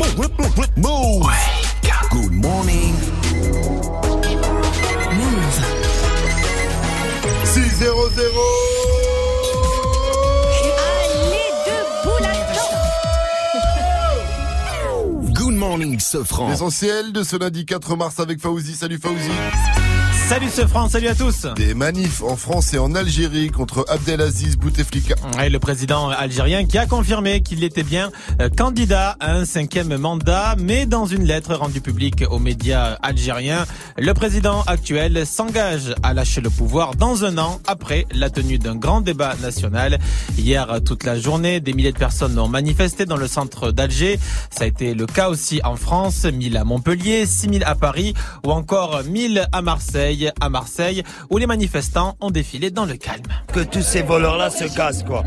Move. Good morning. Move. 6 0 0 Allez, debout là-dedans Good morning, Sofran. L'essentiel de ce lundi 4 mars avec Fauzi. Salut Fauzi. Salut ce France, salut à tous. Des manifs en France et en Algérie contre Abdelaziz Bouteflika. Et le président algérien qui a confirmé qu'il était bien euh, candidat à un cinquième mandat, mais dans une lettre rendue publique aux médias algériens, le président actuel s'engage à lâcher le pouvoir dans un an après la tenue d'un grand débat national. Hier, toute la journée, des milliers de personnes ont manifesté dans le centre d'Alger. Ça a été le cas aussi en France, 1000 à Montpellier, 6000 à Paris ou encore 1000 à Marseille à Marseille, où les manifestants ont défilé dans le calme. Que tous ces voleurs-là se cassent, quoi.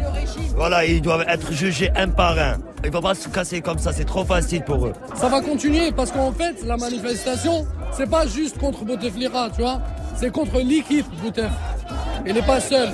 Voilà, ils doivent être jugés un par un. Ils vont pas se casser comme ça, c'est trop facile pour eux. Ça va continuer parce qu'en fait, la manifestation, c'est pas juste contre Bouteflika, tu vois. C'est contre l'équipe Boutef. Il n'est pas seul.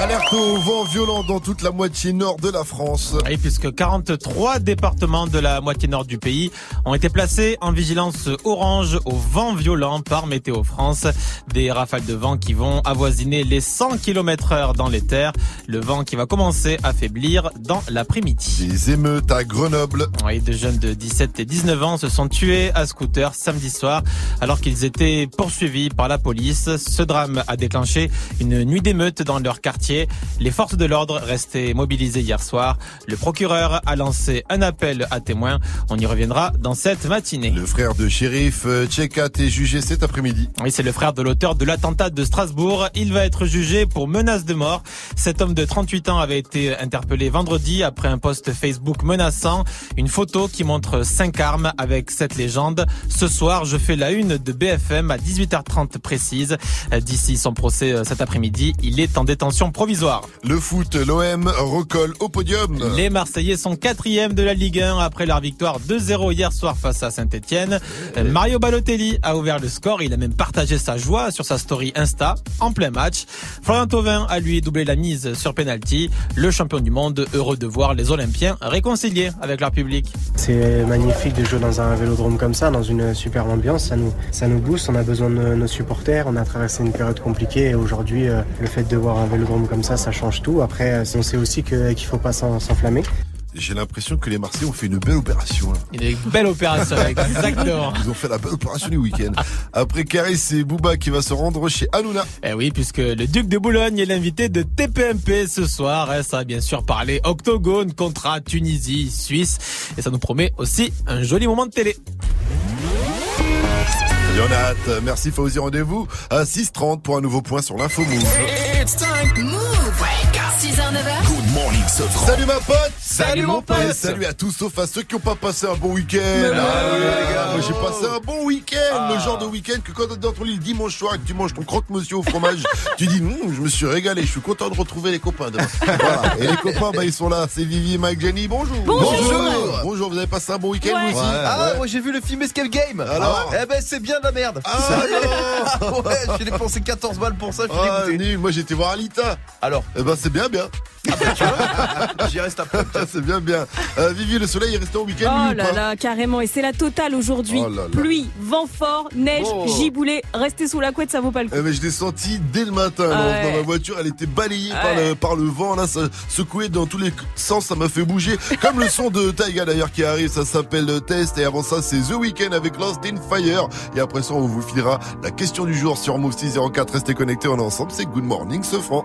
Alerte au vent violent dans toute la moitié nord de la France. Et puisque 43 départements de la moitié nord du pays ont été placés en vigilance orange au vent violent par Météo France. Des rafales de vent qui vont avoisiner les 100 km heure dans les terres. Le vent qui va commencer à faiblir dans l'après-midi. Des émeutes à Grenoble. Oui, deux jeunes de 17 et 19 ans se sont tués à scooter samedi soir alors qu'ils étaient poursuivis par la police. Ce drame a déclenché une nuit d'émeute dans leur quartier. Les forces de l'ordre restaient mobilisées hier soir. Le procureur a lancé un appel à témoins. On y reviendra dans cette matinée. Le frère de shérif Tchekat est jugé cet après-midi. Oui, c'est le frère de l'auteur de l'attentat de Strasbourg. Il va être jugé pour menace de mort. Cet homme de 38 ans avait été interpellé vendredi après un post Facebook menaçant. Une photo qui montre cinq armes avec cette légende. Ce soir, je fais la une de BFM à 18h30 précise. D'ici son procès euh, cet après-midi, il est en détention provisoire. Le foot, l'OM recolle au podium. Les Marseillais sont quatrième de la Ligue 1 après leur victoire 2-0 hier soir face à Saint-Etienne. Mario Balotelli a ouvert le score. Il a même partagé sa joie sur sa story Insta en plein match. Florian Thauvin a lui doublé la mise sur penalty. Le champion du monde heureux de voir les Olympiens réconciliés avec leur public. C'est magnifique de jouer dans un vélodrome comme ça, dans une super ambiance. Ça nous, ça nous booste. On a besoin de nos supporters. On a traversé une période compliquée et aujourd'hui, euh, le fait de voir un vélodrome comme ça, ça change tout. Après, euh, on sait aussi qu'il ne faut pas s'enflammer. J'ai l'impression que les Marseillais ont fait une belle opération. Là. Une belle opération, exactement. Ils ont fait la belle opération du week-end. Après Caris, c'est Booba qui va se rendre chez Hanouna. Eh oui, puisque le Duc de Boulogne est l'invité de TPMP ce soir. Ça va bien sûr parler octogone, contrat Tunisie, Suisse. Et ça nous promet aussi un joli moment de télé. Yonat, merci Fauzi, rendez-vous à 6h30 pour un nouveau point sur l'info Move. It's time. Move. 6h, 9h. Good morning, Sofran. Salut ma pote Salut mon pote Et salut à tous sauf à ceux qui n'ont pas passé un bon week-end Ah oui les gars, moi j'ai passé un bon week-end Le genre de week-end que quand t'es dans ton lit dimanche soir et que tu manges ton croque-monsieur au fromage Tu dis, Hum, je me suis régalé, je suis content de retrouver les copains demain. Voilà. Et les copains, bah ils sont là, c'est Vivi, Mike, Jenny, bonjour Bonjour. Bonjour, vous avez passé un bon week-end Ouais. vous aussi Ah, Ouais. moi j'ai vu le film Escape Game. Alors Eh ben c'est bien de la merde. Ah non ouais, j'ai dépensé 14 balles pour ça, je suis Ah, dégoûté. nul, moi j'étais voir Alita Alors, Eh ben c'est bien bien j'y reste après. Ah, C'est bien bien Euh, Vivi, le soleil est resté au week-end Oh là là, carrément. Et c'est la totale aujourd'hui. Oh là là. Pluie, vent fort, neige, Oh. giboulé. Restez sous la couette, ça vaut pas le coup. Eh ben, je l'ai senti dès le matin dans- Ouais. dans ma voiture, elle était balayée par, Ouais. le, par le vent, là, ça secouait dans tous les sens, ça m'a fait bouger. Comme le son de Taiga d'ailleurs qui arrive, ça s'appelle Test, et avant ça c'est The Weeknd avec Lost in Fire. Et après ça on vous filera la question du jour sur Move 604, restez connectés, on est ensemble, c'est Good Morning ce franc.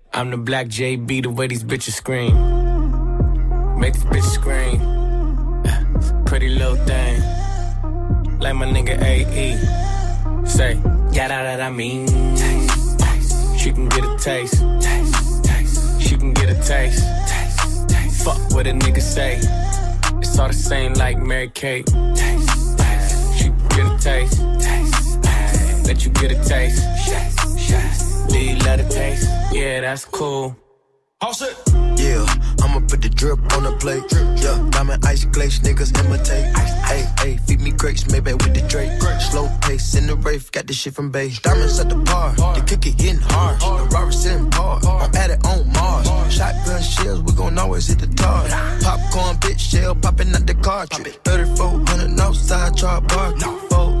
I'm the black JB, the way these bitches scream. Make this bitch scream. Pretty little thing like my nigga AE. Say, yeah, that, that I mean. Taste, taste. She can get a taste. taste, taste. She can get a taste. taste, taste. Fuck what a nigga say. It's all the same like Mary Kate. Taste, taste. She can get a taste. taste, taste. Let you get a taste. Yes, yes. Do you love the taste? Yeah, that's cool. All set. Yeah, I'ma put the drip on the plate. Yeah, diamond ice glaze, niggas imitate. Hey, hey, feed me grapes, maybe with the Drake. Slow pace in the rave, got this shit from Bay. Diamonds at the bar, the cookie getting hard. The Robert sitting par, I'm at it on Mars. Shotgun shells, we gon' always hit the tar. Popcorn, bitch, shell popping out the cartridge. 3400 outside, char bar. Oh, hey, hey.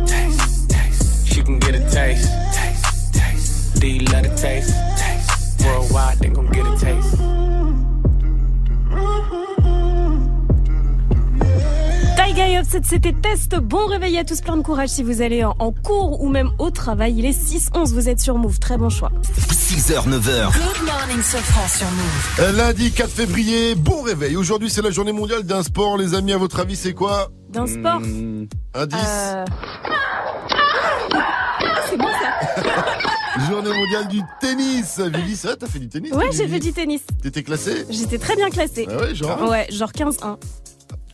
D love the taste. taste. Worldwide, they gon' get a taste. c'était Test. Bon réveil à tous, plein de courage si vous allez en, en cours ou même au travail. Il est 6-11, vous êtes sur Move, très bon choix. 6h, 9h. Good morning, ce sur Move. Euh, lundi 4 février, bon réveil. Aujourd'hui, c'est la journée mondiale d'un sport. Les amis, à votre avis, c'est quoi? D'un sport mmh. Indice euh... Ah, c'est bon ça Journée mondiale du tennis. Vivi, ça, t'as fait du tennis Ouais, j'ai fait du tennis. T'étais classé J'étais très bien classée. Ah ouais, genre Ouais, genre 15-1.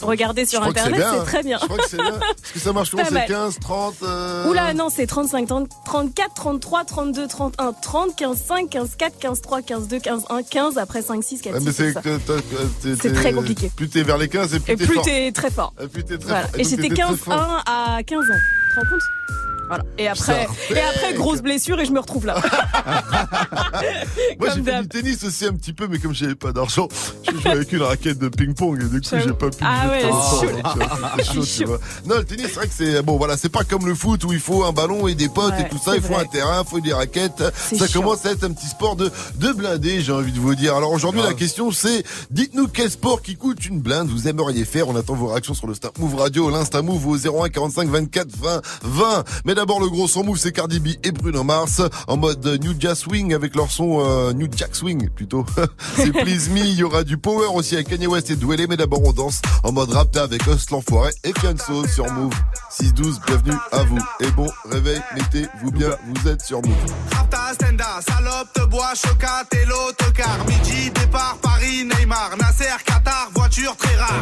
Regardez sur internet, c'est hein. très bien. Je crois que c'est bien. Est-ce que ça marche comment C'est mal. 15, 30 euh... Oula, non, c'est 35, 30, 34, 33, 32, 31, 30, 15, 5, 15, 4, 15, 3, 15, 2, 15, 1, 15, après 5, 6, 4, Ouais, 6. mais c'est très compliqué. Plus t'es vers les 15 et plus t'es plus fort. Et plus t'es très fort. Et j'étais t'étais très 15-1 fort. à 15 ans. Tu te rends compte? Voilà. Et après, et après grosse blessure et je me retrouve là. Moi, j'ai fait du tennis aussi un petit peu, mais comme j'avais pas d'argent, je jouais avec une raquette de ping-pong et du coup, j'ai pas pu. Ah ouais, en chaud. euh. Non, le tennis, c'est vrai que c'est bon, voilà, c'est pas comme le foot où il faut un ballon et des potes Ouais, et tout ça. c'est Il faut vrai. un terrain, il faut des raquettes. C'est Ça chiant. commence à être un petit sport de de blindé, j'ai envie de vous dire. Alors aujourd'hui, la question c'est, dites-nous quel sport qui coûte une blinde vous aimeriez faire. On attend vos réactions sur le Snap Move Radio, l'Insta Move au 01 45 24 20 20. Mais d'abord, le gros son move, c'est Cardi B et Bruno Mars en mode New Jack Swing avec leur son euh, New Jack Swing plutôt. c'est Please Me. Il y aura du power aussi avec Kanye West et Dwele. Mais d'abord, on danse en mode rapta avec Host l'enfoiré et Fianso sur Move 6-12. Bienvenue à vous. Et bon réveil, mettez-vous bien. Vous êtes sur Move. Rapta, Stenda, salope, te bois, chocat et l'autocar. Midi, départ, Paris, Neymar, Nasser, Qatar, voiture très rare.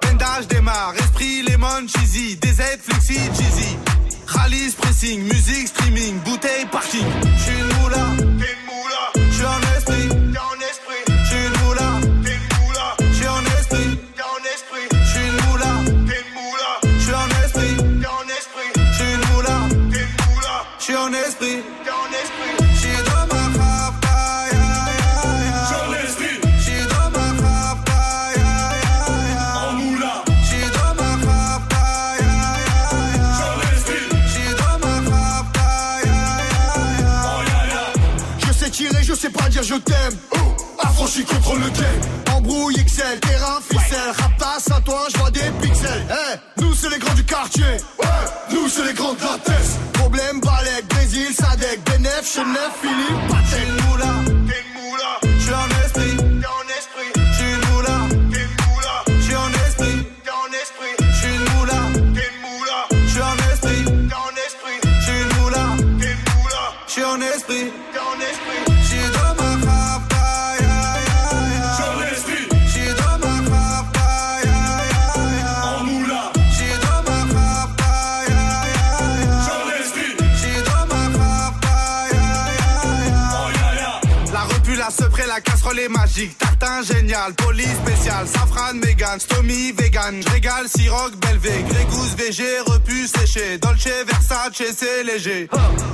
Bendage démarre, esprit, lemon, cheesy, DZ, flexi, cheesy. Rallye, pressing, musique, streaming, bouteille, parking. J'suis une moula, t'es une moula. J'suis en esprit, t'es en esprit. J'suis une moula, t'es une moula. J'suis en esprit, t'es en esprit. J'suis une moula, t'es une moula. J'suis en esprit. J'suis une moula, t'es une moula. J'suis en esprit. Je t'aime. Oh, affranchi contre le game. Embrouille XL, terrain, ficelle. Raptas à toi, je vois des pixels. Eh, nous c'est les grands du quartier. Nous c'est les grands de la. Problème, Balek, Brésil, Sadek, Benef, Chenef, Philippe, moula, casserole est magique. Tartin génial, police spécial, safran, mégan, stomy, vegan. Régale, siroc, belvé, grégousse, VG, repu, séché. Dolce, Versace, c'est léger.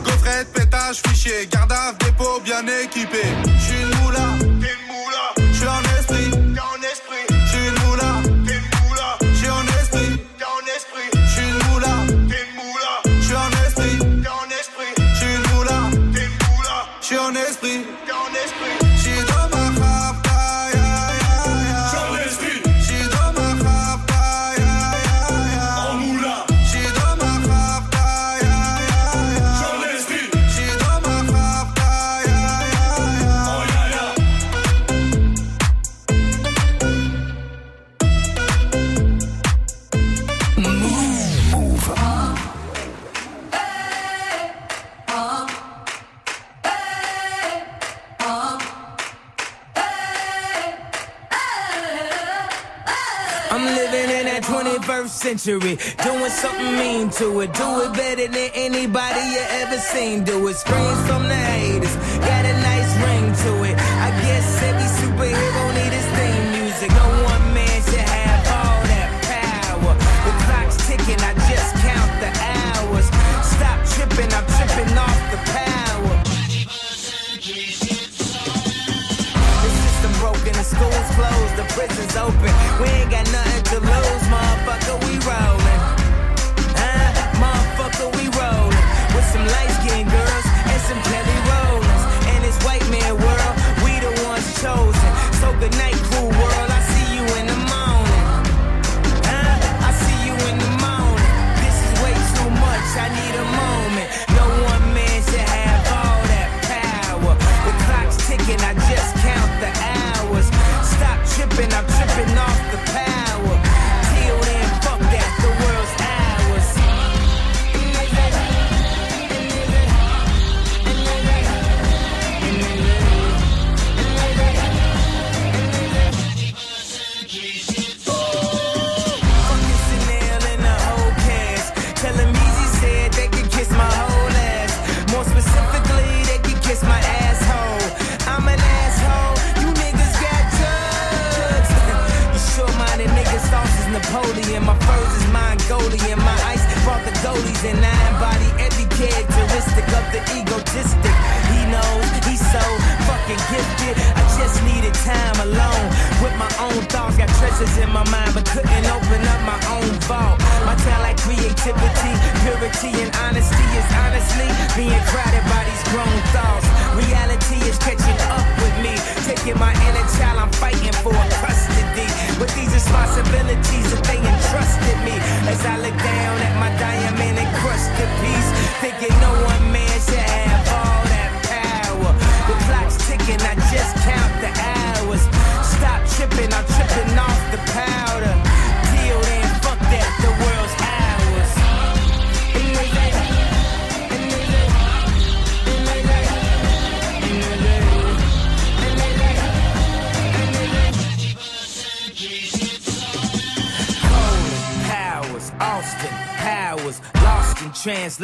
Gaufrette, pétage, fichier, garde à dépôt bien équipé. J'suis une moula, t'es une moula. J'suis en esprit, t'es en esprit. J'suis une moula, t'es une moula. J'suis en esprit, t'es en esprit. J'suis une moula, t'es une moula. J'suis en esprit, t'es en esprit. J'suis une moula, t'es une moula. J'suis en esprit. 21st century, doing something mean to it. Do it better than anybody you ever seen. Do it. Screams from the haters, got a nice ring to it. I guess every superhero need his theme music. No one man should have all that power. The clock's ticking, I just count the hours. Stop tripping, I'm tripping off the power. The system broken, the school's closed, the prison's open. We ain't got nothing and some and I embody every characteristic of the egotistic. He knows he's so fucking gifted. I just needed time alone with my own thoughts. Got treasures in my mind, but couldn't open up my own vault. My talent, like creativity, purity, and honesty is honestly being crowded by these grown thoughts. Reality is catching up with me, taking my inner child. I'm fighting for custody with these responsibilities that they entrusted me as I.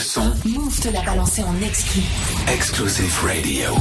Move te l'a balancé en exclu. Exclusive Radio.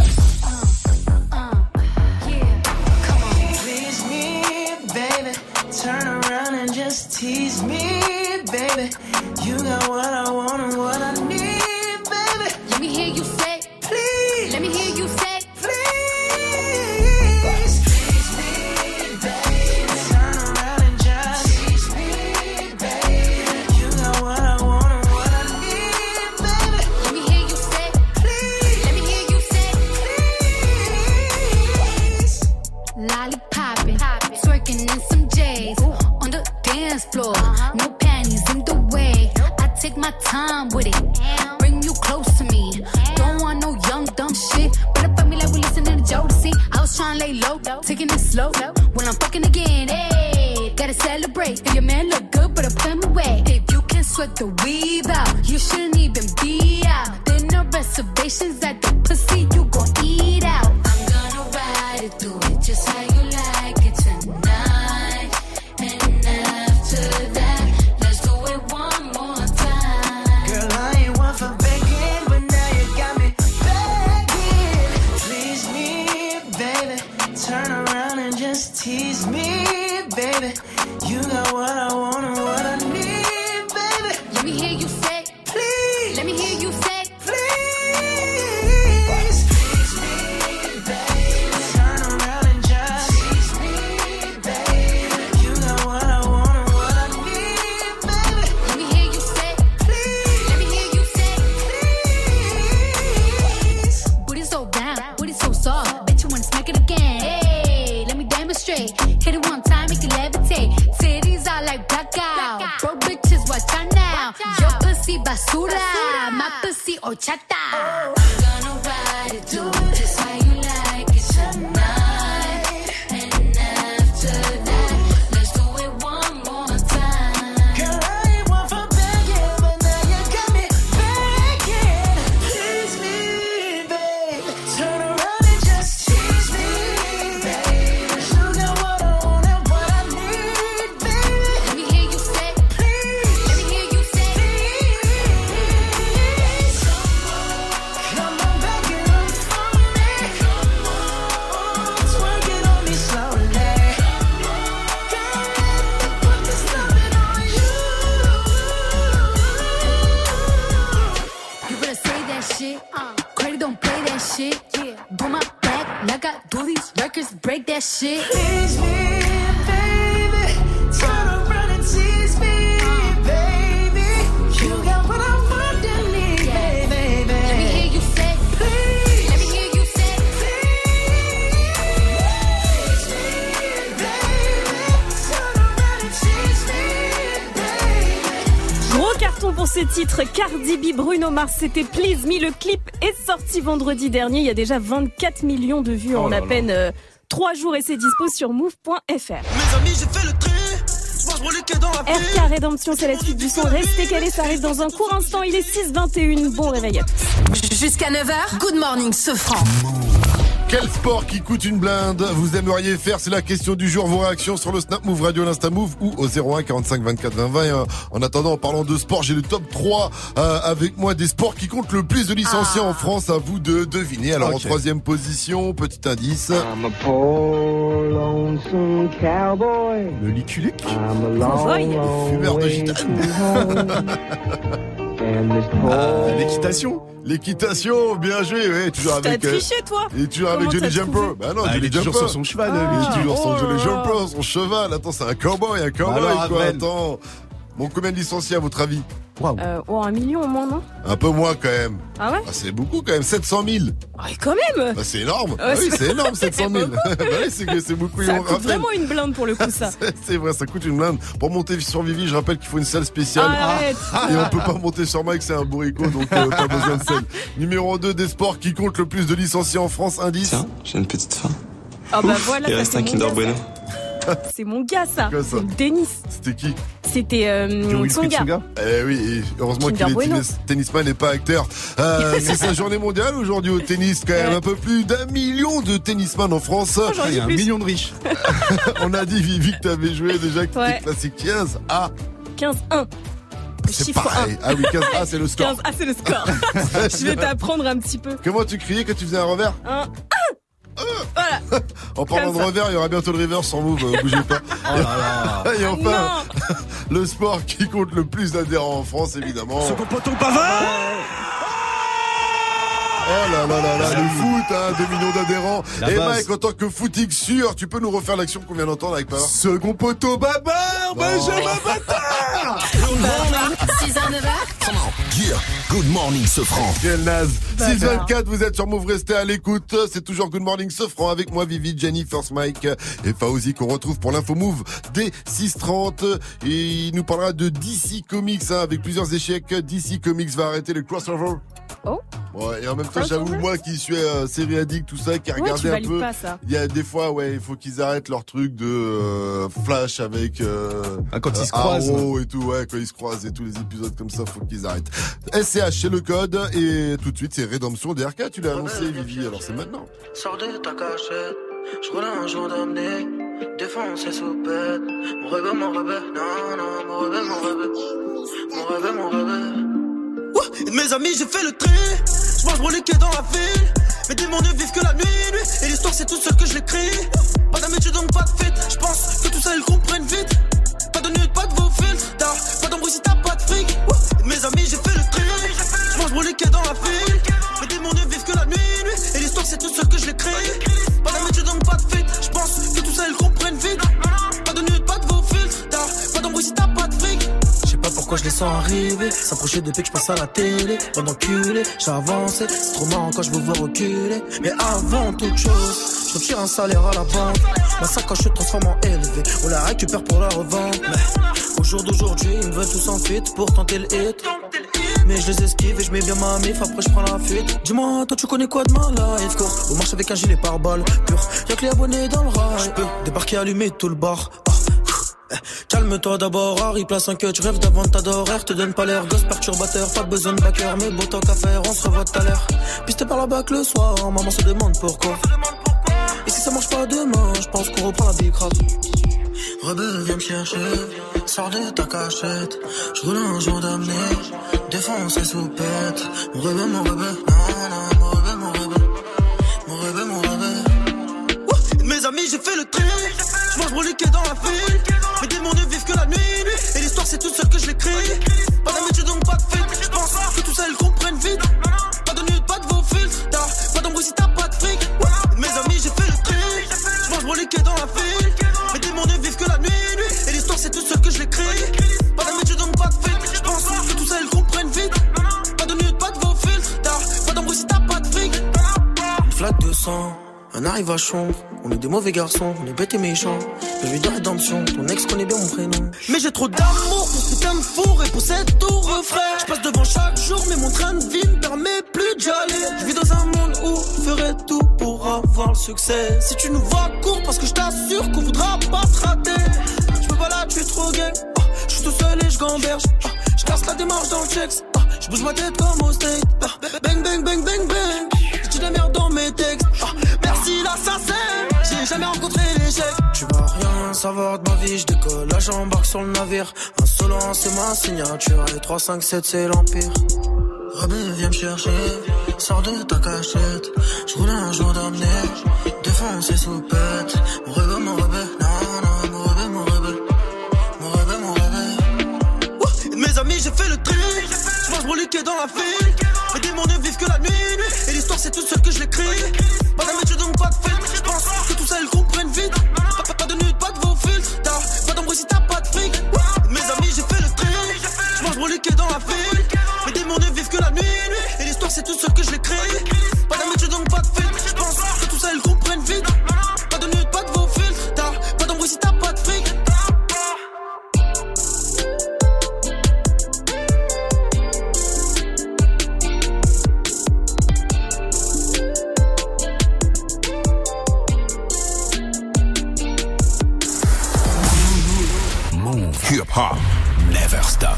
vendredi dernier. Il y a déjà 24 millions de vues oh en à peine euh, 3 jours et c'est dispo sur move.fr. RK Rédemption, c'est la suite du son. Restez calés, ça arrive dans un court instant. Il est 6h21. Bon réveil Jusqu'à 9h, good morning, ce franc. Quel sport qui coûte une blinde vous aimeriez faire C'est la question du jour. Vos réactions sur le Snap Move Radio, l'Insta Move ou au 01 45 24 20 20. Et, euh, En attendant, en parlant de sport, j'ai le top 3 euh, avec moi des sports qui comptent le plus de licenciés en France. À vous de deviner. Alors en troisième position, petit indice. Le liculic Fumeur de gitane. Euh, L'équitation L'équitation, bien joué, ouais, toujours T'as avec. euh, triché, toi Et toujours avec Johnny t'as Jumper. Bah non, Ah, Johnny il est toujours Jumper. sur son cheval, Il lui. est toujours Oh sur là Johnny. Jumper, son cheval. Attends, c'est un cowboy, un cowboy, Alors, quoi. Avril. Attends. Bon, combien de licenciés à votre avis? Euh, oh, un million au moins, non? Un peu moins quand même. Ah ouais? Ah, c'est beaucoup quand même, 700 000. Ah, quand même Bah, c'est énorme. Ouais, Ah oui, c'est- c'est énorme, 700 000. beaucoup. bah oui, c'est que c'est beaucoup. Ça coûte vraiment une blinde pour le coup, ça. C'est vrai, ça coûte une blinde. Pour monter sur Vivi, je rappelle qu'il faut une salle spéciale. Arrête. Et on peut pas monter sur Mike, c'est un bourricot, donc euh, pas besoin de salle. Numéro 2 des sports qui comptent le plus de licenciés en France, indice. Tiens, j'ai une petite faim. Ah bah voilà, Il reste c'est un mon Kinder gars, Bueno. C'est mon gars, ça. Quoi, ça C'est le Denis. C'était qui C'était euh. Tsonga Eh oui, heureusement qu'il est Bueno. tennis- tennisman et pas acteur. Euh, c'est sa journée mondiale aujourd'hui au tennis, quand même. Un peu plus d'un million de tennisman en France. Il y a un plus. million de riches. On a dit, Vivi, que t'avais joué déjà, que Ouais. classé 15 A. 15-1. Le C'est chiffre pareil. 1. Ah oui, 15 A, c'est le score. 15, ah, c'est le score. Je vais t'apprendre un petit peu. Comment tu criais quand tu faisais un revers? Un. Voilà. En parlant de revers, il y aura bientôt le reverse sans move, euh, bougez pas. Oh là là. Et Ah, enfin, le sport qui compte le plus d'adhérents en France, évidemment. poton pavard Oh là là là là, le foot, hein, 2 millions d'adhérents. Et base. Mike, en tant que footix sûr, tu peux nous refaire l'action qu'on vient d'entendre avec Pavard Second poteau babar, Benjamin Bâtard 6h, 9h, Yeah, good morning, ce franc. Quel naze Bâtard. 624, vous êtes sur Move, restez à l'écoute. C'est toujours Good Morning Sofran avec moi, Vivi, Jenny, First Mike et Fauzi qu'on retrouve pour l'info Move dès 630. Et il nous parlera de DC Comics hein, avec plusieurs échecs. DC Comics va arrêter le crossover. Oh. Ouais, et en même temps, j'avoue, moi qui suis euh, série addict, tout ça, qui a Ouais, regardé un peu. pas ça. Il y a des fois, ouais, il faut qu'ils arrêtent leur truc de euh, Flash avec euh, Ah, quand ils se euh, croisent. Arrow et tout, ouais, quand ils se croisent et tous les épisodes comme ça, faut qu'ils arrêtent. SCH, c'est le code et tout de suite, c'est Rédemption DRK. Tu l'as annoncé, Vivi, alors c'est maintenant. Sors de ta cachette, je roule un jour d'amener, défoncer sous pète. Mon rêve, mon rêve, non, non, mon rêve, mon rêve, mon rêve, mon rêve. Et mes amis, j'ai fait le tri, je mange mon liquide dans la ville. Mes démons ne vivent que la nuit, nuit. Et l'histoire, c'est tout seul que je l'écris. Pas d'amitié, donc pas de fête. Je pense que tout ça, ils comprennent vite. Pas de nude, pas de vos filtres. T'as pas d'embrouille si t'as pas de fric. Et mes amis, j'ai fait le tri, je mange mon liquide dans la ville. Mes démons ne vivent que la nuit, nuit. Et l'histoire, c'est tout seul que je l'écris. Pas d'amitié, donc pas de fête. Je pense que tout ça, ils comprennent vite. Pas de nude, pas de vos filtres. T'as pas d'embrouille si t'as pas de pourquoi je les sens arriver. S'approcher depuis que je passe à la télé. Bon enculé, j'ai avancé. C'est trop marrant quand je me vois reculer. Mais avant toute chose, je retire un salaire à la banque. Ma sacoche se transforme en élevé. On la récupère pour la revendre. Mais au jour d'aujourd'hui, ils me veulent tous en fuite pour tenter le hit. Mais je les esquive et je mets bien ma mif, après je prends la fuite. Dis-moi, toi tu connais quoi de ma life, On marche avec un gilet par balle, pur. Y'a que les abonnés dans le rail. Je peux débarquer, allumer tout le bar. Ah, Calme-toi d'abord, Harry, place un cut, je rêve d'avant ta d'horaire, te donne pas l'air, gosse perturbateur, pas besoin de backer, mais beau temps qu'à faire, on se revoit tout à l'heure. Pisté par la bac le soir, maman se demande pourquoi. Et si ça marche pas demain, je pense qu'on reprend la big rap. Rebelle, viens me chercher, sors de ta cachette. Je roule un jour d'amener, défoncer sous pète. Mon mon non, non, mon rebelle, mon rebelle. J'ai fait le tri. Je mange mon liquide dans la ville. Mes démons ne vivent que la nuit. Et l'histoire, c'est tout seul que je l'écris. Pas d'amitié, donc pas de fête. Je pense que tout ça, ils comprennent vite. Pas de nude, pas de vos filtres. Pas d'embrouille si t'as pas de fric. Mes amis, j'ai fait le tri. Je mange mon liquide dans la ville. Mes démons ne vivent que la nuit. Et l'histoire, c'est tout seul que je l'écris. Pas d'amitié, donc pas de fête. Je pense que tout ça, ils comprennent vite. Pas de nude, pas de vos filtres. Pas d'embrouille si t'as pas de fric. Une flaque de sang, un arrivachon. On est des mauvais garçons, on est bêtes et méchants. Bienvenue dans rédemption, ton ex connaît bien mon prénom. Mais j'ai trop d'amour pour ce putain de four et pour cette tour refrain. Je passe devant chaque jour, mais mon train de vie ne permet plus d'y aller. Je vis dans un monde où on ferait tout pour avoir le succès. Si tu nous vois court, parce que je t'assure qu'on voudra pas te rater. Je peux pas là, tu es trop gay. Oh, Je suis tout seul et je gamberge. Ah, Je casse la démarche dans le checks. Ah, Je bouge ma tête comme au state. Ah, Bang, bang, bang, bang, bang. Je dis de la merde dans mes textes. Ah, Merci l'assassin. Jamais rencontré l'échec. Tu vas rien savoir de ma vie. Je décolle, j'embarque sur le navire. Insolent, c'est ma signature. Et 3, 5, 7, c'est l'empire. Robin, viens me chercher. Sors de ta cachette. Je roule un jour d'amener. Défoncé sous pète. Mon rebelle, mon rebelle. Non, non, mon rebelle, mon rebelle. Mon rebelle, mon rebelle. Mes amis, j'ai fait le tri. Je mange mon liquide dans la ville. Les démons ne vivent que la nuit. Et l'histoire, c'est toute seule que je l'écris. Pas d'habitude, donc pas de filtre. Si t'as pas de fric. Mes amis, j'ai fait le tri. Je mange liquide dans la ville. Les démons ne vivent que la nuit. Et l'histoire, c'est toute seule que je l'écris. Pas d'habitude, donc pas de filtre. Move. Hip hop. Never stop.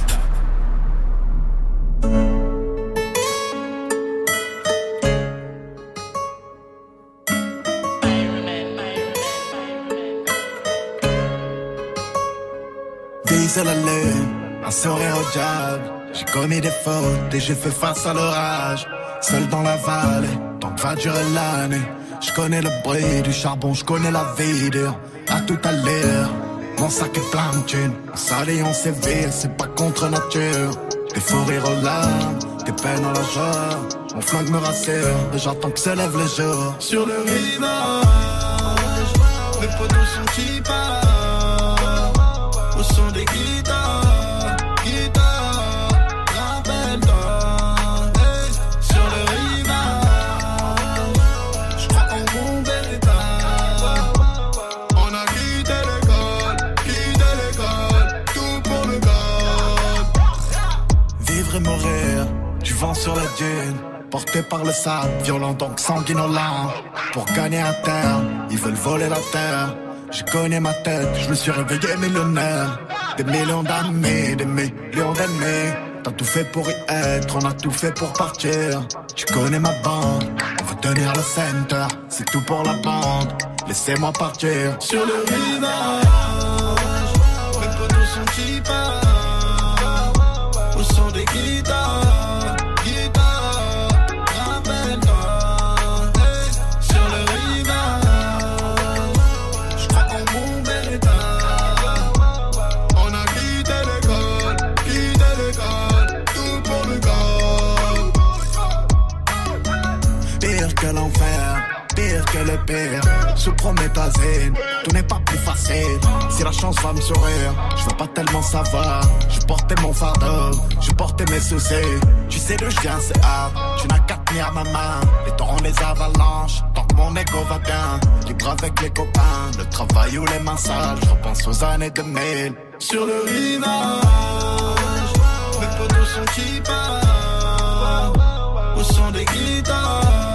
Viser la lune, un sourire au diable. J'ai commis des fautes et j'ai fait face à l'orage. Seul dans la vallée, tant que va durer l'année. Je connais le bruit du charbon, je connais la vie dur. À tout à l'heure, mon sac est plein de s'allie, on séville, c'est pas contre nature. Des fous rires aux larmes, des peines à la joie. Mon flingue me rassure, et j'attends que s'élève le jour. Sur le rivage, les potos sont qui partent Au son des guitares sur la dune. Porté par le sable, violent donc sanguinolent. Pour gagner un terme, ils veulent voler la terre. Je connais ma tête, je me suis réveillé millionnaire. Des millions d'amis, des millions d'ennemis. T'as tout fait pour y être, on a tout fait pour partir. Tu connais ma bande, on veut tenir le center. C'est tout pour la bande, laissez-moi partir. Sur le rivage, potos sont qui Au son des guitares que le pire. Sous prométhazine, tout n'est pas plus facile. Si la chance va me sourire, je veux pas tellement savoir. Je portais mon fardeau, je portais mes soucis. Tu sais d'où je viens, c'est hard. Tu n'as qu'à tenir ma main. Les torrents, les avalanches, tant que mon ego va bien. Libre avec les copains, le travail ou les mains sales. Je repense aux années 2000. Sur le rivage, les potos sont qui partent Au son des guitares?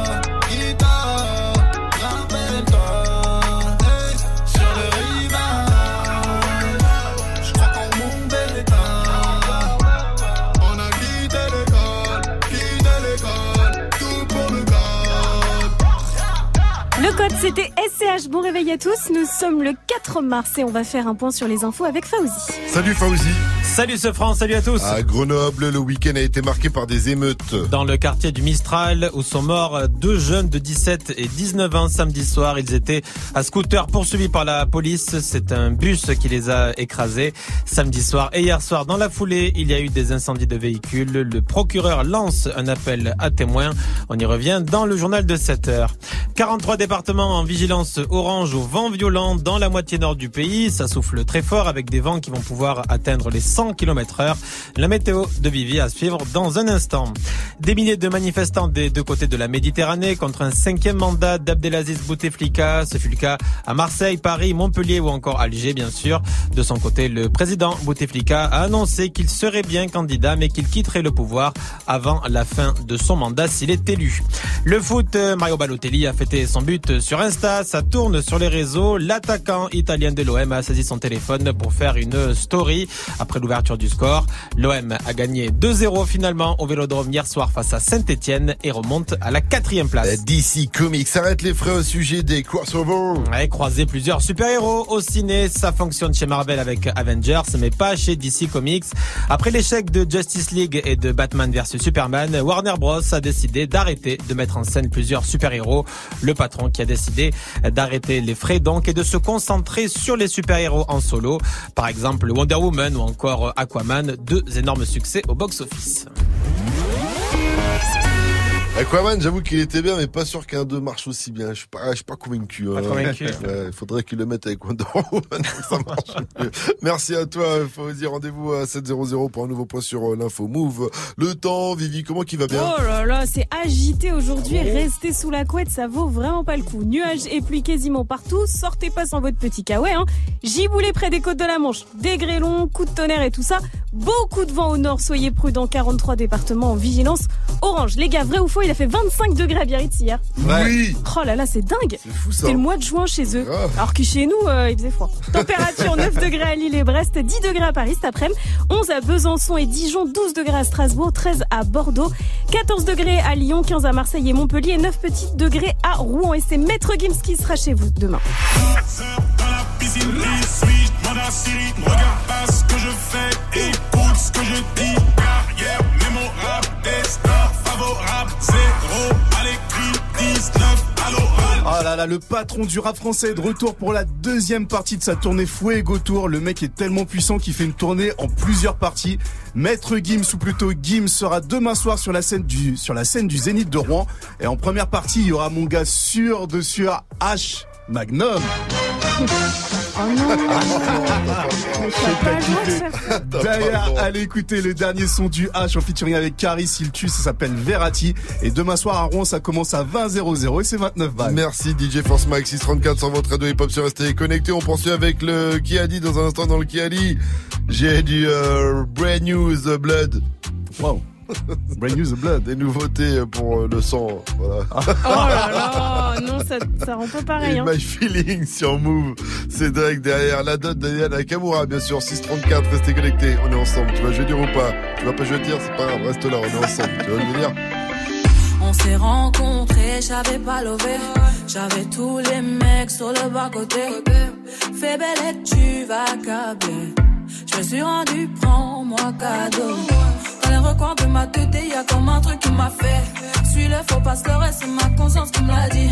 C'était SCH. Bon réveil à tous. Nous sommes le 4 mars et on va faire un point sur les infos avec Fauzi. Salut Fauzi. Salut ce France, salut à tous. À Grenoble, le week-end a été marqué par des émeutes. Dans le quartier du Mistral, où sont morts deux jeunes de 17 et 19 ans samedi soir. Ils étaient à scooter poursuivis par la police. C'est un bus qui les a écrasés samedi soir. Et hier soir, dans la foulée, il y a eu des incendies de véhicules. Le procureur lance un appel à témoins. On y revient dans le journal de 7 heures. 43 départements en vigilance orange au vent violent dans la moitié nord du pays. Ça souffle très fort avec des vents qui vont pouvoir atteindre les 100 km heure. La météo de Vivi à suivre dans un instant. Des milliers de manifestants des deux côtés de la Méditerranée contre un cinquième mandat d'Abdelaziz Bouteflika. Ce fut le cas à Marseille, Paris, Montpellier ou encore Alger, bien sûr. De son côté, le président Bouteflika a annoncé qu'il serait bien candidat, mais qu'il quitterait le pouvoir avant la fin de son mandat s'il est élu. Le foot, Mario Balotelli a fêté son but sur Insta. Ça tourne sur les réseaux. L'attaquant italien de l'OM a saisi son téléphone pour faire une story après l'ouverture du score. L'OM a gagné 2-0 finalement au Vélodrome hier soir face à Saint-Etienne et remonte à la quatrième place. DC Comics arrête les frais au sujet des crossovers. Ouais, croiser plusieurs super-héros au ciné, ça fonctionne chez Marvel avec Avengers, mais pas chez DC Comics. Après l'échec de Justice League et de Batman vs Superman, Warner Bros a décidé d'arrêter de mettre en scène plusieurs super-héros. Le patron qui a décidé d'arrêter les frais donc et de se concentrer sur les super-héros en solo. Par exemple Wonder Woman ou encore Aquaman, deux énormes succès au box-office. Aquaman, j'avoue qu'il était bien, mais pas sûr qu'un 2 marche aussi bien. Je suis pas, je suis pas convaincu. Pas convaincu. Ouais, il faudrait qu'il le mette avec Wonder Woman ça marche mieux. Merci à toi, Fauzi. Rendez-vous à 7.00 pour un nouveau point sur euh, l'info Move. Le temps, Vivi, comment qui va bien? Oh là là, c'est agité aujourd'hui. Restez sous la couette, ça vaut vraiment pas le coup. Nuages et pluie quasiment partout. Sortez pas sans votre petit kawaii. Hein. Giboulé près des côtes de la Manche. Des grêlons, coups de tonnerre et tout ça. Beaucoup de vent au nord. Soyez prudents. 43 départements en vigilance orange. Les gars, vrai ou faux, il a fait 25 degrés à Biarritz hier. Oui. Oh là là, c'est dingue. C'est fou ça. C'était le mois de juin chez eux. Alors que chez nous, euh, il faisait froid. Température 9 degrés à Lille et Brest, 10 degrés à Paris cet après-midi, 11 à Besançon et Dijon, 12 degrés à Strasbourg, 13 à Bordeaux, 14 degrés à Lyon, 15 à Marseille et Montpellier, et 9 petits degrés à Rouen. Et c'est Maître Gims qui sera chez vous demain. Dans la piscine, l'écrit, 19 à l'oral. Ah là là, le patron du rap français est de retour pour la deuxième partie de sa tournée Fuego Tour. Le mec est tellement puissant qu'il fait une tournée en plusieurs parties. Maître Gims, ou plutôt Gims, sera demain soir sur la scène du, sur la scène du Zénith de Rouen. Et en première partie, il y aura mon gars sûr de sûr, H. Magnum. Oh non D'ailleurs, allez écouter le dernier son du H en featuring avec Caris, il tue, ça s'appelle Verratti. Et demain soir à Rouen, ça commence à 20 00 et c'est 29 balles. Merci DJ Force Max 634 sur votre radio hip-hop sur Restez connecté. On poursuit avec le qui a dit dans un instant dans le dit. J'ai du euh, Brand News Blood. Wow. Brand News Blood. Des nouveautés pour euh, le sang. Voilà. Oh là là, non, ça, ça rend pas pareil. Et Hein. My Feeling sur Move. C'est Drake derrière la dot Daniel Nakamura, bien sûr. 634, restez connectés. On est ensemble. Tu vas jouer dire ou pas? Tu vas pas jouer dire, c'est pas grave. Reste là, on est ensemble. Tu vas me dire? On s'est rencontrés, j'avais pas levé. J'avais tous les mecs sur le bas côté. Fais belle et tu vas câbler. Je me suis rendu, prends-moi cadeau. Recoins de ma tête, y a comme un truc qui m'a fait. Suis le faux pas leurrer, c'est ma conscience qui me l'a dit.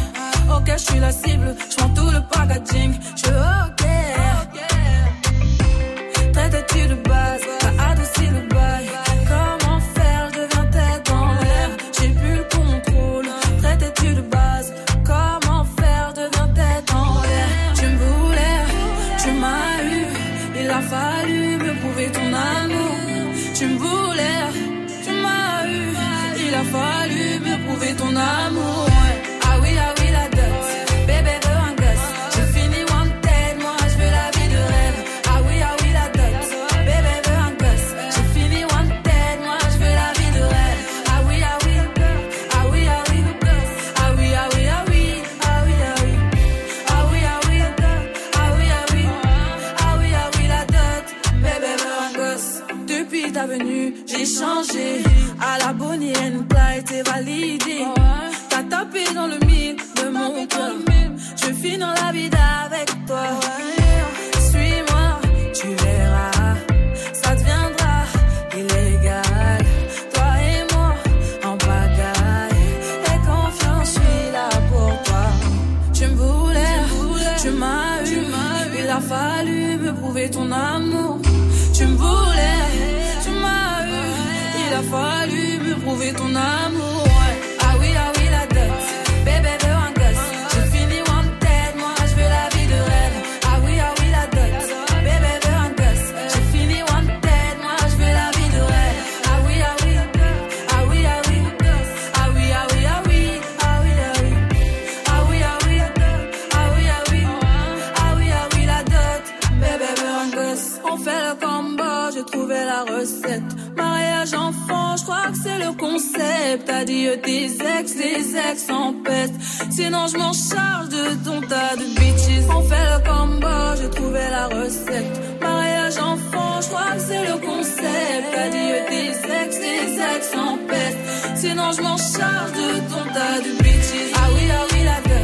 Ok, je suis la cible, je prends tout le packaging. Je ok. Traite-tu de base, Adieu tes ex, des ex en peste. Sinon, je m'en charge de ton tas de bitches. On fait le combo, j'ai trouvé la recette. Mariage enfant, je crois que c'est le concept. Adieu tes ex, des ex en peste. Sinon, je m'en charge de ton tas de bitches. Ah oui, ah oui, la dot.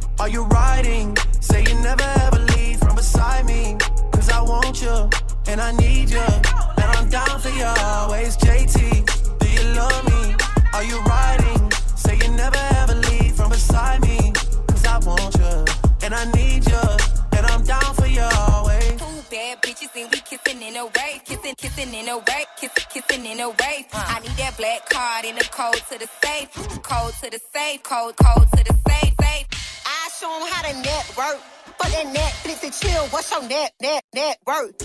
Are you riding? Say you never ever leave from beside me. Cause I want you, and I need you. And I'm down for you always, JT. Do you love me? Are you riding? Say you never ever leave from beside me. Cause I want you, and I need you. And I'm down for you always. Two bad bitches and we kissing in a wave, kissing, kissing in a wave, kissing, kissing in a wave. I need that black card in the code to the safe, code to the safe, code, code to the safe, safe. I show 'em how to network. For that Netflix and chill, what's your net, net, net worth?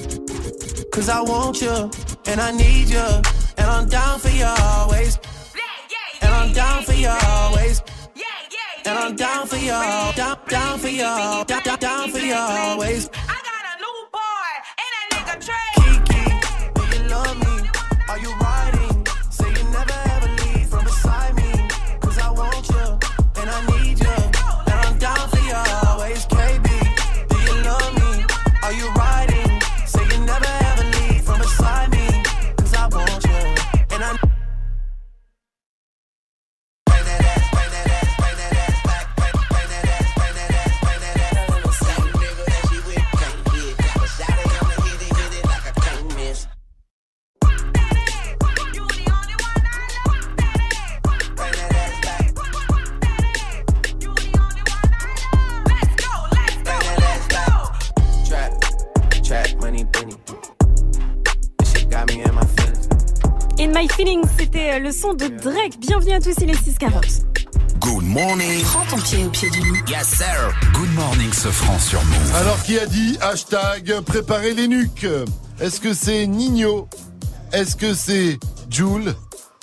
Cause I want you, and I need you, and I'm down for you always. And I'm down for you always. And I'm down for you, down, down for you, down, down, down for you always. Le son de Drake. Bienvenue à tous, il est 640. Good morning. Prends ton pied au pied du lit. Yes, sir. Good morning, ce franc sur Move. Alors qui a dit hashtag préparer les nuques? Est-ce que c'est Nino? Est-ce que c'est Jules?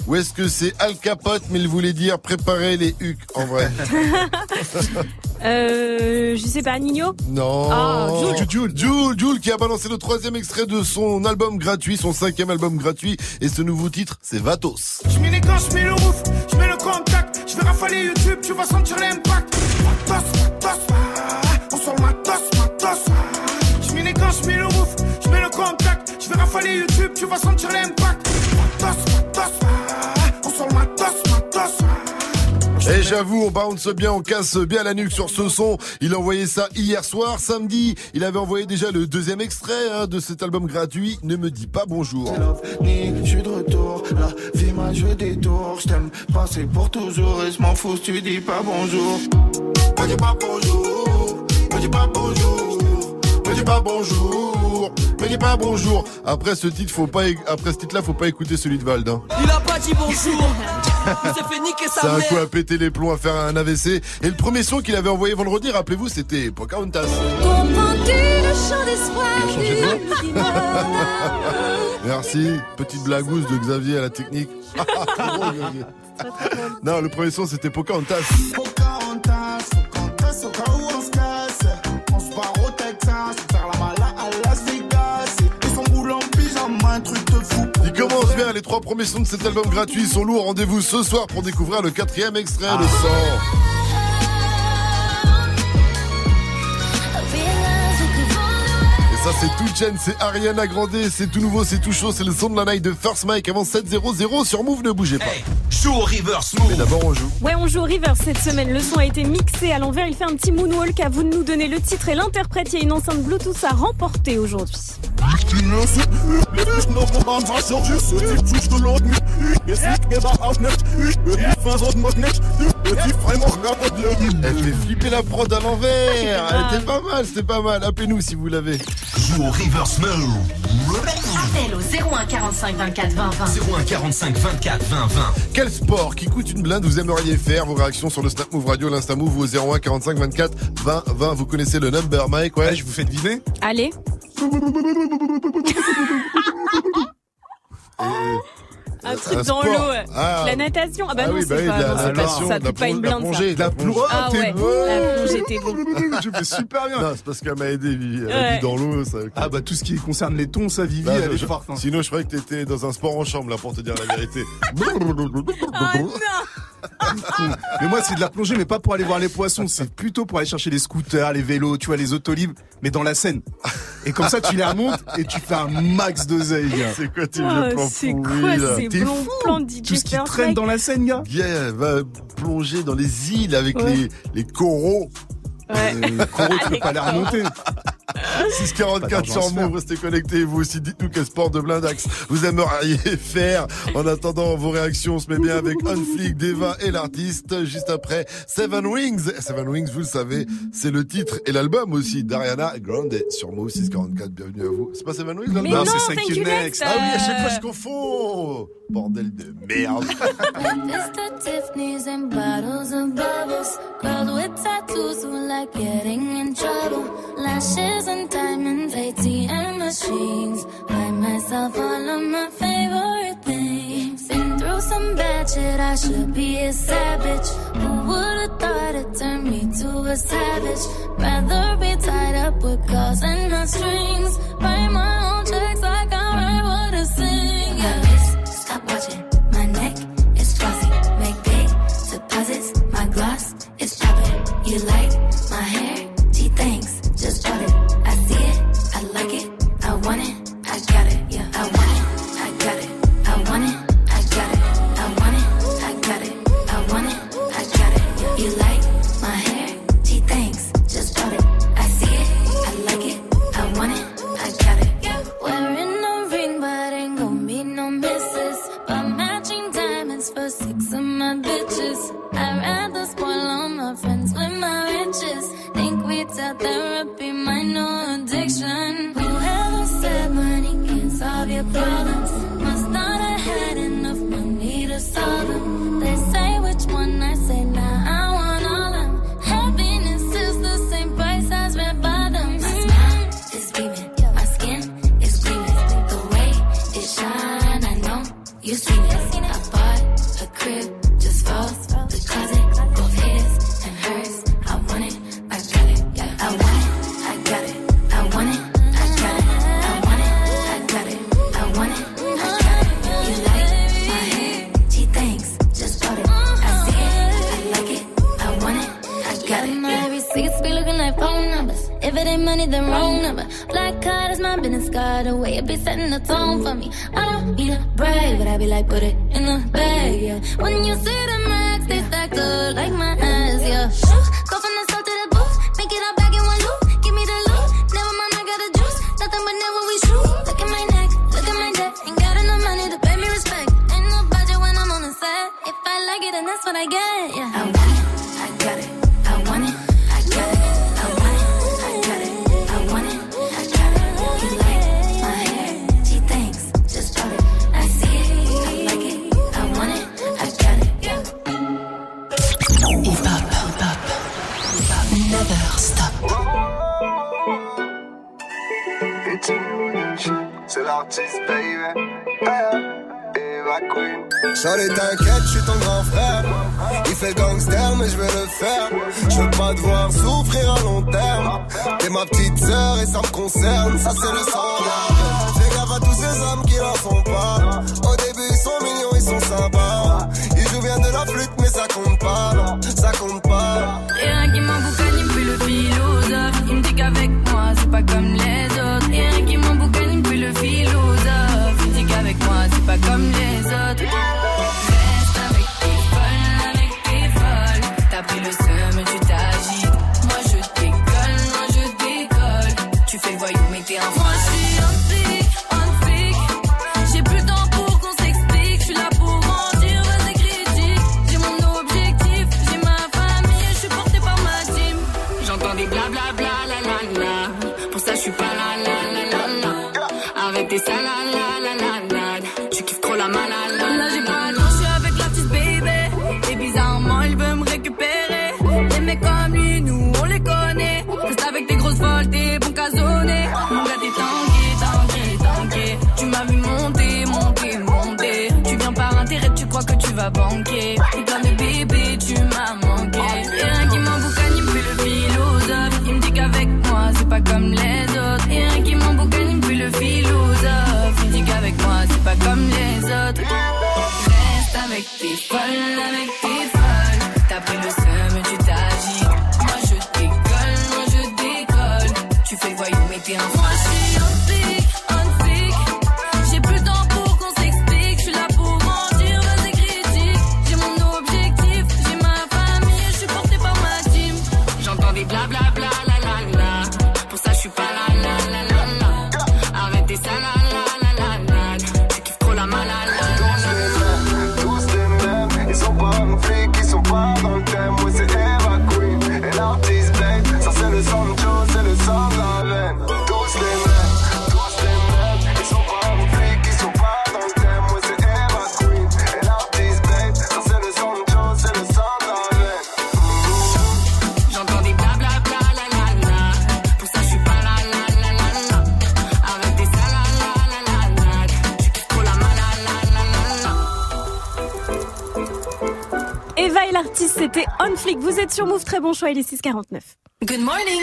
Ou est-ce que c'est Al Capote mais il voulait dire préparer les hucs en vrai? Euh, je sais pas, Nino Non Ah, Jul. Jul, Jul, Jul qui a balancé le troisième extrait de son album gratuit, son cinquième album gratuit et ce nouveau titre c'est Vatos. Je mets les gants, je mets le roof, je mets le contact, je vais rafaler YouTube, tu vas sentir l'impact. Matos, matos, ah, on sort matos, matos. ah. Je mets les gants, je mets le roof, je mets le contact, je vais rafaler YouTube, tu vas sentir l'impact. Matos, matos, Et j'avoue, on bounce bien, on casse bien la nuque sur ce son. Il a envoyé ça hier soir, samedi. Il avait envoyé déjà le deuxième extrait hein, de cet album gratuit. Ne me dis pas bonjour. Je suis de retour, la vie m'a joué des tours, je t'aime passer pour toujours et je m'en fous si tu dis pas bonjour. Me dis pas bonjour, me dis pas bonjour, me dis pas bonjour, Soyez pas un bonjour. Après ce titre, faut pas, après ce titre-là, faut pas écouter celui de Vald. hein. Il a pas dit bonjour. Il s'est fait niquer C'est sa un coup à péter les plombs, à faire un AVC. Et le premier son qu'il avait envoyé vendredi, rappelez-vous, c'était Pocahontas. A Merci. Petite blagousse de Xavier à la technique. Non, le premier son, c'était Pocahontas. Pocahontas, les trois premiers sons de cet album gratuit sont lourds. Rendez-vous ce soir pour découvrir le quatrième extrait, le sang. C'est tout Chen, c'est Ariana Grande, c'est tout nouveau, c'est tout chaud, c'est le son de la night de First Mike avant 7-0-0 sur Move, ne bougez pas. Joue au reverse move. Mais d'abord, on joue. Ouais, on joue au River cette semaine. Le son a été mixé à l'envers. Il fait un petit moonwalk. À vous de nous donner le titre et l'interprète. Il y a une enceinte Bluetooth à remporter aujourd'hui. Elle fait flipper la prod à l'envers. Elle était pas mal, c'était pas mal. Appelez-nous si vous l'avez. Joue au reverse move. Appel au 01 45 24 20 20. 01 45 24 20 20. Quel sport qui coûte une blinde vous aimeriez faire? Vos réactions sur le Snap Move Radio, l'Insta Move au 01 45 24 20 20. Vous connaissez le number, Mike Ouais, je vous fais deviner. Allez. Un truc dans sport. l'eau. Ah. La natation. Ah bah Ah non, oui, bah c'est oui, pas, la- non, la natation, ça. la pas une plonge- de la blinde, plongée, ça. de la plongée. Ah t'es ouais, la plongée, t'es bon. Je fais super bien. Non, c'est parce qu'elle m'a aidé, Vivi. Elle a dit dans l'eau, ça. Ah bah tout ce qui concerne les tons, ça Vivi, Bah, elle est forte. hein. Sinon, je croyais que t'étais dans un sport en chambre, là, pour te dire la vérité. Mais moi c'est de la plongée, mais pas pour aller voir les poissons, c'est plutôt pour aller chercher les scooters, les vélos, tu vois, les autolibres, mais dans la Seine. Et comme ça tu les remontes et tu fais un max d'oseille, gars. C'est quoi tes Oh, vieux plans c'est pourris, quoi là ces T'es fou de DJ Tout ce qui traîne dans la Seine, gars. Yeah, va plonger dans les îles avec Ouais. les, les coraux. Ouais. Euh, Coro, tu peux pas les remonter. 644 sur Move, restez connectés. Vous aussi, dites-nous quel sport de blindax vous aimeriez faire. En attendant vos réactions, on se met bien avec Unflick, Deva et l'artiste. Juste après, Seven Wings. Seven Wings, vous le savez, c'est le titre et l'album aussi d'Ariana Grande sur Move 644. Bienvenue à vous. C'est pas Seven Wings l'album non, c'est Thank You Next. Next. Ah oui, à chaque fois je confonds. Bordel de merde. Getting in trouble. Lashes and diamonds, ATM machines. Buy myself all of my favorite things. Been through some bad shit, I should be a savage. Who would've thought it turned me to a savage? Rather be tied up with calls and not strings. Write my own checks like I write what I sing. Yeah. Stop watching. Ain't money, then wrong number. Black card is my business card. The way it be setting the tone for me. I don't need a brag, but I be like, put it in the bag, yeah. When you see the max, they up like my ass, yeah. Charlie, t'inquiète, je suis ton grand frère. Il fait gangster, mais je vais le faire. Je veux pas te voir souffrir à long terme. T'es ma petite sœur et ça me concerne. Ça, c'est le sang. Fais gaffe à tous ces hommes qui n'en font pas. Au début, ils sont mignons, ils sont sympas. Ils jouent bien de la flûte, mais ça compte pas. Ça compte vas banquer. 24 sur Move. Très bon choix, il est 6,49. Good morning.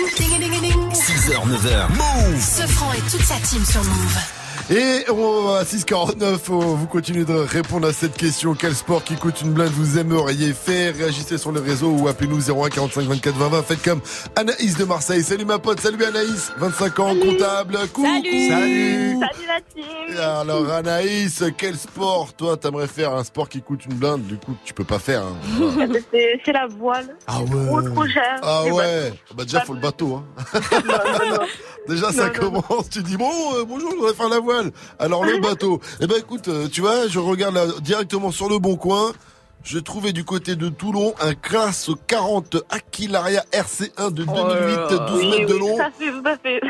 6h, 9h. Move. Ce franc et toute sa team sur Move. Et on, à 6h49, on- vous continuez de répondre à cette question. Quel sport qui coûte une blinde vous aimeriez faire? Réagissez sur les réseaux ou appelez-nous 01 45 24 20 20. Faites comme Anaïs de Marseille. Salut ma pote, salut Anaïs. 25 ans, comptable. Coucou. Salut. Salut. Salut la team Alors Anaïs, quel sport toi t'aimerais faire? Un sport qui coûte une blinde, du coup tu peux pas faire. hein. C'est c'est la voile. Ah ouais. Trop trop cher. Ah Les ouais. Bah déjà faut le bateau. Hein. déjà ça commence. Tu dis bon euh, bonjour, je voudrais faire la voile. Alors le bateau. Eh ben écoute, euh, tu vois, je regarde là, directement sur le bon coin. Je trouvais du côté de Toulon un classe 40 Aquilaria RC1 de 2008, 12 Oh Oui, mètres de oui, long, Ça fait, ça fait.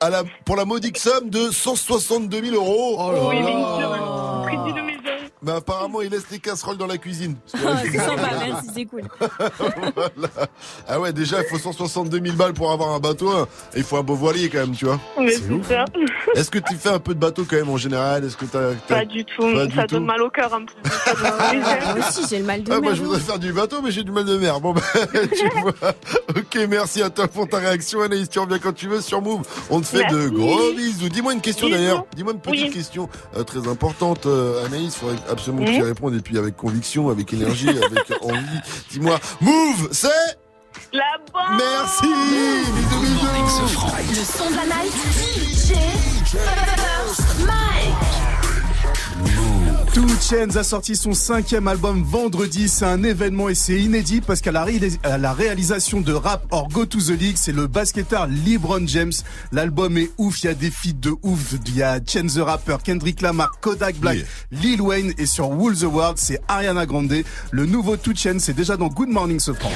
à la, pour la modique somme de 162 000 euros. Oh oui, bien Mais apparemment, il laisse les casseroles dans la cuisine. Ah, c'est sympa, merci, c'est cool. Voilà. Ah ouais, déjà, il faut 162 000 balles pour avoir un bateau. hein. Et il faut un beau voilier quand même, tu vois. Mais C'est ouf. c'est ça. Est-ce que tu fais un peu de bateau quand même en général? Est-ce que t'as, t'as- Pas du tout. Pas du ça tout? donne mal au cœur. Ça donne plaisir. Moi aussi, j'ai le mal de Ah, mer. moi, je voudrais faire du bateau, mais j'ai du mal de mer. Bon, bah, tu vois. Ok, merci à toi pour ta réaction, Anaïs. Tu reviens quand tu veux sur Move. On te fait de gros bisous. Dis-moi une question Bisous. d'ailleurs. Dis-moi une petite Oui. question euh, très importante, euh, Anaïs. Faudrait absolument que tu Mhm. répondes et puis avec conviction, avec énergie, avec envie. Dis-moi, Move, c'est La bonne Merci. Bisous, bisous. Le son de la night. DJ Mike. Two Chainz a sorti son cinquième album vendredi. C'est un événement et c'est inédit parce qu'à la, ré- à la réalisation de Rap or Go to the League, c'est le basketteur LeBron James. L'album est ouf, il y a des feats de ouf. Il y a Chance the Rapper, Kendrick Lamar, Kodak Black, Lil Wayne et sur Wool the World, c'est Ariana Grande. Le nouveau Two Chainz, c'est déjà dans Good Morning. Encore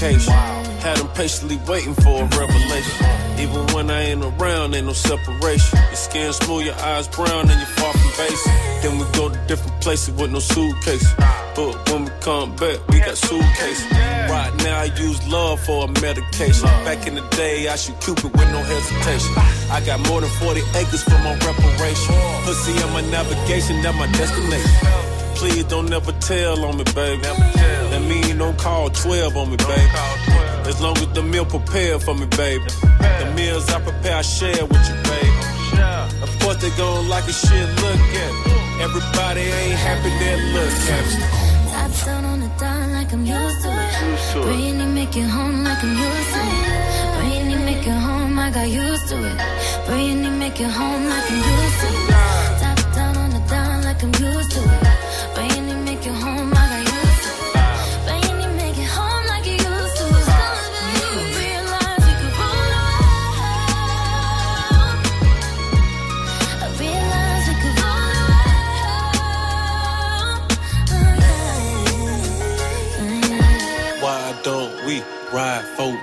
dedication. Had them patiently waiting for a revelation. Even when I ain't around, ain't no separation. Your skin smooth, your eyes brown, and you're far from basic. Then we go to different places with no suitcase. But when we come back, we got suitcases. Right now, I use love for a medication. Back in the day, I shoot Cupid with no hesitation. I got more than 40 acres for my reparation. Pussy on my navigation, that my destination. Please don't never tell on me, baby. That mean don't call 12 on me, baby. As long as the meal prepared for me, baby. The meals I prepare, I share with you, baby. Of course they gon' like a shit, look at me. Everybody ain't happy, they look at me. Top down on the dime like I'm used to it. Brainy make it home like I'm used to it. Brainy make it home, I got used to it. Brainy make it home like I'm used to it. Top down on the dime like I'm used to it.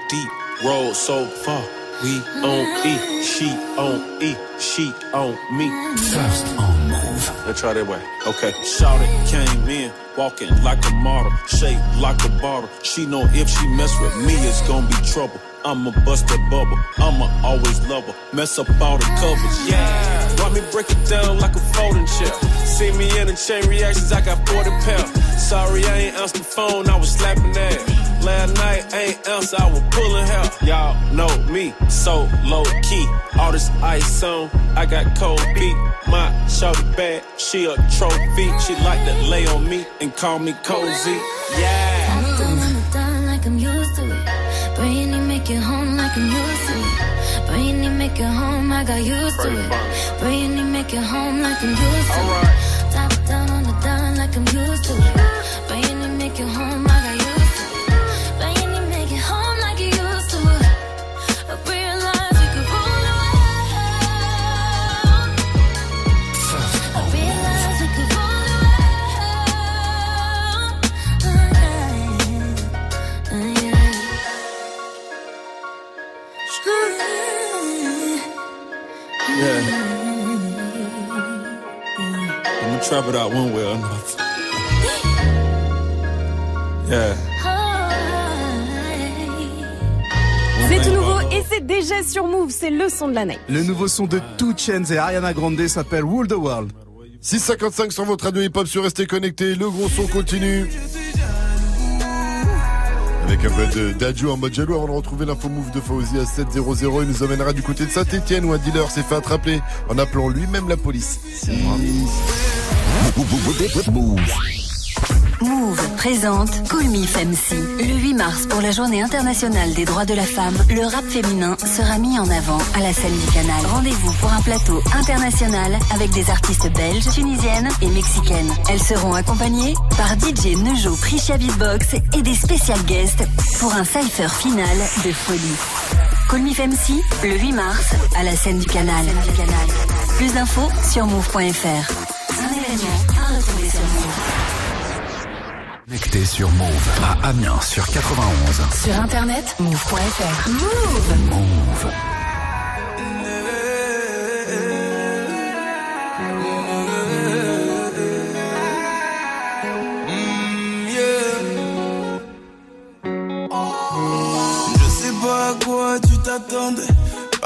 Deep? Roll so far. We on E, she on E, she on me. First on move. Let's try that way. Okay. Shouted came in, walking like a model, shaped like a bottle. She know if she mess with me, it's gonna be trouble. I'ma bust that bubble. I'ma always love her. Mess up all the covers. Yeah. Why me break it down like a folding chair? See me in the chain reactions, I got 40 pounds. Sorry, I ain't answered the phone, I was slapping that. Last night ain't else I was pulling hair. Y'all know me, so low key. All this ice on, I got cold feet. My shorty bad, she a trophy. She like to lay on me and call me cozy. Yeah. Top down on the dime like I'm used to it. Brainy make it home like I'm used to it. Brainy make it home, I got used to it. Brainy make it home like I'm used to it. Top down on the dime like I'm used to it. I'm gonna trap it out one way or another. Yeah. C'est tout nouveau et c'est déjà sur Move, c'est le son de l'année. Le nouveau son de Two Chainz et Ariana Grande s'appelle Rule the World. 655 sur votre radio hip-hop sur Restez Connectés. Le gros son continue. Avec un peu de d'adjo en mode jaloux avant de retrouver l'info move de Fauzi à 700. Il nous emmènera du côté de Saint-Etienne où un dealer s'est fait attraper en appelant lui-même la police. Move présente Call Me. Le 8 mars, pour la journée internationale des droits de la femme, le rap féminin sera mis en avant à la scène du canal. Rendez-vous pour un plateau international avec des artistes belges, tunisiennes et mexicaines. Elles seront accompagnées par DJ Nejo Prisha Beatbox et des spécial guests pour un cypher final de folie. Call Me le 8 mars, à la scène du canal. Plus d'infos sur move.fr. Un événement Connecté sur Move à Amiens sur 91. Sur internet, move.fr. Move Move. Je sais pas à quoi tu t'attendais.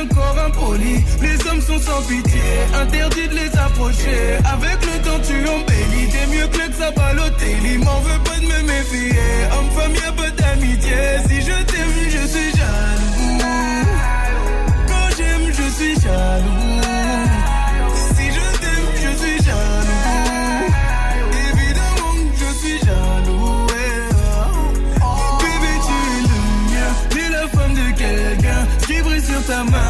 le corps impoli. Les hommes sont sans pitié, interdit de les approcher. Avec le temps, tu embellis. T'es mieux que le Xabalotelli. M'en veut pas de me méfier. Homme-femme, y'a pas d'amitié. Si je t'aime, je suis jaloux. Quand j'aime, je suis jaloux. Si je t'aime, je suis jaloux. Évidemment je suis jaloux. Bébé, tu es le mien. T'es la femme de quelqu'un qui brille sur ta main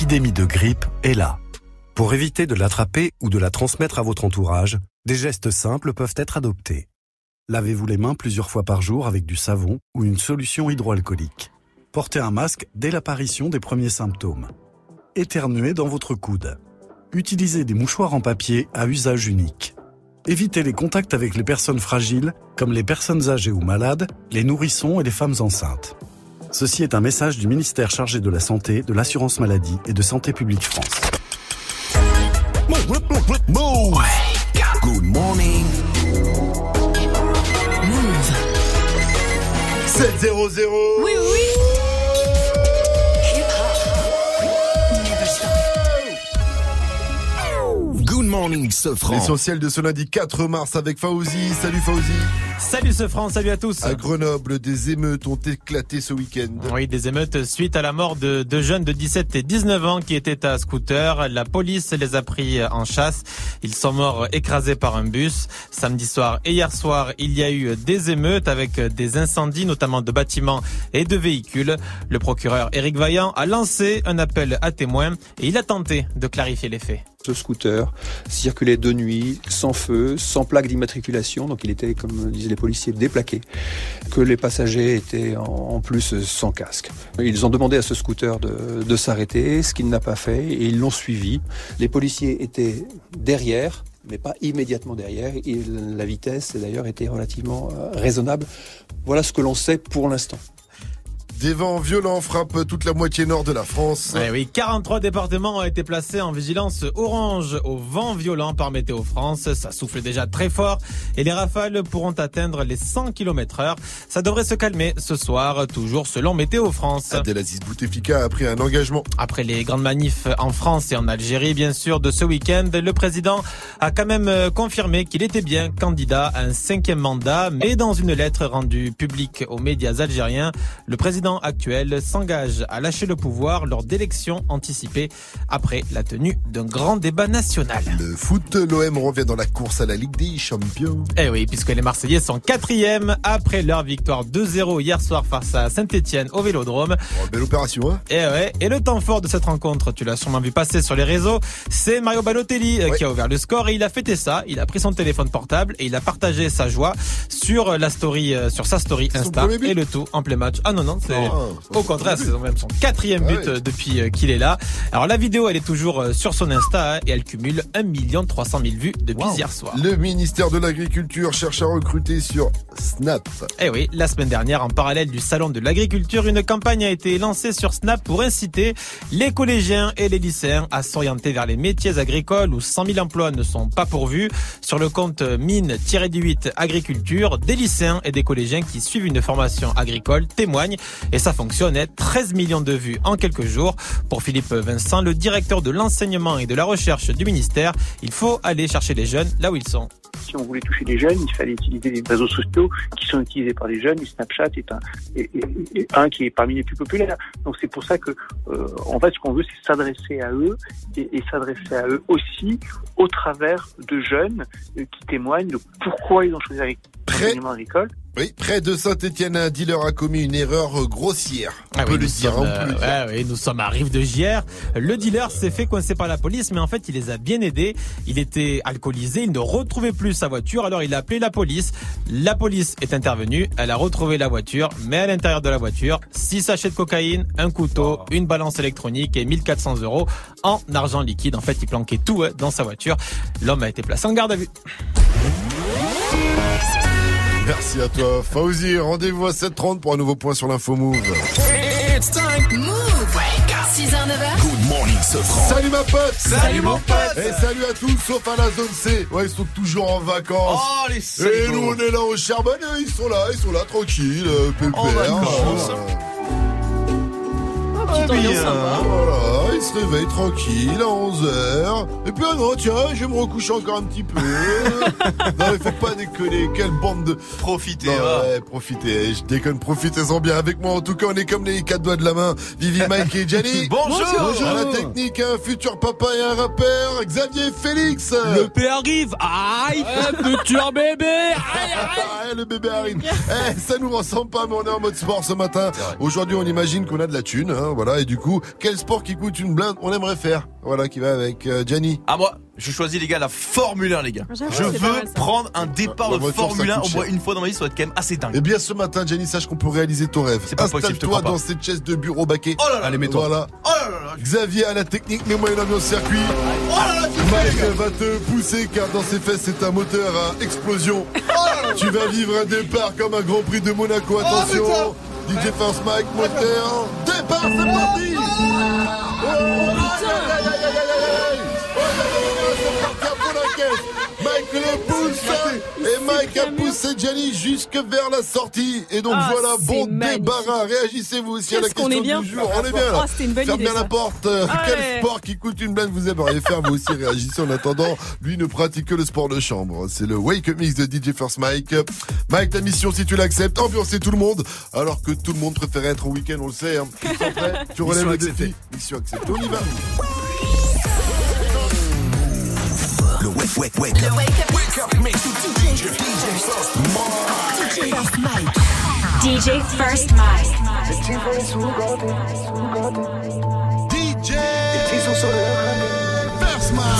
L'épidémie de grippe est là. Pour éviter de l'attraper ou de la transmettre à votre entourage, des gestes simples peuvent être adoptés. Lavez-vous les mains plusieurs fois par jour avec du savon ou une solution hydroalcoolique. Portez un masque dès l'apparition des premiers symptômes. Éternuez dans votre coude. Utilisez des mouchoirs en papier à usage unique. Évitez les contacts avec les personnes fragiles, comme les personnes âgées ou malades, les nourrissons et les femmes enceintes. Ceci est un message du ministère chargé de la Santé, de l'Assurance Maladie et de Santé Publique France. Good morning. 7-0-0 Oui, oui. Good morning, Sofran. L'essentiel de ce lundi 4 mars avec Fauzi. Salut Fauzi. Salut ce France, salut à tous. À Grenoble, des émeutes ont éclaté ce week-end. Oui, des émeutes suite à la mort de deux jeunes de 17 et 19 ans qui étaient à scooter. La police les a pris en chasse. Ils sont morts écrasés par un bus. Samedi soir et hier soir, il y a eu des émeutes avec des incendies, notamment de bâtiments et de véhicules. Le procureur Éric Vaillant a lancé un appel à témoins et il a tenté de clarifier les faits. Ce scooter circulait de nuit, sans feu, sans plaque d'immatriculation, donc il était, comme disaient les policiers, déplaqué. Que les passagers étaient en, plus sans casque. Ils ont demandé à ce scooter de, s'arrêter, ce qu'il n'a pas fait, et ils l'ont suivi. Les policiers étaient derrière, mais pas immédiatement derrière. La vitesse, d'ailleurs, était relativement euh, raisonnable. Voilà ce que l'on sait pour l'instant. Des vents violents frappent toute la moitié nord de la France. Ouais, oui, 43 départements ont été placés en vigilance orange au vent violent par Météo France. Ça souffle déjà très fort et les rafales pourront atteindre les 100 km heure. Ça devrait se calmer ce soir, toujours selon Météo France. Abdelaziz Bouteflika a pris un engagement. Après les grandes manifs en France et en Algérie, bien sûr, de ce week-end, le président a quand même euh, confirmé qu'il était bien candidat à un cinquième mandat, mais dans une lettre rendue publique aux médias algériens, le président président actuel s'engage à lâcher le pouvoir lors d'élections anticipées après la tenue d'un grand débat national. Le foot, l'OM revient dans la course à la Ligue des Champions. Eh oui, puisque les Marseillais sont quatrième après leur victoire 2-0 hier soir face à Saint-Etienne au Vélodrome. Oh, belle opération, hein Et ouais, et le temps fort de cette rencontre, tu l'as sûrement vu passer sur les réseaux, c'est Mario Balotelli euh, qui a ouvert le score et il a fêté ça. Il a pris son téléphone portable et il a partagé sa joie sur la story, euh, sur sa story Insta et le tout en plein match. Ah non non, c'est au contraire, c'est même son quatrième but euh, depuis euh, qu'il est là. Alors la vidéo, elle est toujours euh, sur son Insta hein, et elle cumule 1 300 000 vues depuis hier soir. Le ministère de l'Agriculture cherche à recruter sur Snap. Eh oui, la semaine dernière, en parallèle du salon de l'agriculture, une campagne a été lancée sur Snap pour inciter les collégiens et les lycéens à s'orienter vers les métiers agricoles où 100 000 emplois ne sont pas pourvus. Sur le compte mine-du-8 agriculture, des lycéens et des collégiens qui suivent une formation agricole témoignent et ça fonctionne. hein. 13 millions de vues en quelques jours. Pour Philippe Vincent, le directeur de l'enseignement et de la recherche du ministère, il faut aller chercher les jeunes là où ils sont. Si on voulait toucher les jeunes, il fallait utiliser les réseaux sociaux qui sont utilisés par les jeunes. Et Snapchat est un, est- est- est un qui est parmi les plus populaires. Donc c'est pour ça que, euh, en fait, ce qu'on veut, c'est s'adresser à eux et, et s'adresser à eux aussi au travers de jeunes euh, qui témoignent de pourquoi ils ont choisi l'enseignement agricole. Oui, près de Saint-Etienne, un dealer a commis une erreur grossière. On Ah peut oui, le nous dire, sommes, on peut le dire. euh, ouais, ouais, nous sommes à Rive de Gier. Le dealer s'est fait coincer par la police, mais en fait, il les a bien aidés. Il était alcoolisé, il ne retrouvait plus sa voiture, alors il a appelé la police. La police est intervenue, elle a retrouvé la voiture, mais à l'intérieur de la voiture, 6 sachets de cocaïne, un couteau, une balance électronique et 1400 euros en argent liquide. En fait, il planquait tout hein, dans sa voiture. L'homme a été placé en garde à vue. Merci à toi, Fauzi. Rendez-vous à 7h30 pour un nouveau point sur l'info Move. It's time. Move. Wake up. 6h, 9h. Good morning. Salut ma pote Salut, mon pote. Et salut à tous, sauf à la zone C. Ouais, ils sont toujours en vacances. Oh, les Et nous, on est là au charbonne, et ils sont là, ils sont là, tranquilles, euh, pépère. vacances. Petite ambiance bien, sympa. Voilà, ils se réveillent tranquille à 11h. Et puis, ah non, tiens, je vais me recoucher encore un petit peu. non, mais faut pas déconner, quelle bande de... Profitez, Non, hein. ouais, profitez, je déconne, profitez-en bien avec moi. En tout cas, on est comme les quatre doigts de la main. Vivi, Mike et Jenny. Bonjour. Bonjour. À la technique, un futur papa et un rappeur, Xavier Félix. Le P arrive. Aïe. futur bébé. Aïe, aïe. le bébé arrive. Eh, ça nous ressemble pas, mais on est en mode sport ce matin. Aujourd'hui, on imagine qu'on a de la thune, hein, voilà. Et du coup, quel sport qui coûte une blinde, on aimerait faire. Voilà, qui va avec euh, Gianni. Ah moi, je choisis les gars la Formule 1 les gars. Je veux mal, prendre un départ La de voiture, Formule ça 1 coûte au moins une fois dans ma vie, ça va être quand même assez dingue. Eh bien, ce matin, Jenny, sache qu'on peut réaliser ton rêve. C'est pas possible, je te Installe-toi dans cette chaise de bureau baquet. Oh là là, Allez, mets-toi. Voilà. Oh là là là. Xavier à la technique, mets-moi une ambiance circuit. Oh là là, tu Mike va te pousser car dans ses fesses c'est un moteur à explosion. tu vas vivre un départ comme un Grand Prix de Monaco. Attention. DJ First Mike, moteur. Départ, c'est parti. Oh, aïe, aïe, aïe, aïe, aïe, aïe, aïe. Oh, aïe, aïe, aïe, aïe, c'est parti à fond la caisse. Le et Mike a poussé Gianni jusque vers la sortie. Et donc Ah, voilà, bon magnifique. débarras. Réagissez-vous aussi à la question est bien. du jour. On est bien là. Oh, une bonne Ferme idée, bien la porte. Allez. Quel sport qui coûte une blinde vous aimeriez faire Vous aussi réagissez en attendant. Lui ne pratique que le sport de chambre. C'est le Wake Up Mix de DJ First Mike. Mike, ta mission, si tu l'acceptes, ambiancer tout le monde. Alors que tout le monde préférait être au week-end, on le sait. Hein. Tu sens prêt? Tu relèves Mission le acceptée. défi. Mission acceptée. On y va. Le wake, wake, wake. Le wake up. Wake up, mix to DJ. DJ First Mike. DJ First Mike. DJ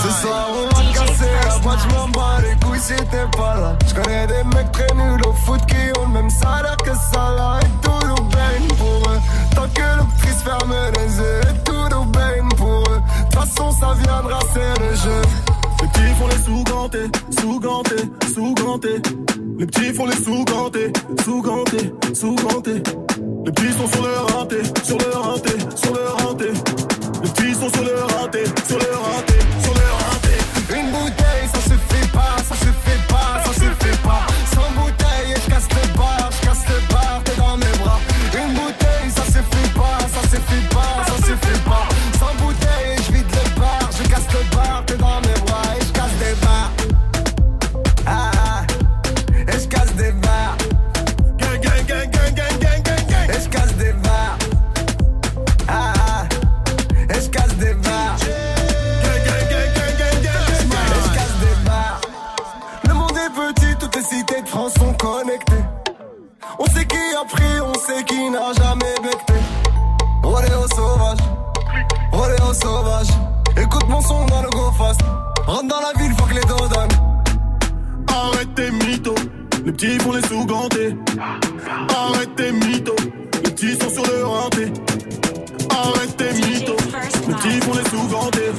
Ce soir on va casser la boîte, je m'en bats les couilles si t'es pas là J'connais des mecs très nuls au foot qui ont le même salaire que ça là Et tout nous baigne pour eux Tant que l'octrice ferme les yeux Et tout nous baigne pour eux De toute façon ça viendra c'est le jeu Les petits font les sous-gantés, sous-gantés, sous-gantés. Les petits font les sous-gantés, sous-gantés, sous-gantés. Les petits sont sur le rinté, sur le rinté, sur le rinté. Les petits sont sur le rinté, sur le rinté, sur le rinté. qui n'a jamais becté. Oreo sauvage, Oreo sauvage. Écoute mon son dans le go fast. Rentre dans la ville, faut que les dos donnent. Arrête tes mythos, les petits font les sous-gantés. Arrête tes mythos, les petits sont sur le renté. Arrête tes mythos, les petits font les sous-gantés.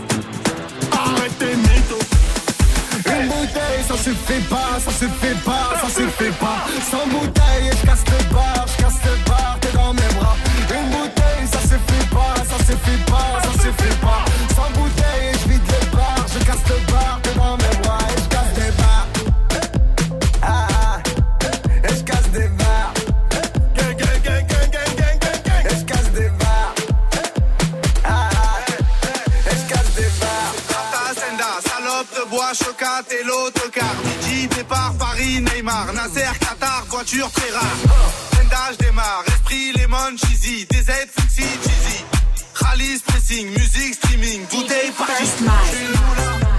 Arrête tes mythos. Une bouteille, ça se fait pas, ça se fait pas, ça se fait pas. Sans bouteille. 4 et l'autocar. Midi, départ, Paris, Neymar. Nasser, Qatar, voiture très rare. Vendage démarre, esprit, lemon, cheesy. DZ, Fuxi, cheesy. Rallye, pressing, musique, streaming. Bouteille, party.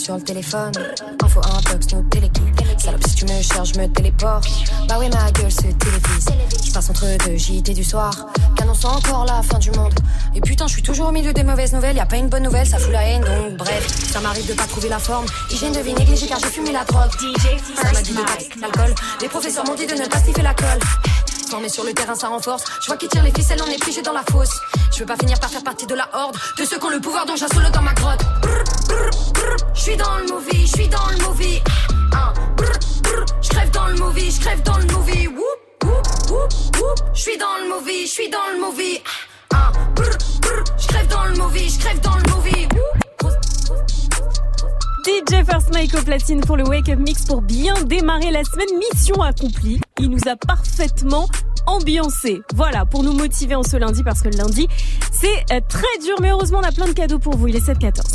Sur le téléphone. Info inbox, nos télékis. Salope, si tu me cherches, je me téléporte. Bah oui, ma gueule se télévise. Je passe entre deux JT du soir. Qu'annonce encore la fin du monde? Et putain, je suis toujours au milieu des mauvaises nouvelles. Y a pas une bonne nouvelle, ça fout la haine. Donc, bref, ça m'arrive de pas trouver la forme. Hygiène de vie négligée car j'ai fumé la drogue. DJ, ça m'a dit de pas l'alcool. Les professeurs m'ont dit de ne pas sniffer la colle. Formé sur le terrain, ça renforce. Je vois qui tire les ficelles, on est figé dans la fosse. Je veux pas finir par faire partie de la horde de ceux qui ont le pouvoir dont solo dans ma grotte. Je suis dans le movie, je suis dans le movie. Je crève dans le movie, je crève dans le movie. Je suis dans le movie, je suis dans le movie. Je crève dans le movie, je crève dans le movie. DJ First Mike au platine pour le Wake Up Mix pour bien démarrer la semaine. Mission accomplie. Il nous a parfaitement ambiancé. Voilà, pour nous motiver en ce lundi parce que le lundi, c'est euh, très dur. Mais heureusement, on a plein de cadeaux pour vous. Il est 7-14.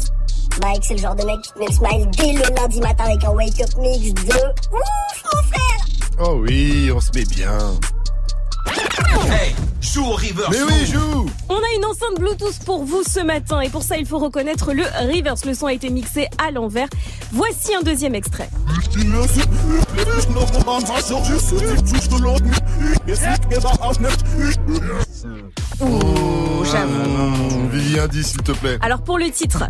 Mike, c'est le genre de mec qui te met le smile dès le lundi matin avec un wake-up mix de ouf, mon frère Oh oui, on se met bien. Hey, joue au reverse. Mais oui, joue On a une enceinte Bluetooth pour vous ce matin et pour ça il faut reconnaître le reverse. Le son a été mixé à l'envers. Voici un deuxième extrait. Oh, j'avoue. Vivien, dis s'il te plaît. Alors pour le titre,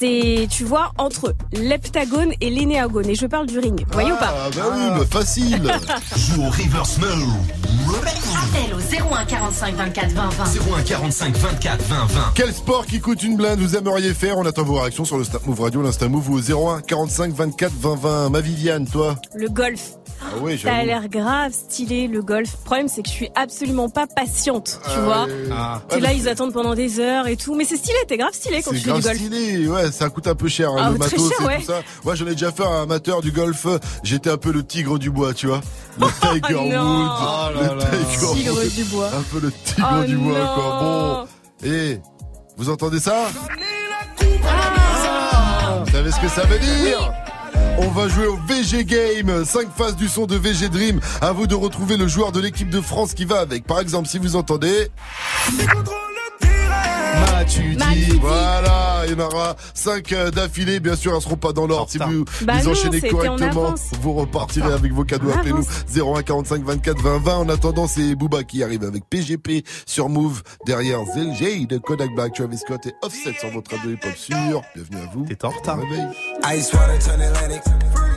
c'est, tu vois, entre l'heptagone et l'énéagone. Et je parle du ring. Vous voyez ou pas Ah bah oui, bah facile. Joue au reverse mode. Appel au 01 45 24 20 20. 01 45 24 20 20. Quel sport qui coûte une blinde vous aimeriez faire? On attend vos réactions sur le Snap Move Radio, l'Insta Move ou au 01 45 24 20 20. Ma Viviane, toi? Le golf. Ah oui, Ça a j'avoue. l'air grave stylé le golf. Le problème c'est que je suis absolument pas patiente, tu Ah vois. Ah. T'es là, ils attendent pendant des heures et tout. Mais c'est stylé, t'es grave stylé quand tu fais du golf. stylé, ouais, ça coûte un peu cher, hein, Ah, le très matos cher, et ouais. tout ça. Moi, j'en ai déjà fait un amateur du golf. J'étais un peu le tigre du bois, tu vois. Le Tiger Oh. Woods. Oh le là là. Tiger Tigre Woods. du bois. Un peu le tigre Oh du bois, non. quoi. Bon. Et, vous entendez ça? Ah. Vous savez ce que ça veut dire? On va jouer au VG Game, 5 phases du son de VG Dream. À vous de retrouver le joueur de l'équipe de France qui va avec. Par exemple, si vous entendez. Matuidi. Matuidi. Voilà, il y en aura 5 d'affilée. Bien sûr, elles seront pas dans l'ordre. Si vous Bah les non, enchaînez en correctement, vous repartirez avec vos cadeaux. Appelez-nous avance. 01 45 24 20 20. En attendant, c'est Booba qui arrive avec PGP sur Move. Derrière Zelgey de Kodak Black, Travis Scott et Offset sur votre radio hip-hop sûr. Bienvenue à vous. T'es en retard. Ice water turn Atlantic.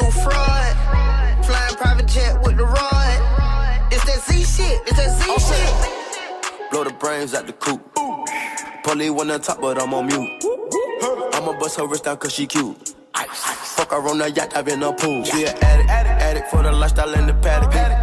do fraud. Flying private jet with the rod. It's that Z shit. It's that Z shit. Blow the brains out the coop. Polly one on top, but I'm on mute. I'ma bust her wrist down cause she cute. Fuck her on the yacht, I've been a pool. She an addict, addict for the lifestyle and the paddock. Have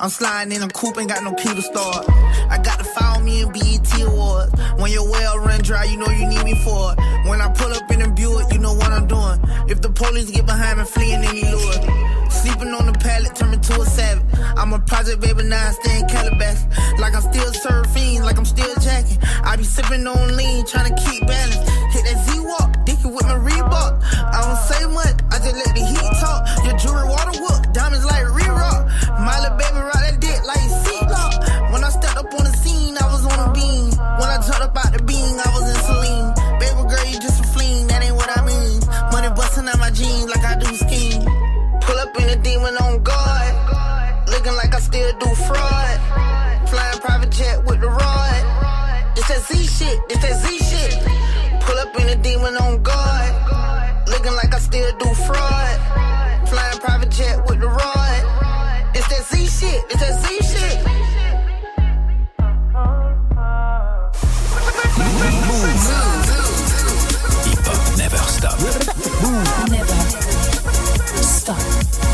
I'm sliding in a coupe, ain't got no key to start. I got to follow me in BET Awards. When your well run dry, you know you need me for it. When I pull up in a Buick, you know what I'm doing. If the police get behind me, fleeing any lure. Sleeping on the pallet, turn me to a savage. I'm a project baby, now I stay in Calabas. Like I'm still surfing, like I'm still jacking. I be sipping on lean, trying to keep balance. Hit that Z-Walk, dicky with my Reebok. I don't say much, I just let the heat talk. Your jewelry water whoop, diamonds like re-rock. My little baby rock that dick like seatlock. When I stepped up on the scene, I was on a beam. When I jumped up out the beam, I was in saline. Baby girl, you just a fleen, that ain't what I mean. Money busting out my jeans like I do skiing. Looking like I still do fraud. Flying private jet with the rod. It's that Z shit, it's that Z shit. Pull up in a demon on guard. Looking like I still do fraud. Flying private jet with the rod. It's that Z shit, it's that Z shit. Hip hop never stop. Never stop.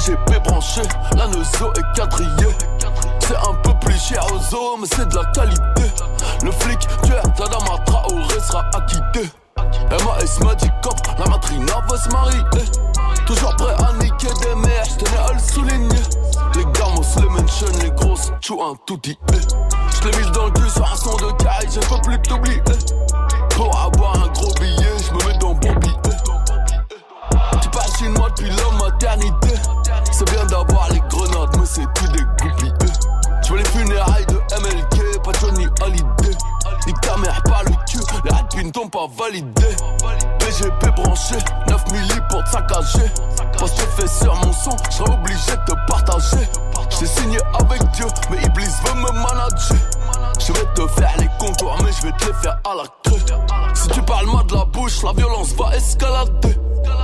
DGP branché, la nozo est quadrillée. C'est un peu plus cher aux hommes, mais c'est de la qualité. Le flic tueur d'Adama Traoré sera acquitté. MAS Magic Cop, la matrina va se marier. Toujours prêt à niquer des mères, j'tenais à le souligner. Les gamos, les mentions, les grosses, tchou un tout dit. J'l'ai mis dans le cul sur un son de caille, je peux plus t'oublier. Pour avoir un gros billet, j'me mets dans bon billet. Tu parles chinois depuis la maternité. C'est bien d'avoir les grenades, mais c'est tout des goupilles. Je veux les funérailles de MLK, pas Johnny Hallyday. Nique ta mère par le les rapines t'ont pas validé. PGP branché, 9 milli pour te. Parce que fait sur mon son, j'serais obligé de te partager. J'ai signé avec Dieu, mais Iblis veut me manager. Je vais te faire les contours, mais je vais te les faire à la queue. Si tu parles mal de la bouche, la violence va escalader.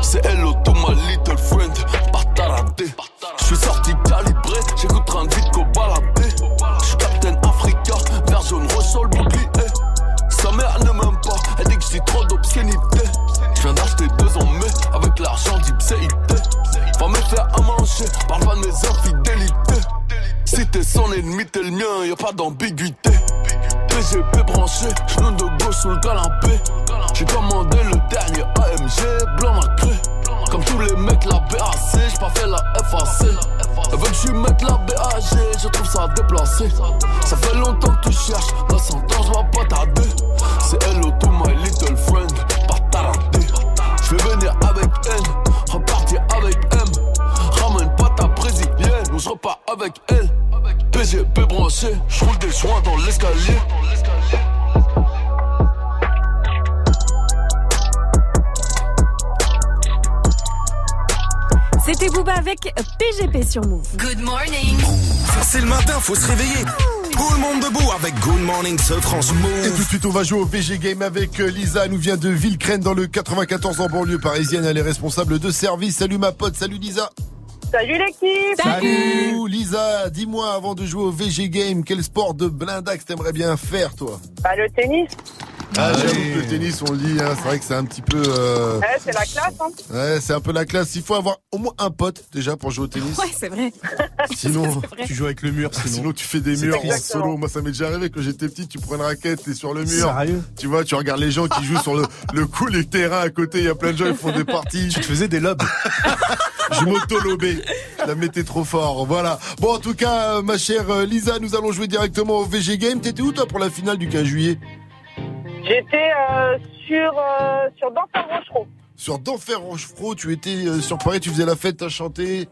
C'est hello to my little friend, pas taradé. Je suis sorti calibré, j'écoute de vite qu'au baladé. Je suis Captain Africa, vert jaune sur le bouclier. Sa mère ne m'aime pas, elle dit que j'ai trop d'obscénité. Je viens d'acheter deux en mai avec l'argent d'Ipséité. Va me faire à manger, parle pas de mes infidélités. Si t'es son ennemi, t'es le mien, y a pas d'ambiguïté. PGP branché, genou de gauche sous le canapé. J'ai commandé le dernier AMG, blanc nacré. Comme tous les mecs, la BAC, j'ai pas fait la FAC. Elle veut que je mette la BAG, je trouve ça déplacé. Ça fait longtemps que tu cherches, dans 100 ans, je vois pas tarder. C'est hello to my little friend, pas taradé. Je vais venir avec N, repartir avec M. Ramène pas ta brésilienne, ou je repars avec elle. PGP branché, je roule des joints dans l'escalier. C'était Booba avec PGP sur Move. Good morning. C'est le matin, faut se réveiller. Tout le monde debout avec Good Morning ce France Et tout de Move. suite, on va jouer au VG Game avec euh, Lisa. Elle nous vient de Villecrène dans le 94 en banlieue parisienne. Elle est responsable de service. Salut ma pote, salut Lisa. Salut l'équipe Salut Lisa, dis-moi avant de jouer au VG Game, quel sport de blindax t'aimerais bien faire toi? Bah le tennis, Ah, j'avoue que le tennis, on le dit, hein, c'est vrai que c'est un petit peu... euh, ouais, c'est la classe hein. Ouais, c'est un peu la classe. Il faut avoir au moins un pote déjà pour jouer au tennis. Ouais, c'est vrai. Sinon, Tu joues avec le mur, sinon. sinon. tu fais des murs en solo. Moi, ça m'est déjà arrivé quand j'étais petit, tu prends une raquette, t'es sur le mur. Sérieux? Tu vois, tu regardes les gens qui jouent sur le, le coup, les terrains à côté, il y a plein de gens, ils font des parties. Tu te faisais des lobes. Je m'auto-lobais. La mettais trop fort. Voilà. Bon, en tout cas, ma chère euh, Lisa, nous allons jouer directement au VG Game. T'étais où, toi, pour la finale du 15 juillet? J'étais euh, sur, euh, sur Dantin Rochereau. Sur d'Enfer Rochefort, tu étais euh, sur Paris, tu faisais la fête, t'as chanté.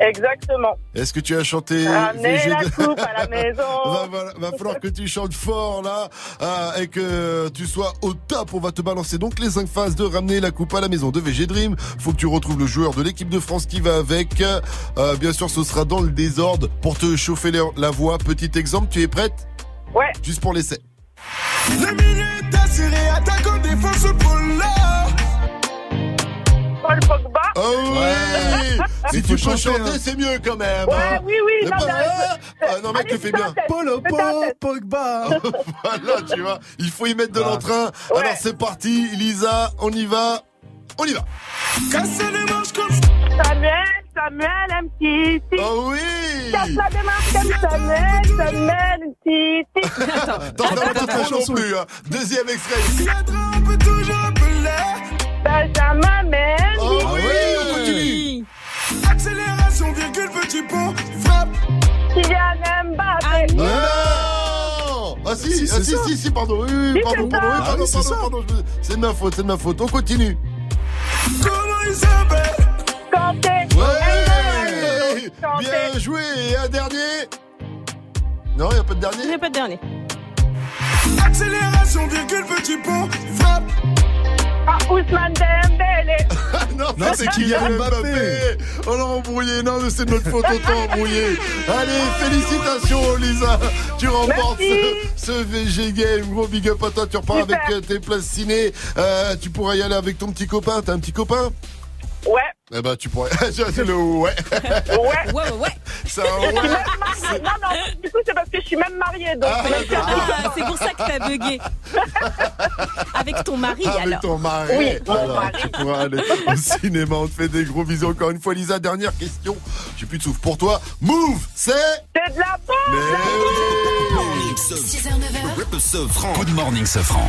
Exactement. Est-ce que tu as chanté Ramenez VG2? la coupe à la maison. va, va- va falloir que tu chantes fort là euh, et que tu sois au top. On va te balancer donc les 5 phases de ramener la coupe à la maison de VG Dream. Faut que tu retrouves le joueur de l'équipe de France qui va avec. Euh, bien sûr, ce sera dans le désordre pour te chauffer la- la voix. Petit exemple, tu es prête? Ouais. Juste pour l'essai. Les minutes assurées, attaquant, défense pour là. Paul Pogba. Oh oui Si Il tu faut peux chanter, chanter, hein. c'est mieux quand même. Ouais, hein. oui, oui, non, pas mais- vrai Ah non, mec, le fais bien. Polo. Pogba. voilà, tu vois, il faut y mettre de Ah. l'entrain. Ouais. Alors c'est parti, Lisa, on y va. On y va. Casse les manches comme Samuel, Samuel, MTT. Oh oui Casse la démarche comme Samuel, Samuel. Attends. Non chanson. plus. Hein. Deuxième extrait. Benjamin Mendy. Oh oui, on continue. Accélération, virgule, petit pont. Frappe. Kylian Mbappé. Ah, non. Non Ah si, Si, ah, si, si, si, pardon, oui, oui, Oui, pardon, c'est pardon, pardon, c'est pardon, pardon, de ma faute, c'est de ma faute, on continue. Comment il s'appelle? Kanté. Ouais. Bien joué, et un dernier Non, y a pas de Il dernier n'y a pas de dernier. Accélération, virgule, petit pont. Frappe. Ah, Ousmane Dembélé. Non, Non, c'est Kylian Mbappé. On l'a embrouillé. Non, mais c'est de notre faute, on t'a embrouillé. Allez, félicitations, Lisa. Tu remportes ce, ce VG Game. Gros big up à toi. Tu repars Super. avec tes places ciné. Euh, tu pourras y aller avec ton petit copain. T'as un petit copain? Ouais, Eh ben, tu pourrais. c'est le ouais. ouais. Ouais, ouais, ouais. C'est un ouais. Même mariée. Non, non, du coup, c'est parce que je suis même mariée. Donc, Ah, c'est Ah, c'est pour ça que t'as bugué. Avec ton mari, Avec alors. ton mari. Oui, Alors, mari. tu pourras aller au cinéma. On te fait des gros bisous encore une fois, Lisa. Dernière question. J'ai plus de souffle pour toi. Move, c'est. C'est de la bombe. Mais oui. 6h, 9h. Good morning, Sofran.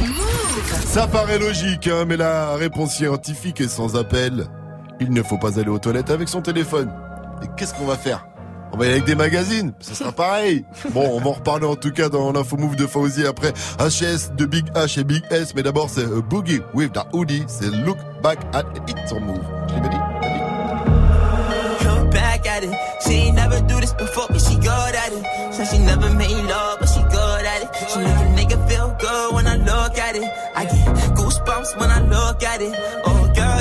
Ça paraît logique, hein, mais la réponse scientifique est sans appel. Il ne faut pas aller aux toilettes avec son téléphone. Et qu'est-ce qu'on va faire? On va y aller avec des magazines, ça sera pareil. Bon, on va en reparler en tout cas dans l'info move de Fauzi après HS de Big H et Big S, mais d'abord c'est euh, Boogie with the Hoodie, c'est Look Back at It on Move. She never do this before, but she at it. Never made love, but she good at it. She make a nigga feel good when I look at it. I get goosebumps when I look at it. Oh,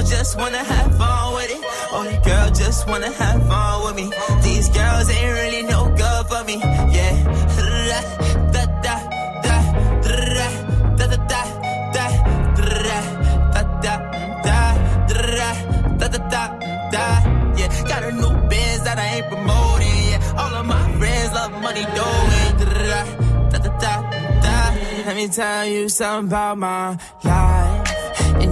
just wanna have fun with it. Oh, the girl just wanna have fun with me. These girls ain't really no good for me. Yeah. Da da da da da da da da da da da da da da da da da yeah. Got a new that I ain't promoting. Yeah. All of my friends love money doing. Da da da da. Let me tell you something about my life.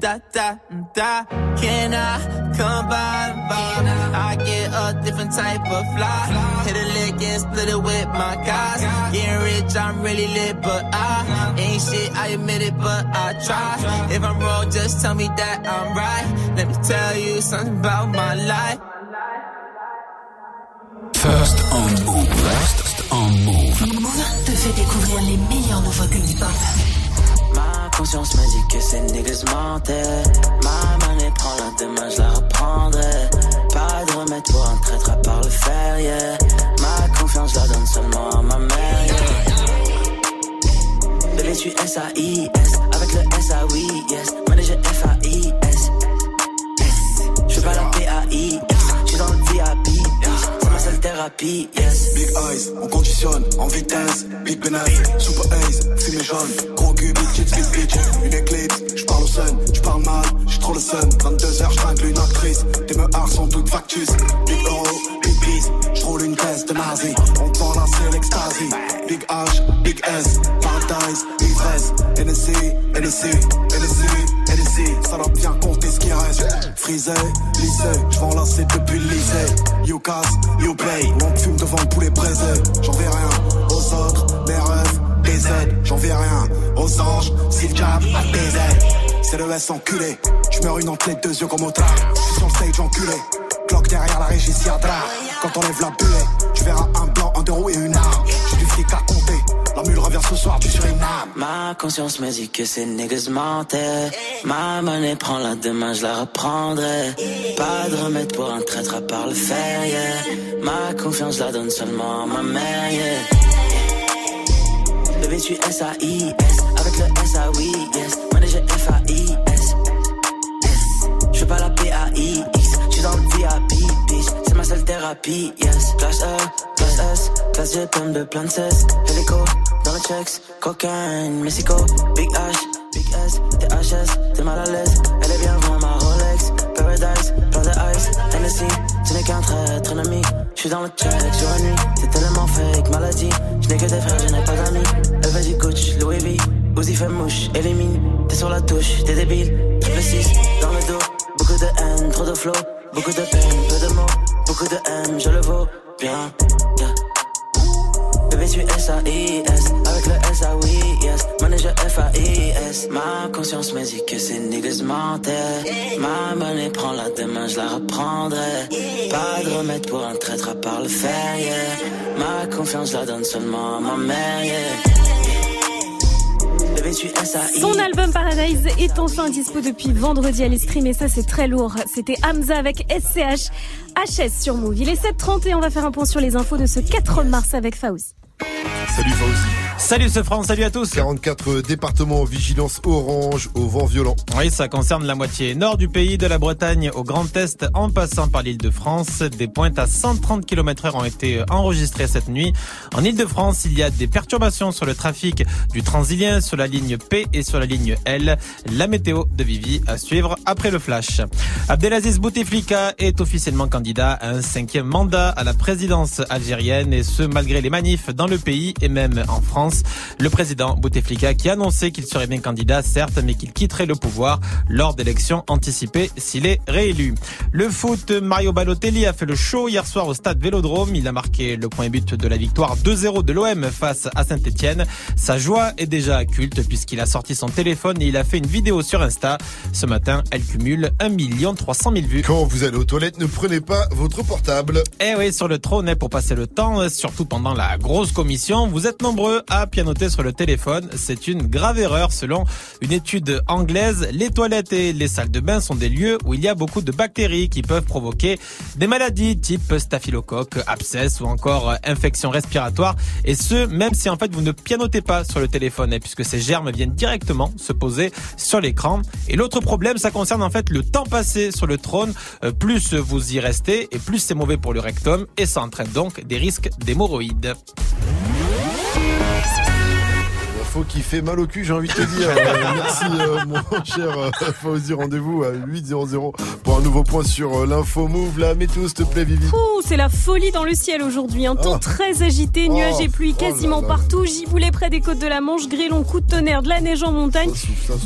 Da da da. Can I come by? by? I get a different type of fly. Hit a lick and split it with my guys. Getting rich, I'm really lit, but I ain't shit. I admit it, but I try. If I'm wrong, just tell me that I'm right. Let me tell you something about my life. First on Move. First on Move te fait découvrir les meilleures nouveautés hip-hop. Conscience me dit que ces niggas mentaient. Ma monnaie prend la demain, je la reprendrai. Pas de remède pour un traître à part le fer, yeah. Ma confiance, je la donne seulement à ma mère, yeah. Bébé, je suis S-A-I-S. Avec le S-A-Oui, yes. Manager F-A-I-S. Je suis pas la P-A-I-S. Big eyes, on conditionne en vitesse. Big business, super ace, fumée jaune. Gros cul, bitch, bitch, bitch. Une éclipse, j'parle au sun, j'parle mal, j'suis trop le sun. 22h, j'tringle une actrice. Tes meurs sont toutes factus. Big euro, big peace, j'roule une caisse de nazi. On vend là, c'est l'extasie. Big H, big S, paradise, ivresse. NSC, NSC, NSC, NSC. Ça doit bien compter ce qui reste. Frisé, lycée, j'vends lancer depuis le lycée. You casse, you play. On fume devant le poulet braisé. J'en vais rien aux autres, des rêves, des aides. J'en vais rien aux anges, si le diable a des. C'est le S enculé. J'meurs une entrée de deux yeux comme au J'suis sur le stage enculé. Cloque derrière la régie Siadra. Quand on lève la buée, tu verras un blanc, un deux roues et une arme. J'ai du fric à compter. La revient ce soir du Suriname. Ma conscience me dit que ces niggas. Ma monnaie prend la demain, je la reprendrai. Pas de remède pour un traître à part le fer, yeah. Ma confiance, la donne seulement à ma mère, yeah. Bébé, tu S-A-I-S. Avec le S-A-Oui, yes. Manager F-A-I-S. Je suis pas la P-A-I-X. Suis dans le VIP, seule thérapie, yes. Classe E, classe S, classe G, pomme de plein de cesse. Hélico, dans les checks, cocaine, Mexico, Big H, Big S, THS, t'es mal à l'aise. Elle est bien vraiment ma Rolex, Paradise, plein de ice, Hennessy, ce n'est qu'un traître ennemi. Je suis dans le check jour et nuit, c'est tellement fake, maladie. Je n'ai que des frères, je n'ai pas d'amis. Elle veut du coach, Louis V, Uzi fait mouche, élimine. T'es sur la touche, t'es débile. Triple 6, dans le dos, beaucoup de haine, trop de flow. Beaucoup de peine, peu de mots, beaucoup de haine, je le vaux bien. Bébé, tu S-A-I-S, avec le S-A-Oui, yes. Manager F-A-I-S. Ma conscience me dit que ces niggas mentaient. Ma monnaie prend la demain, je la reprendrai. Pas de remède pour un traître à part le fer, yeah. Ma confiance, la donne seulement à ma mère, yeah. Son album Paradise est enfin dispo depuis vendredi à l'estream et ça c'est très lourd. C'était Hamza avec SCH HS sur Move. Il est 7h30 et on va faire un point sur les infos de ce 4 mars avec Faouzi. Salut Fauzi. Salut ce France, salut à tous. 44 départements en vigilance orange au vent violent. Oui, ça concerne la moitié nord du pays, de la Bretagne au Grand Est, en passant par l'île de France. Des pointes à 130 km heure ont été enregistrées cette nuit. En île de France, il y a des perturbations sur le trafic du Transilien, sur la ligne P et sur la ligne L. La météo de Vivi à suivre après le flash. Abdelaziz Bouteflika est officiellement candidat à un cinquième mandat à la présidence algérienne et ce malgré les manifs dans le pays et même en France. Le président Bouteflika qui a annoncé qu'il serait bien candidat, certes, mais qu'il quitterait le pouvoir lors d'élections anticipées s'il est réélu. Le foot, Mario Balotelli a fait le show hier soir au stade Vélodrome. Il a marqué le premier but de la victoire 2-0 de l'OM face à Saint-Etienne. Sa joie est déjà culte puisqu'il a sorti son téléphone et il a fait une vidéo sur Insta. Ce matin, elle cumule 1 300 000 vues. Quand vous allez aux toilettes, ne prenez pas votre portable. Eh oui, sur le trône, pour passer le temps, surtout pendant la grosse commission, vous êtes nombreux à pianoter sur le téléphone. C'est une grave erreur selon une étude anglaise. Les toilettes et les salles de bain sont des lieux où il y a beaucoup de bactéries qui peuvent provoquer des maladies type staphylocoque, abscesse ou encore infection respiratoire. Et ce, même si en fait vous ne pianotez pas sur le téléphone, hein, puisque ces germes viennent directement se poser sur l'écran. Et l'autre problème, ça concerne en fait le temps passé sur le trône. Euh, plus vous y restez et plus c'est mauvais pour le rectum et ça entraîne donc des risques d'hémorroïdes. Faut qu'il fait mal au cul, j'ai envie de te dire. Euh, merci euh, mon cher euh, Fauzi, rendez-vous à 8.00 pour un nouveau point sur euh, l'info move. La météo, s'il te plaît, Vivi. Ouh, c'est la folie dans le ciel aujourd'hui. Un temps Ah. très agité, nuages Oh, et pluie oh là quasiment là. partout. Giboulé près des côtes de la Manche, grêlon, coup de tonnerre, de la neige en montagne.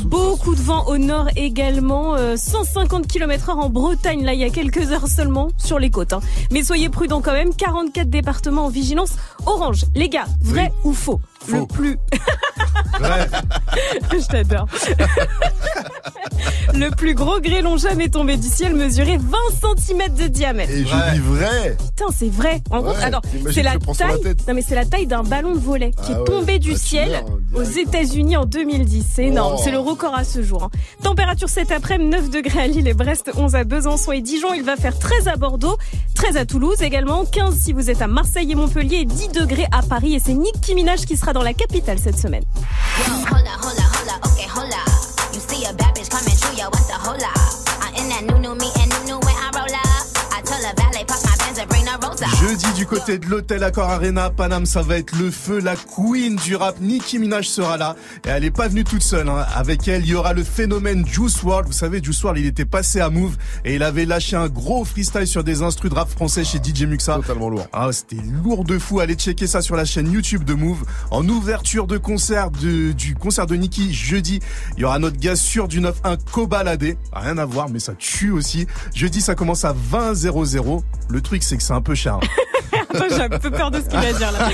Beaucoup de vent au nord également. euh, 150 km heure en Bretagne, là, il y a quelques heures seulement sur les côtes. hein. Mais soyez prudents quand même. 44 départements en vigilance orange. Les gars, vrai ou faux, Le plus... Je t'adore. Le plus gros grêlon jamais tombé du ciel mesurait 20 cm de diamètre. Et je dis vrai. Putain, c'est vrai. En gros, Ouais, alors, t'imagines c'est la taille. Non, mais c'est la taille d'un ballon de volet qui Ah est ouais. tombé du Ah, tu ciel meurs, aux États-Unis en 2010. C'est énorme. Oh. C'est le record à ce jour. hein. Température cet après-midi 9 degrés à Lille et Brest, 11 à Besançon et Dijon. Il va faire 13 à Bordeaux, 13 à Toulouse également, 15 si vous êtes à Marseille et Montpellier et 10 degrés à Paris. Et c'est Nicki Minaj qui sera dans la capitale cette semaine. Jeudi du côté de l'hôtel Accor Arena, Paname, ça va être le feu. La queen du rap, Nicki Minaj sera là. Et elle est pas venue toute seule. hein. Avec elle, il y aura le phénomène Juice WRLD. Vous savez, Juice WRLD, il était passé à Move et il avait lâché un gros freestyle sur des instrus de rap français chez DJ Muxa. Totalement lourd. Ah, c'était lourd de fou. Allez checker ça sur la chaîne YouTube de Move. En ouverture de concert de, du concert de Nicki jeudi, il y aura notre gars sûr du 9-1 Cobaladé. Rien à voir, mais ça tue aussi. Jeudi, ça commence à 20 00. Le truc, c'est que c'est un peu cher. hein. Attends, j'ai un peu peur de ce qu'il va dire là.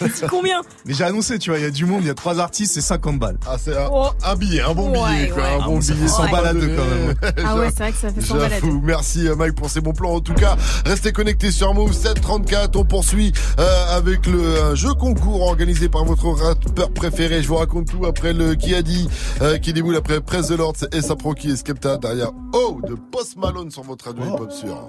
C'est combien Mais j'ai annoncé, tu vois, il y a du monde, il y a trois artistes, c'est 50 balles. Ah, c'est un, Oh. un billet, un bon Ouais, billet, quoi. ouais. Un Ah, bon ça billet. fait 100 sans balles à deux, quand même. Ah ouais, c'est vrai que ça fait 100 balles à deux. J'avoue. Merci euh, Mike pour ces bons plans. En tout cas, restez connectés sur Move 734. On poursuit euh, avec le euh, jeu concours organisé par votre rappeur préféré. Je vous raconte tout après le qui a dit, euh, qui déboule après Presse de l'ordre et sa qui et Skepta derrière Oh de Post Malone sur votre radio hip-hop sûr.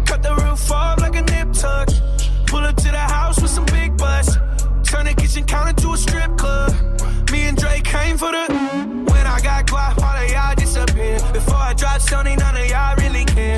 Cut the roof off like a nip tuck. Pull up to the house with some big butts. Turn the kitchen counter to a strip club. Me and Drake came for the. When I got guap, all of y'all disappear. Before I dropped Sony, none of y'all really care.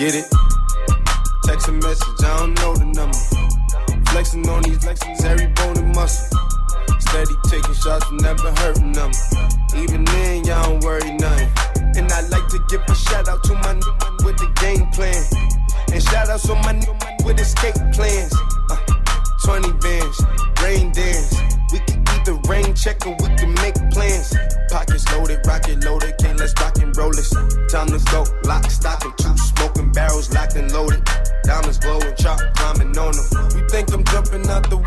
Get it? Text a message, I don't know the number. Flexing on these flexings, every bone and muscle. Steady taking shots, never hurting them. Even then, y'all don't worry nothing. And I like to give a shout out to my new with the game plan. And shout outs to my new with escape plans. Uh, 20 bands, rain dance. We can either rain check or we can make plans. Pockets loaded, rocket loaded, can't let's rock and roll this. Time to go, lock, stock, and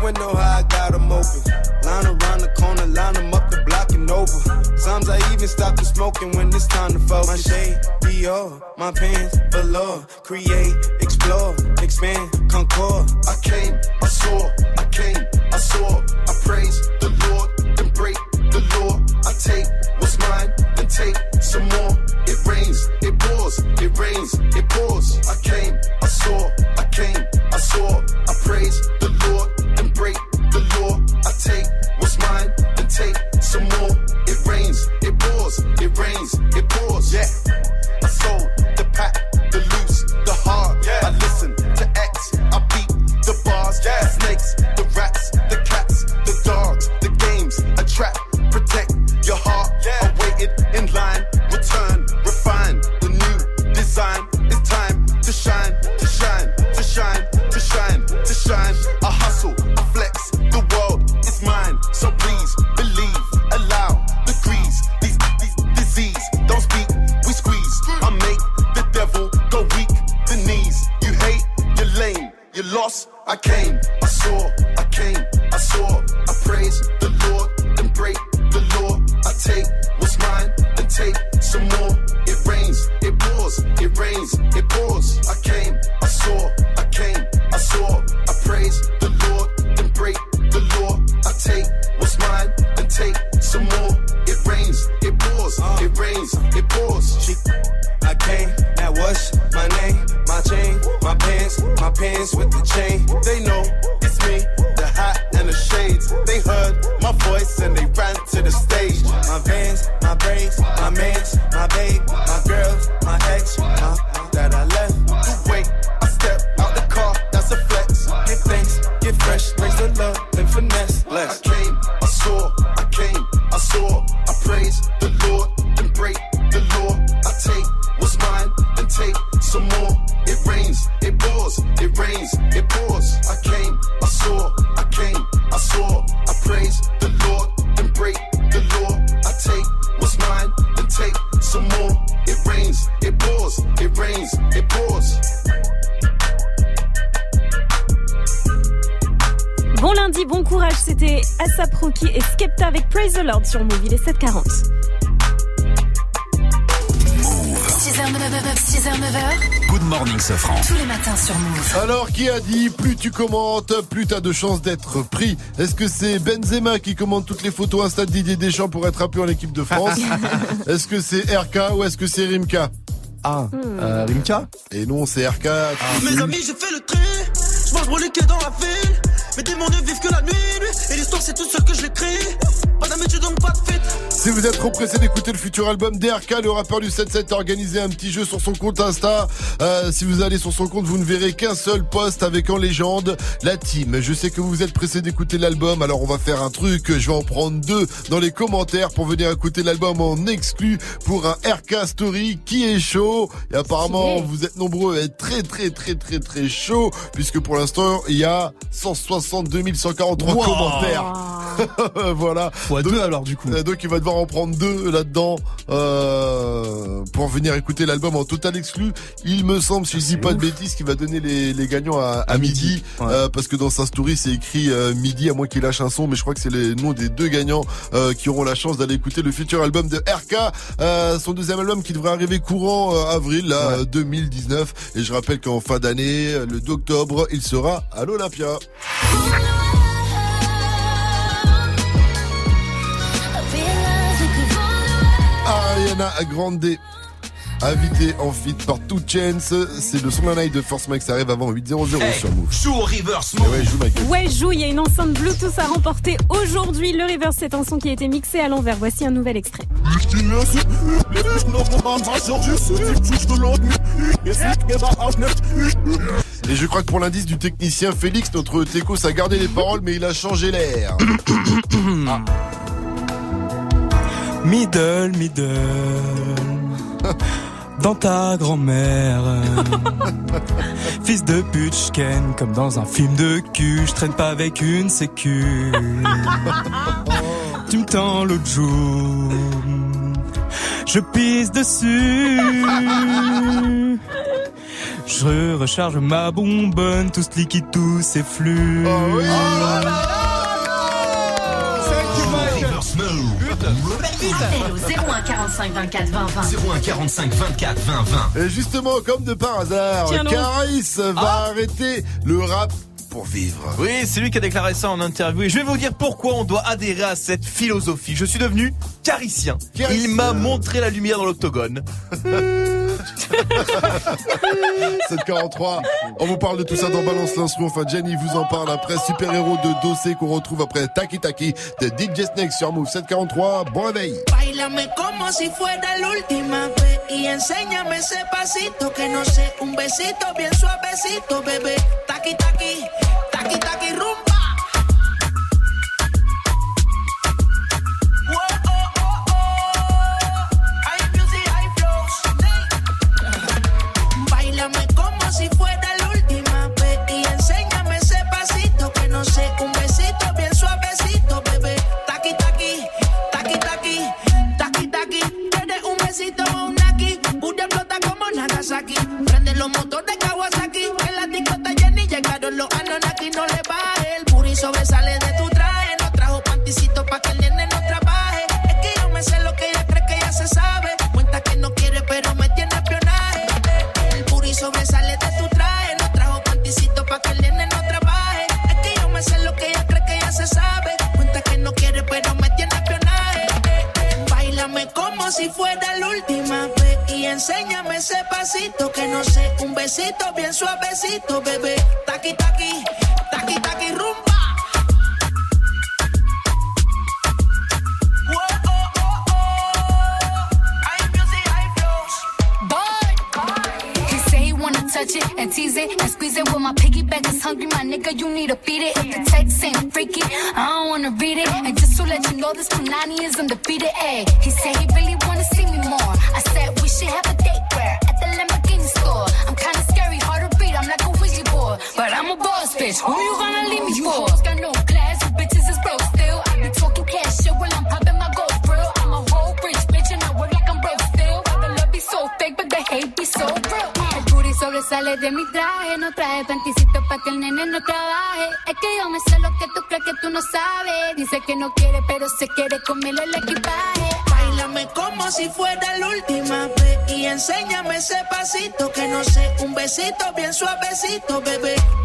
window, how I got them open. Line around the corner, line them up the block and over. Sometimes I even stop the smoking when it's time to focus. My shade, Dior, my pants, velour. Create, explore, expand, concord. I came, sur Move, il est 7h40. 6h, 9h, 6h, 9h. Good morning, Sofran. Tous les matins sur Move. Alors, qui a dit plus tu commentes, plus t'as de chances d'être pris Est-ce que c'est Benzema qui commande toutes les photos Insta de Didier Deschamps pour être appelé en équipe de France Est-ce que c'est RK ou est-ce que c'est Rimka Ah, euh, Rimka? Et non, c'est RK. Mes amis, j'ai fait vous êtes trop pressé d'écouter le futur album d'RK, le rappeur du 7-7 a organisé un petit jeu sur son compte Insta. Euh, si vous allez sur son compte, vous ne verrez qu'un seul post avec en légende la team. Je sais que vous êtes pressé d'écouter l'album, alors on va faire un truc. Je vais en prendre deux dans les commentaires pour venir écouter l'album en exclu pour un RK Story qui est chaud. Et apparemment, vous êtes nombreux à être très très très très très chaud puisque pour l'instant, il y a 162 143 Wow. commentaires. voilà. Fois deux alors du coup. Euh, Donc il va devoir en prendre deux là-dedans euh, pour venir écouter l'album en total exclu. Il me semble, si je dis pas de bêtises, qu'il va donner les, les gagnants à, à midi, euh, parce que dans sa story c'est écrit euh, midi à moins qu'il lâche un son, mais je crois que c'est les noms des deux gagnants euh, qui auront la chance d'aller écouter le futur album de RK, euh, son deuxième album qui devrait arriver courant avril là, euh, 2019. Et je rappelle qu'en fin d'année, le d'octobre, il sera à l'Olympia. Ariana Grande. Invité en feat par Two Chance, c'est le son night de Force Max, ça arrive avant 8.00 sur Move. Joue au reverse Eh ouais, joue. Ouais, joue, il y a une enceinte Bluetooth à remporter aujourd'hui. Le reverse, c'est un son qui a été mixé à l'envers. Voici un nouvel extrait. Et je crois que pour l'indice du technicien Félix, notre Técos a gardé les paroles, mais il a changé l'air. Ah. Middle, middle. Dans ta grand-mère. Fils de pute, comme dans un film de cul. Je traîne pas avec une sécu. tu me tends l'autre jour. Je pisse dessus. Je recharge ma bonbonne, tout ce liquide, tous ces flux. Reverse Mode. Appel au 01 45 24 20 20. 01 45 24 20 20. Et justement, comme de par hasard, Tiens. Caris va Ah. arrêter le rap pour vivre. Oui, c'est lui qui a déclaré ça en interview. Et je vais vous dire pourquoi on doit adhérer à cette philosophie. Je suis devenu caricien. Il m'a montré la lumière dans l'octogone. 743. On vous parle de tout ça dans Balance l'instru. Enfin, Jenny vous en parle après. Super héros de dossier qu'on retrouve après Taki Taki de DJ Snake sur Move 743. Bon réveil. Bailame como si fuera la última vez y enséñame ese pasito que no sé, un besito bien suavecito, bebé. Taqui taqui, Taki, taki, rumba. bebé.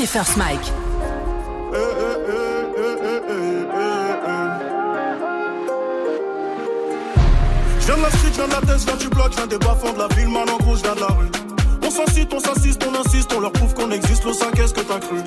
chez First Mike. Je viens de la street, je viens de la tête, je viens du bloc, viens des bas-fonds de la ville, man en gros, je viens de la rue. On s'incite, on s'assiste, on insiste, on leur prouve qu'on existe, le 5 est-ce que t'as cru?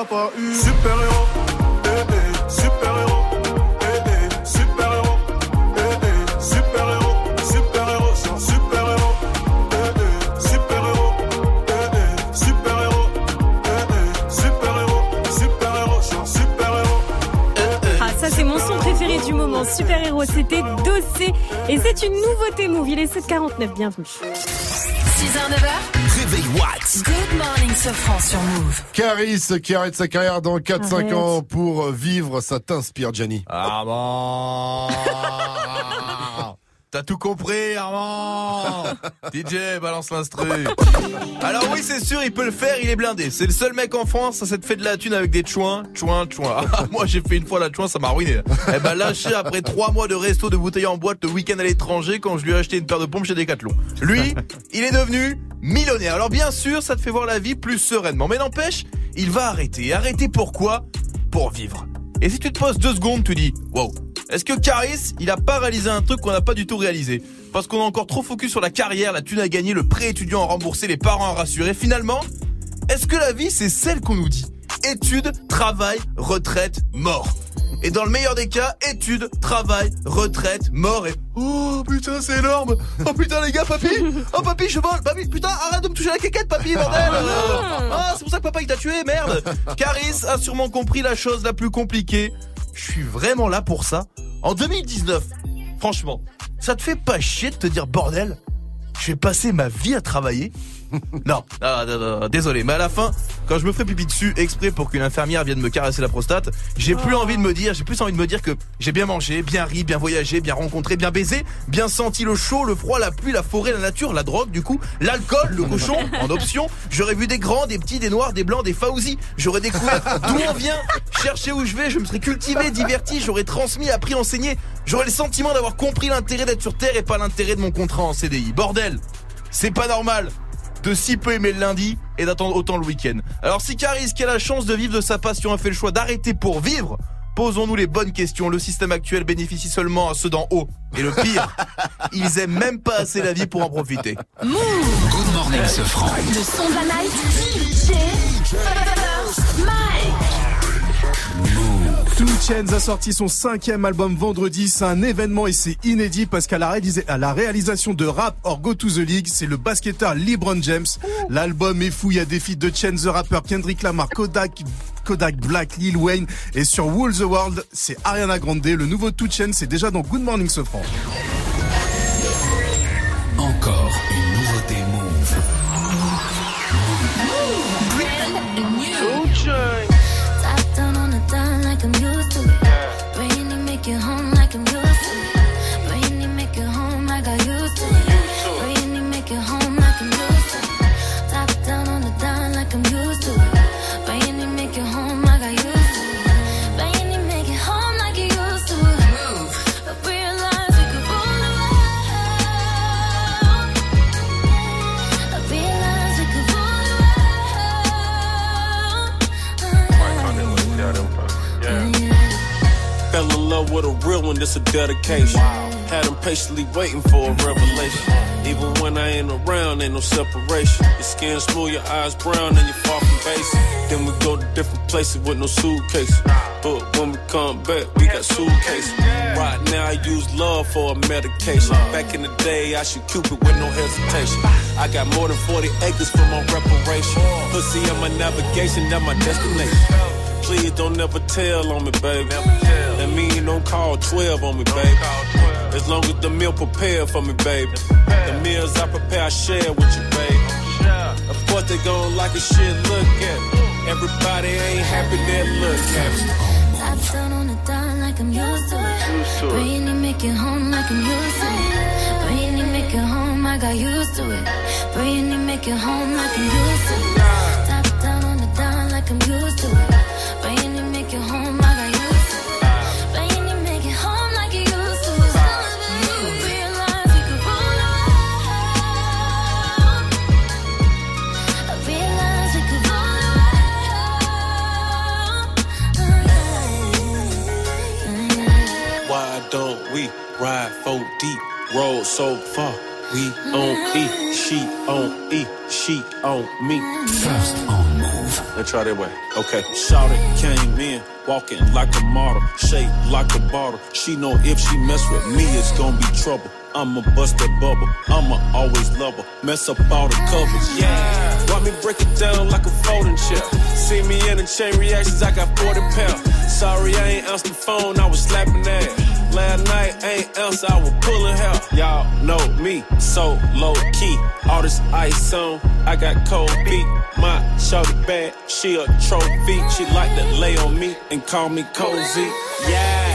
Super héros, eh, super héros, eh, super héros, eh, super héros, super héros, super héros, eh, super héros, eh, super héros, eh, super héros, super héros, c'est super héros. Ah, ça, c'est mon son préféré du moment. Super héros, c'était Dossé. Et c'est une nouveauté move. Il est 7,49. Bienvenue. 6h-9h. Réveil Good morning, Sofran sur Move. Caris qui arrête sa carrière dans 4-5 ans pour vivre, ça t'inspire, Gianni. Ah bon? T'as tout compris, Armand DJ, balance l'instru. Alors oui, c'est sûr, il peut le faire, il est blindé. C'est le seul mec en France, ça s'est fait de la thune avec des chouins, chouins, chouins. Ah, moi, j'ai fait une fois la chouin, ça m'a ruiné. Eh ben, lâché après trois mois de resto de bouteilles en boîte le week-end à l'étranger quand je lui ai acheté une paire de pompes chez Decathlon. Lui, il est devenu millionnaire. Alors bien sûr, ça te fait voir la vie plus sereinement. Mais n'empêche, il va arrêter. Arrêter pourquoi? Pour vivre. Et si tu te poses deux secondes, tu dis, wow, est-ce que Caris, il a pas réalisé un truc qu'on n'a pas du tout réalisé? Parce qu'on est encore trop focus sur la carrière, la thune à gagner, le prêt étudiant à rembourser, les parents à rassurer. Finalement, est-ce que la vie, c'est celle qu'on nous dit? Études, travail, retraite, mort. Et dans le meilleur des cas, études, travail, retraite, mort et... Oh putain, c'est énorme Oh putain les gars, papy Oh papy, je vole Papy, putain, arrête de me toucher la quéquette, papy, bordel Ah, c'est pour ça que papa il t'a tué, merde Caris a sûrement compris la chose la plus compliquée. Je suis vraiment là pour ça. En 2019, franchement, ça te fait pas chier de te dire, bordel, je vais passer ma vie à travailler non, ah, non, non, non, désolé, mais à la fin, quand je me ferai pipi dessus exprès pour qu'une infirmière vienne me caresser la prostate, j'ai plus envie de me dire, j'ai plus envie de me dire que j'ai bien mangé, bien ri, bien voyagé, bien rencontré, bien baisé, bien senti le chaud, le froid, la pluie, la forêt, la nature, la drogue, du coup, l'alcool, le cochon, en option. J'aurais vu des grands, des petits, des noirs, des blancs, des faousis. J'aurais découvert d'où on vient, cherché où je vais, je me serais cultivé, diverti, j'aurais transmis, appris, enseigné. J'aurais le sentiment d'avoir compris l'intérêt d'être sur Terre et pas l'intérêt de mon contrat en CDI. Bordel c'est pas normal de si peu aimer le lundi et d'attendre autant le week-end. Alors si Caris, qui a la chance de vivre de sa passion, a fait le choix d'arrêter pour vivre, posons-nous les bonnes questions. Le système actuel bénéficie seulement à ceux d'en haut. Et le pire, ils aiment même pas assez la vie pour en profiter. Move Good morning, ce franc. Le son de la night DJ First Mike Two Chainz a sorti son cinquième album vendredi. C'est un événement et c'est inédit parce qu'à la, réalisation de Rap or Go to the League, c'est le basketteur LeBron James. L'album est fou. Il y a des feats de Chainz the Rapper, Kendrick Lamar, Kodak, Kodak Black, Lil Wayne. Et sur Wool the World, c'est Ariana Grande. Le nouveau Two Chainz, c'est déjà dans Good Morning Sofran. A this a dedication. Had him patiently waiting for a revelation. Even when I ain't around, ain't no separation. Your skin smooth, your eyes brown, and you're far from basic. Then we go to different places with no suitcase. But when we come back, we got suitcases. Right now, I use love for a medication. Back in the day, I should Cupid with no hesitation. I got more than 40 acres for my reparation. Pussy on my navigation, that's my destination. Please don't never tell on me, baby. That mean don't call 12 on me, baby. As long as the meal prepared for me, baby. The meals I prepare, I share with you, baby. Of course they gon' like a shit, look at me. Everybody ain't happy, they look at me. Top down on the dime like I'm used to it. Brainy make it home like I'm used to it. Brainy make it home, I got used to it. Brainy make it home like I'm used to it. Ride four deep, roll so far? We on E, she on E, she on me. First on move. Let's try that way. Okay. Shout it, came in, walking like a model, shaped like a bottle. She know if she mess with me, it's gonna be trouble. I'ma bust that bubble. I'ma always love her. Mess up all the covers. Yeah. Why me break it down like a folding chair? See me in the chain reactions, I got 40 pounds. Sorry, I ain't answered the phone, I was slapping ass. Last night ain't answer, I was pulling hair. Y'all know me, so low key. All this ice on, I got cold feet. My shorty bad, she a trophy. She like to lay on me and call me cozy. Yeah.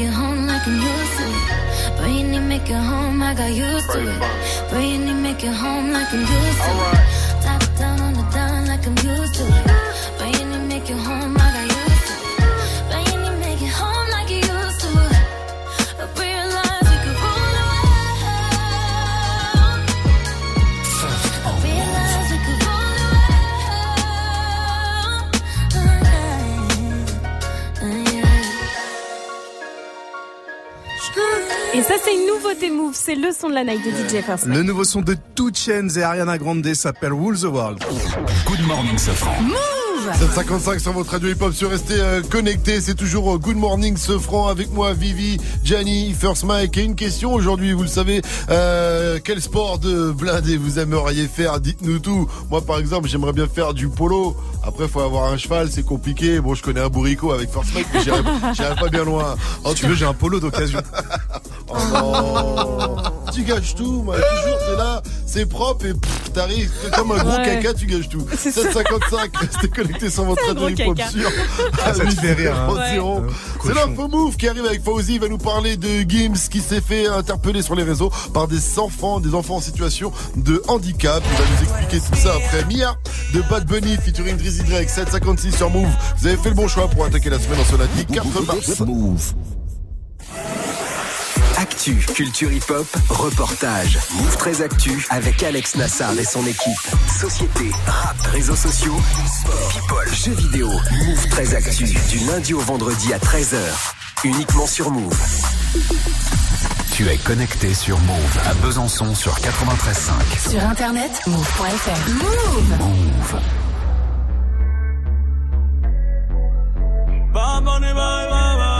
Make it home like I'm used to it. Brainy, make it home, I got used to it. Brainy, make it home like I'm used to it. Et ça, c'est une nouveauté Move. C'est le son de la night de DJ First. Le nouveau son de Two Chainz et Ariana Grande s'appelle Rule the World. Good morning, Safran. 755 sur votre radio hip-hop, sur restez euh, connectés. C'est toujours euh, Good Morning Sofran avec moi, Vivi, Gianni, First Mike. Et une question aujourd'hui, vous le savez, euh, quel sport de blindé vous aimeriez faire? Dites-nous tout. Moi, par exemple, j'aimerais bien faire du polo. Après, faut avoir un cheval, c'est compliqué. Bon, je connais un bourricot avec First Mike, mais j'irai pas bien loin. Oh, tu veux, j'ai un polo d'occasion. Oh non Tu gâches tout, moi, toujours, t'es là, c'est propre et t'arrives comme un gros Ouais. caca, tu gâches tout. C'est ça. 755, restez connectés sur votre radio hip-hop sûr. Ah, ça fait rire, hein. 800. Ouais. C'est l'info move qui arrive avec Fauzi, il va nous parler de Gims qui s'est fait interpeller sur les réseaux par des enfants, des enfants en situation de handicap. Il va nous expliquer tout ça après Mia de Bad Bunny featuring Drizzy Drake 756 sur Move. Vous avez fait le bon choix pour attaquer la semaine en ce lundi 4 mars. Move. Actu, culture hip-hop, reportage. Move très actu avec Alex Nassar et son équipe. Société, rap, réseaux sociaux, sport, people, jeux vidéo. Move très actu du lundi au vendredi à 13h. Uniquement sur Move. Tu es connecté sur Move à Besançon sur 93.5. Sur internet, move.fr. Move. Move. Bye, bye, bye,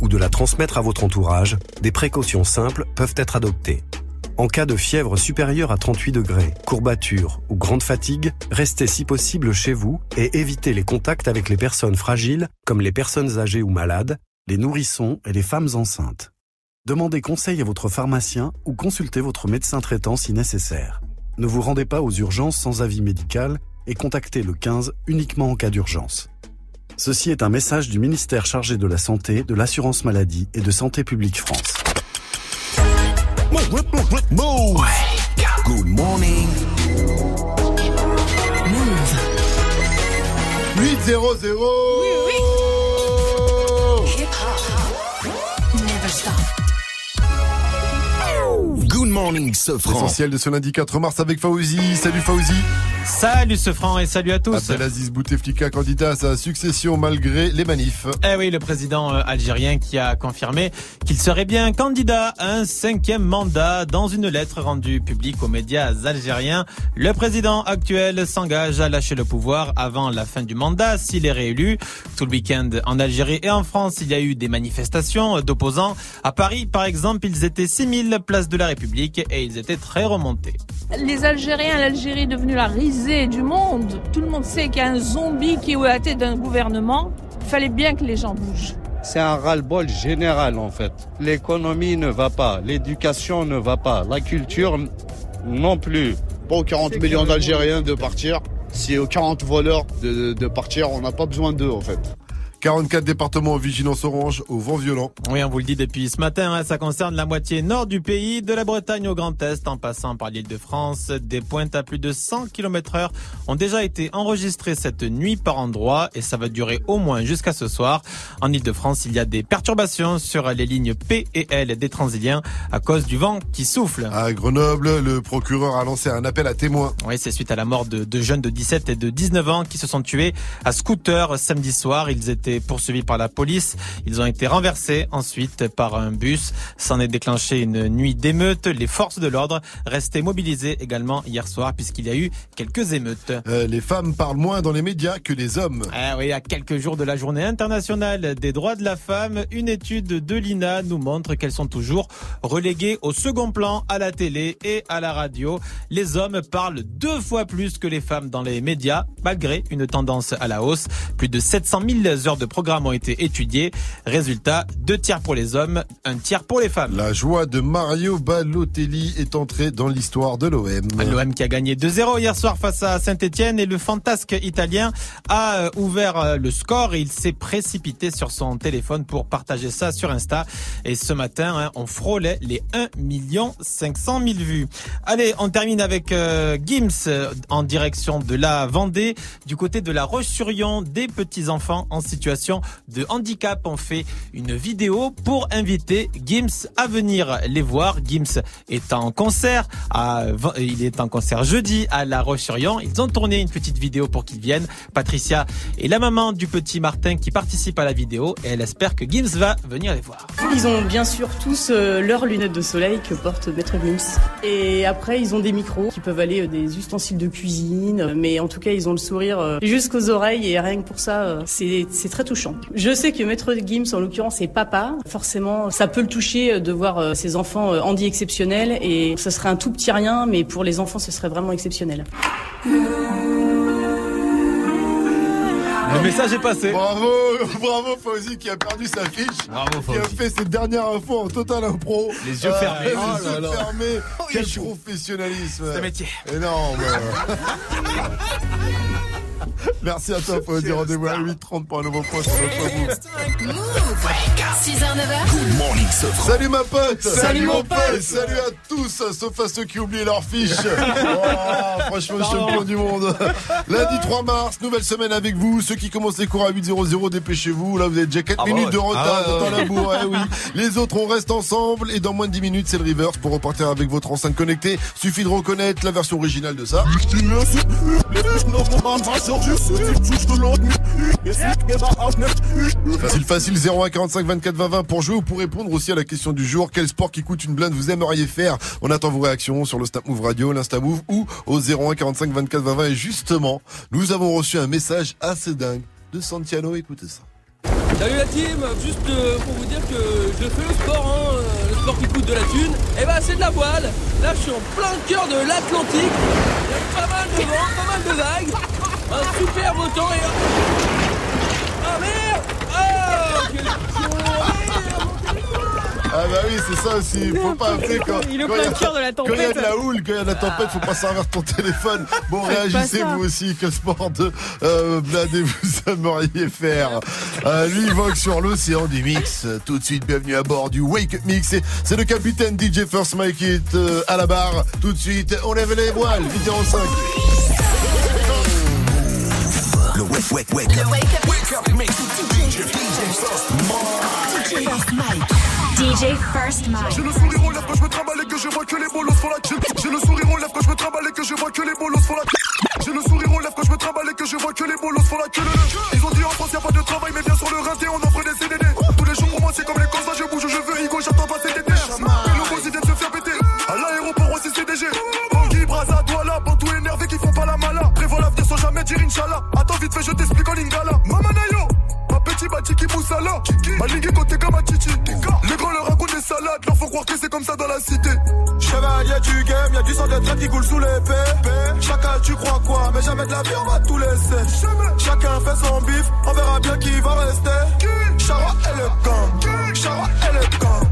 Ou de la transmettre à votre entourage, des précautions simples peuvent être adoptées. En cas de fièvre supérieure à 38 degrés, courbature ou grande fatigue, restez si possible chez vous et évitez les contacts avec les personnes fragiles comme les personnes âgées ou malades, les nourrissons et les femmes enceintes. Demandez conseil à votre pharmacien ou consultez votre médecin traitant si nécessaire. Ne vous rendez pas aux urgences sans avis médical et contactez le 15 uniquement en cas d'urgence. Ceci est un message du ministère chargé de la Santé, de l'Assurance Maladie et de Santé publique France. Good morning. 8 morning, Sofran. Essentiel de ce lundi 4 mars avec Fauzi. Salut Fauzi. Salut ce franc et salut à tous. Abdelaziz Bouteflika, candidat à sa succession malgré les manifs. Eh oui, le président euh, algérien qui a confirmé qu'il serait bien candidat à un cinquième mandat dans une lettre rendue publique aux médias algériens. Le président actuel s'engage à lâcher le pouvoir avant la fin du mandat s'il est réélu. Tout le week-end en Algérie et en France, il y a eu des manifestations d'opposants. À Paris, par exemple, ils étaient 6000 place de la République et ils étaient très remontés. Les Algériens, l'Algérie est devenue la risée du monde. Tout le monde sait qu'il y a un zombie qui est à tête d'un gouvernement. Il fallait bien que les gens bougent. C'est un ras-le-bol général en fait. L'économie ne va pas, l'éducation ne va pas, la culture non plus. Pas aux 40 millions d'Algériens de partir. Si aux 40 voleurs de, de partir, on n'a pas besoin d'eux en fait. 44 départements en vigilance orange au vent violent. Oui, on vous le dit depuis ce matin, hein, ça concerne la moitié nord du pays, de la Bretagne au Grand Est, en passant par l'île de France. Des pointes à plus de 100 km heure ont déjà été enregistrées cette nuit par endroit et ça va durer au moins jusqu'à ce soir. En île de France, il y a des perturbations sur les lignes P et L des Transiliens à cause du vent qui souffle. À Grenoble, le procureur a lancé un appel à témoins. Oui, c'est suite à la mort de deux jeunes de 17 et de 19 ans qui se sont tués à scooter samedi soir. Ils étaient poursuivis par la police. Ils ont été renversés ensuite par un bus. S'en est déclenché une nuit d'émeutes. Les forces de l'ordre restaient mobilisées également hier soir puisqu'il y a eu quelques émeutes. Euh, les femmes parlent moins dans les médias que les hommes. Ah oui, à quelques jours de la journée internationale des droits de la femme, une étude de l'INA nous montre qu'elles sont toujours reléguées au second plan à la télé et à la radio. Les hommes parlent deux fois plus que les femmes dans les médias, malgré une tendance à la hausse. Plus de 700 000 heures de programmes ont été étudiés. Résultat, deux tiers pour les hommes, un tiers pour les femmes. La joie de Mario Balotelli est entrée dans l'histoire de l'OM. L'OM qui a gagné 2-0 hier soir face à Saint-Etienne et le fantasque italien a euh, ouvert euh, le score et il s'est précipité sur son téléphone pour partager ça sur Insta. Et ce matin, hein, on frôlait les 1 500 000 vues. Allez, on termine avec euh, Gims en direction de la Vendée, du côté de la Roche-sur-Yon, des petits-enfants en situation de handicap ont fait une vidéo pour inviter Gims à venir les voir. Gims est en concert, il est en concert jeudi à La Roche-sur-Yon. Ils ont tourné une petite vidéo pour qu'ils viennent. Patricia est la maman du petit Martin qui participe à la vidéo et elle espère que Gims va venir les voir. Ils ont bien sûr tous euh, leurs lunettes de soleil que porte Maître Gims. Et après, ils ont des micros qui peuvent aller euh, des ustensiles de cuisine. Mais en tout cas, ils ont le sourire euh, jusqu'aux oreilles et rien que pour ça, euh, c'est c'est très touchant. Je sais que Maître Gims, en l'occurrence, est papa. Forcément, ça peut le toucher euh, de voir euh, ses enfants euh, handi exceptionnels. Et ce serait un tout petit rien, mais pour les enfants, ce serait vraiment exceptionnel. Le message est passé. Bravo, bravo Fauzi qui a perdu sa fiche. Qui a fait ses dernières infos en total impro. Les yeux fermés. les Oh yeux là. fermés. Oh, Quel professionnalisme. C'est un métier. Énorme. Merci à toi Fauzi. Rendez-vous à 8h30 pour un nouveau poste sur notre move. 6h, 9h. Good morning, Sofran. Salut ma pote Salut, mon pote. Et salut à tous, sauf à ceux qui oublient leur fiche Oh, Franchement, champion du monde Lundi 3 mars, nouvelle semaine avec vous. Ceux qui commencent les cours à 8.00, dépêchez-vous. Là, vous avez déjà 4 Ah bah minutes ouais. de retard Ah ouais, dans ouais. la bourre. Eh oui. Les autres, on reste ensemble. Et dans moins de 10 minutes, c'est le reverse pour repartir avec votre enceinte connectée. Suffit de reconnaître la version originale de ça. Facile, facile, 01 45 24 20 20 pour jouer ou pour répondre aussi à la question du jour. Quel sport qui coûte une blinde vous aimeriez faire? On attend vos réactions sur le Snap Move Radio, l'Insta Move ou au 01 45 24 20 20. Et justement, nous avons reçu un message assez dingue de Santiano. Écoutez ça. Salut la team, juste euh, pour vous dire que je fais le sport, hein, le sport qui coûte de la thune, et bah c'est de la voile. Là je suis en plein cœur de l'Atlantique, il y a pas mal de vent, pas mal de vagues, un super beau temps et... Ah merde Ah quel Ah bah oui, c'est ça aussi. Faut pas appeler quand. Il est au quand plein y a- cœur de la Quand il y a de tempête. la houle, quand il y a de la tempête, faut pas servir ton téléphone. Bon, réagissez vous aussi. Quel sport de euh, blindé vous aimeriez faire euh, Lui, il vogue sur l'océan du mix. Tout de suite, bienvenue à bord du Wake Up Mix. Et C'est le capitaine DJ First Mike qui est euh, à la barre. Tout de suite, on lève les voiles. 8h05. Le wake, wake, wake up. Wake up mix. DJ First Mike. DJ First Mike. J'ai le sourire aux lèvres quand je me trimballe et que je vois que les bolos font la J'ai j'ai le sourire aux lèvres quand je me trimballe et que je vois que les bolos font la J'ai le sourire aux lèvres quand je me trimballe et que je vois que les bolos font la queue. Ils ont dit en France y'a pas de travail mais bien sur le rinté on offre des CDD Tous les jours pour moi c'est comme les cons je bouge je veux Igo j'attends pas cet été Et le boss ils viennent se faire péter À l'aéroport aussi CDG jamais dire Inch'Allah. Attends vite fait je t'explique en lingala. Mamanayo Ma petit Batiki Moussala Malingue côté comme un Chichi Les grands leur racontent des salades. Leur faut croire que c'est comme ça dans la cité. Chevalier du game, y'a du sang de traite qui coule sous l'épée Chacun tu crois quoi, mais jamais de la vie on va tout laisser. Chacun fait son bif, on verra bien qui va rester. Chara et le gang, Chara et le gang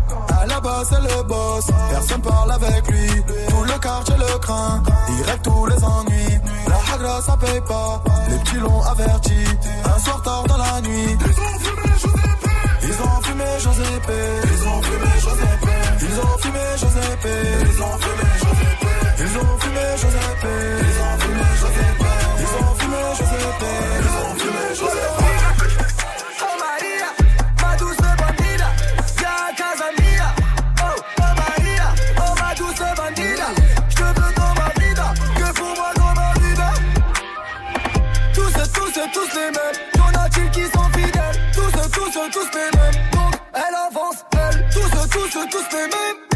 à la base c'est le boss, personne parle avec lui. Tout le quartier le craint, il règle tous les ennuis La hagra ça paye pas, les petits l'ont averti. Un soir tard dans la nuit. Ils ont fumé José P. Ils ont fumé José P. Ils ont fumé José P. Ils ont fumé José P. Ils ont fumé José P. Ils ont fumé José P. Ils ont fumé José P. Ils ont fumé José P. Oh my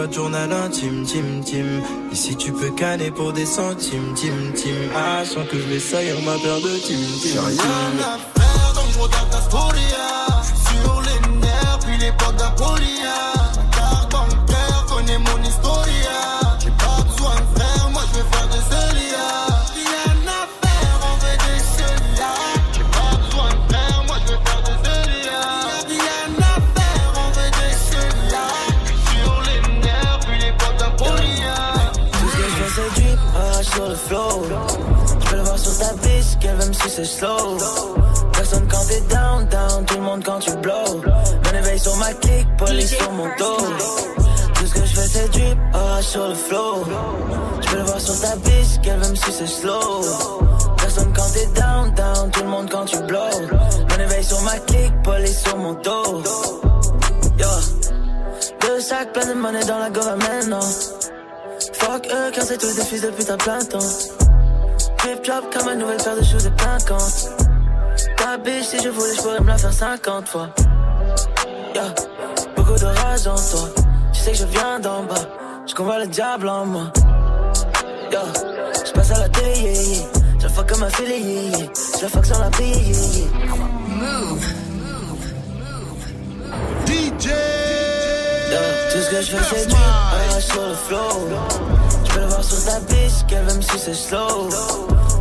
pas de journal intime, team, team. Ici, tu peux canner pour des centimes, team, team. Ah, sans que je vais saillir ma paire de team, J'ai rien à plein temps. Drip drop comme une nouvelle paire de shoes de plein compte. Ta bitch, si je voulais, je pourrais me la faire 50 fois. Yeah. Beaucoup de rage en toi. Tu sais que je viens d'en bas. Je convois le diable en moi. Yeah. Je passe à la télé, yeah, yeah. Je la fuck comme un filet, yeah, yeah. Je la fuck sans la payer, yeah, yeah. Move. DJ Tout ce que je fais c'est du sur le flow Voir sur ta biche qu'elle veut me sucer slow.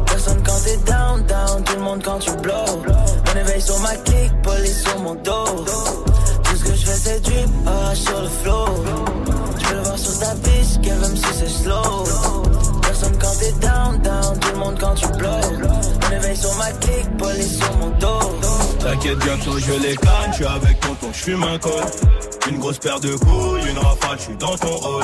Personne quand t'es down, down, tout le monde quand tu blow. Mon éveil sur ma clique, police sur mon dos. Tout ce que je fais c'est drip, ah, sur le flow. Je peux le voir sur ta biche qu'elle veut me sucer slow. Personne quand t'es down, down, tout le monde quand tu blow. Mon éveil sur ma clique, police sur mon dos. T'inquiète bientôt je les canne, je avec tonton, je fume un col. Une grosse paire de couilles, une rafale, je suis dans ton rôle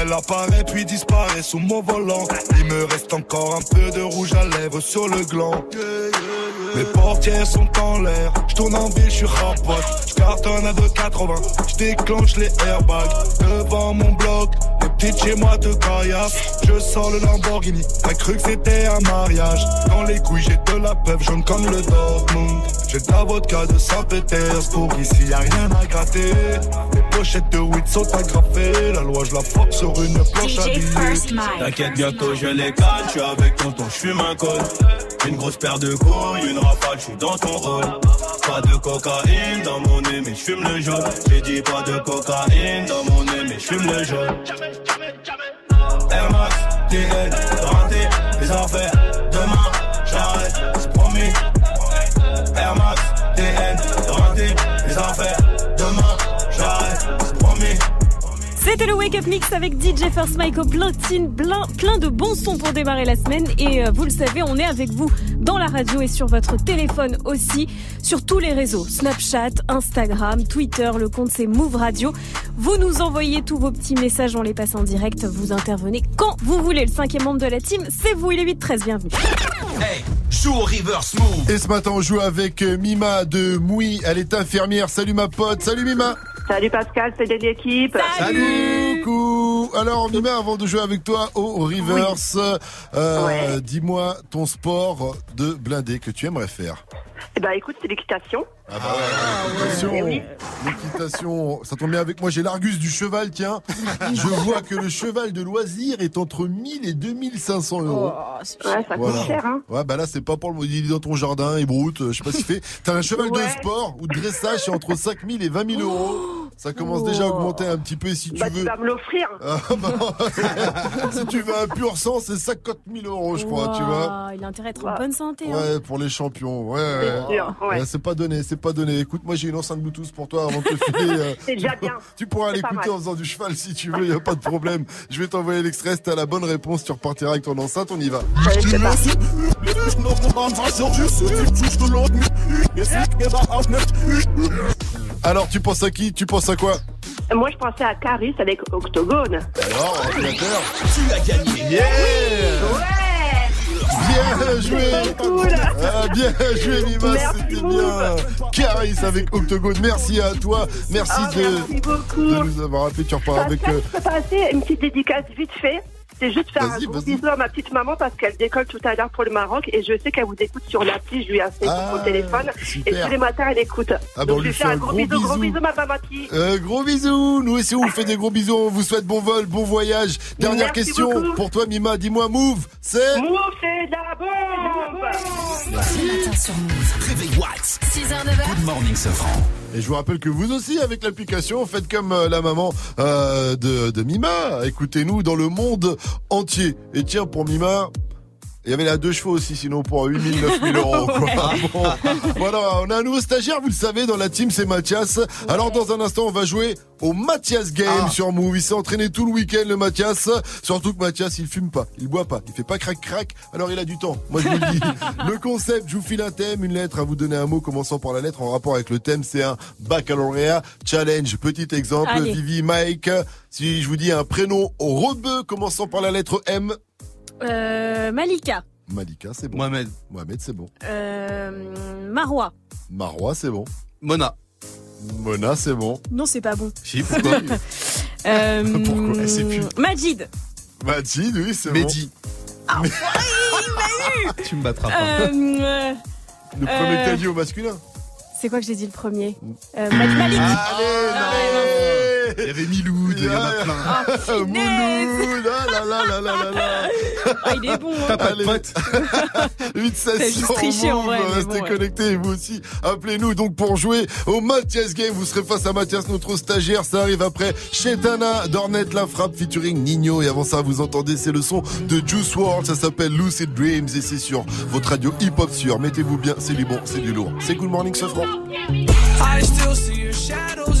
Elle apparaît puis disparaît sous mon volant. Il me reste encore un peu de rouge à lèvres sur le gland. Mes portières sont en l'air. Je tourne en ville, je suis rapote. Je cartonne à 2,80. Je déclenche les airbags devant mon bloc. Chez moi de caillasse. Je sors le Lamborghini. T'as cru que c'était un mariage. Dans les couilles, j'ai de la peuple jaune comme le Dortmund. J'ai de la vodka de Saint-Pétersbourg. Ici, y a rien à gratter. Les pochettes de weed sont agrafées. La loi, je la force sur une planche à billets. T'inquiète, bientôt je les canne, je suis avec tonton, je fume un col. Une grosse paire de couilles, une rafale, je suis dans ton rôle. Pas de cocaïne dans mon nez, mais je fume le jaune. J'ai dit pas de cocaïne dans mon nez, mais je fume le jaune. Air Max, TN, renté, les affaires. C'était le Wake Up Mix avec DJ First Mike au plein, plein de bons sons pour démarrer la semaine. Et euh, vous le savez, on est avec vous dans la radio et sur votre téléphone aussi, sur tous les réseaux, Snapchat, Instagram, Twitter, le compte c'est Move Radio. Vous nous envoyez tous vos petits messages, on les passe en direct, vous intervenez quand vous voulez. Le cinquième membre de la team, c'est vous, il est 8-13, bienvenue. Hey, joue au reverse move. Et ce matin, on joue avec euh, Mima de Mouy. Elle est infirmière. Salut ma pote. Salut Mima. Salut Pascal, c'est de l'équipe. Salut. Coucou. Alors Mima, avant de jouer avec toi au reverse, euh, Ouais. dis-moi ton sport de blindé que tu aimerais faire. Eh ben écoute, c'est l'équitation. Ah bah ouais, l'équitation. Eh oui. L'équitation, ça tombe bien avec moi. J'ai l'Argus du cheval, tiens. Je vois que le cheval de loisir est entre 1000 et 2500 euros. Ouais, ça coûte cher, hein. Ouais, bah là, c'est pas pour le. Il est dans ton jardin, il broute, je sais pas ce qu'il fait. T'as un cheval de sport ou de dressage, c'est entre 5000 et 20 000 euros. Ça commence déjà à augmenter un petit peu si tu Bah, tu veux. vas me l'offrir. Ah, bah, si tu veux un pur sang, c'est 50 000 euros, je crois, tu vois. Il a intérêt à être en bonne santé. hein. Ouais, pour les champions. Ouais, C'est ouais. sûr, ouais. Ouais, c'est pas donné, c'est pas donné. Écoute, moi j'ai une enceinte Bluetooth pour toi avant de te filer. euh, C'est déjà bien. Tu pourras l'écouter en faisant du cheval si tu veux, y a pas de problème. Je vais t'envoyer l'extrait, si t'as la bonne réponse, tu repartiras avec ton enceinte, on y va. Alors, tu penses à qui? Tu penses à quoi? Moi, je pensais à Caris avec Octogone. Alors, ordinateur. Tu as gagné. Yeah! Bien joué! Ah, Bien joué Mima, c'était bien. Caris avec Octogone, merci à toi, merci Ah, de, merci beaucoup. de nous avoir appelé, tu repars avec... Euh, je peux passer une petite dédicace vite fait. C'est juste faire un gros bisou à ma petite maman parce qu'elle décolle tout à l'heure pour le Maroc et je sais qu'elle vous écoute sur l'appli. Je lui ai inscrit sur mon téléphone Ah, super. et tous les matins elle écoute. Ah, bah, Donc on je lui fait fais un gros gros bisou, gros bisou. ma mamati. Euh, gros bisous, nous aussi on vous fait des gros bisous, on vous souhaite bon vol, bon voyage. Dernière Merci question beaucoup. pour toi Mima, dis-moi Move, c'est Move, c'est de la bombe matin sur Move. Réveil Watts. 6h, 9h. Good morning, Safran. Et je vous rappelle que vous aussi, avec l'application, faites comme euh, la maman euh, de, de Mima. Écoutez-nous dans le monde entier. Et tiens, pour Mima, il y avait la deux chevaux aussi, sinon pour 8000, 9000 euros. Quoi. Bon, voilà, on a un nouveau stagiaire, vous le savez, dans la team, c'est Mathias. Alors dans un instant, on va jouer au Mathias Game sur Move. Il s'est entraîné tout le week-end, le Mathias. Surtout que Mathias, il fume pas, il boit pas, il fait pas crac-crac, alors il a du temps. Moi, je vous le dis. le concept, je vous file un thème, une lettre, à vous donner un mot commençant par la lettre en rapport avec le thème. C'est un baccalauréat challenge. Petit exemple, Allez. Vivi, Mike. Si je vous dis un prénom rebeu commençant par la lettre M. Euh, Malika. Malika, c'est bon. Mohamed. Mohamed, c'est bon. Euh, Marois. Marois, c'est bon. Mona. Mona, c'est bon. Non, c'est pas bon. Si, pourquoi Euh, Pourquoi Elle sait plus. Majid. Majid, oui, c'est bon. Mehdi. Ah, ouais, il m'a eu Tu me battras pas. Euh, euh, Le premier euh, que t'as dit au masculin. C'est quoi que j'ai dit le premier euh, Maj- Malik. Il y avait Miloud, il y en a plein. Ah, Mouloud, ah là là là là là là. Ah, il est bon. hein. T'as pas de Allez. pote 8 16 T'as juste triché, en vrai, mais Restez bon, ouais. connectés, vous aussi. Appelez-nous donc pour jouer au Mathias Game. Vous serez face à Mathias, notre stagiaire. Ça arrive après Chetana, Dornet, La Frappe, featuring Nino. Et avant ça, vous entendez, c'est le son de Juice WRLD. Ça s'appelle Lucid Dreams et c'est sur votre radio hip-hop sûr. Mettez-vous bien, c'est du bon, c'est du lourd. C'est Good Morning, ce franc. I still see your shadows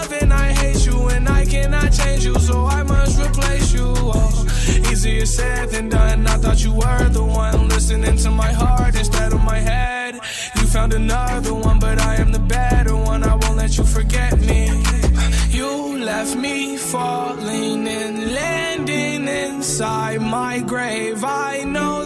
Change you, so I must replace you. Oh, easier said than done. I thought you were the one listening to my heart instead of my head. You found another one, but I am the better one. I won't let you forget me. You left me falling and landing inside my grave. I know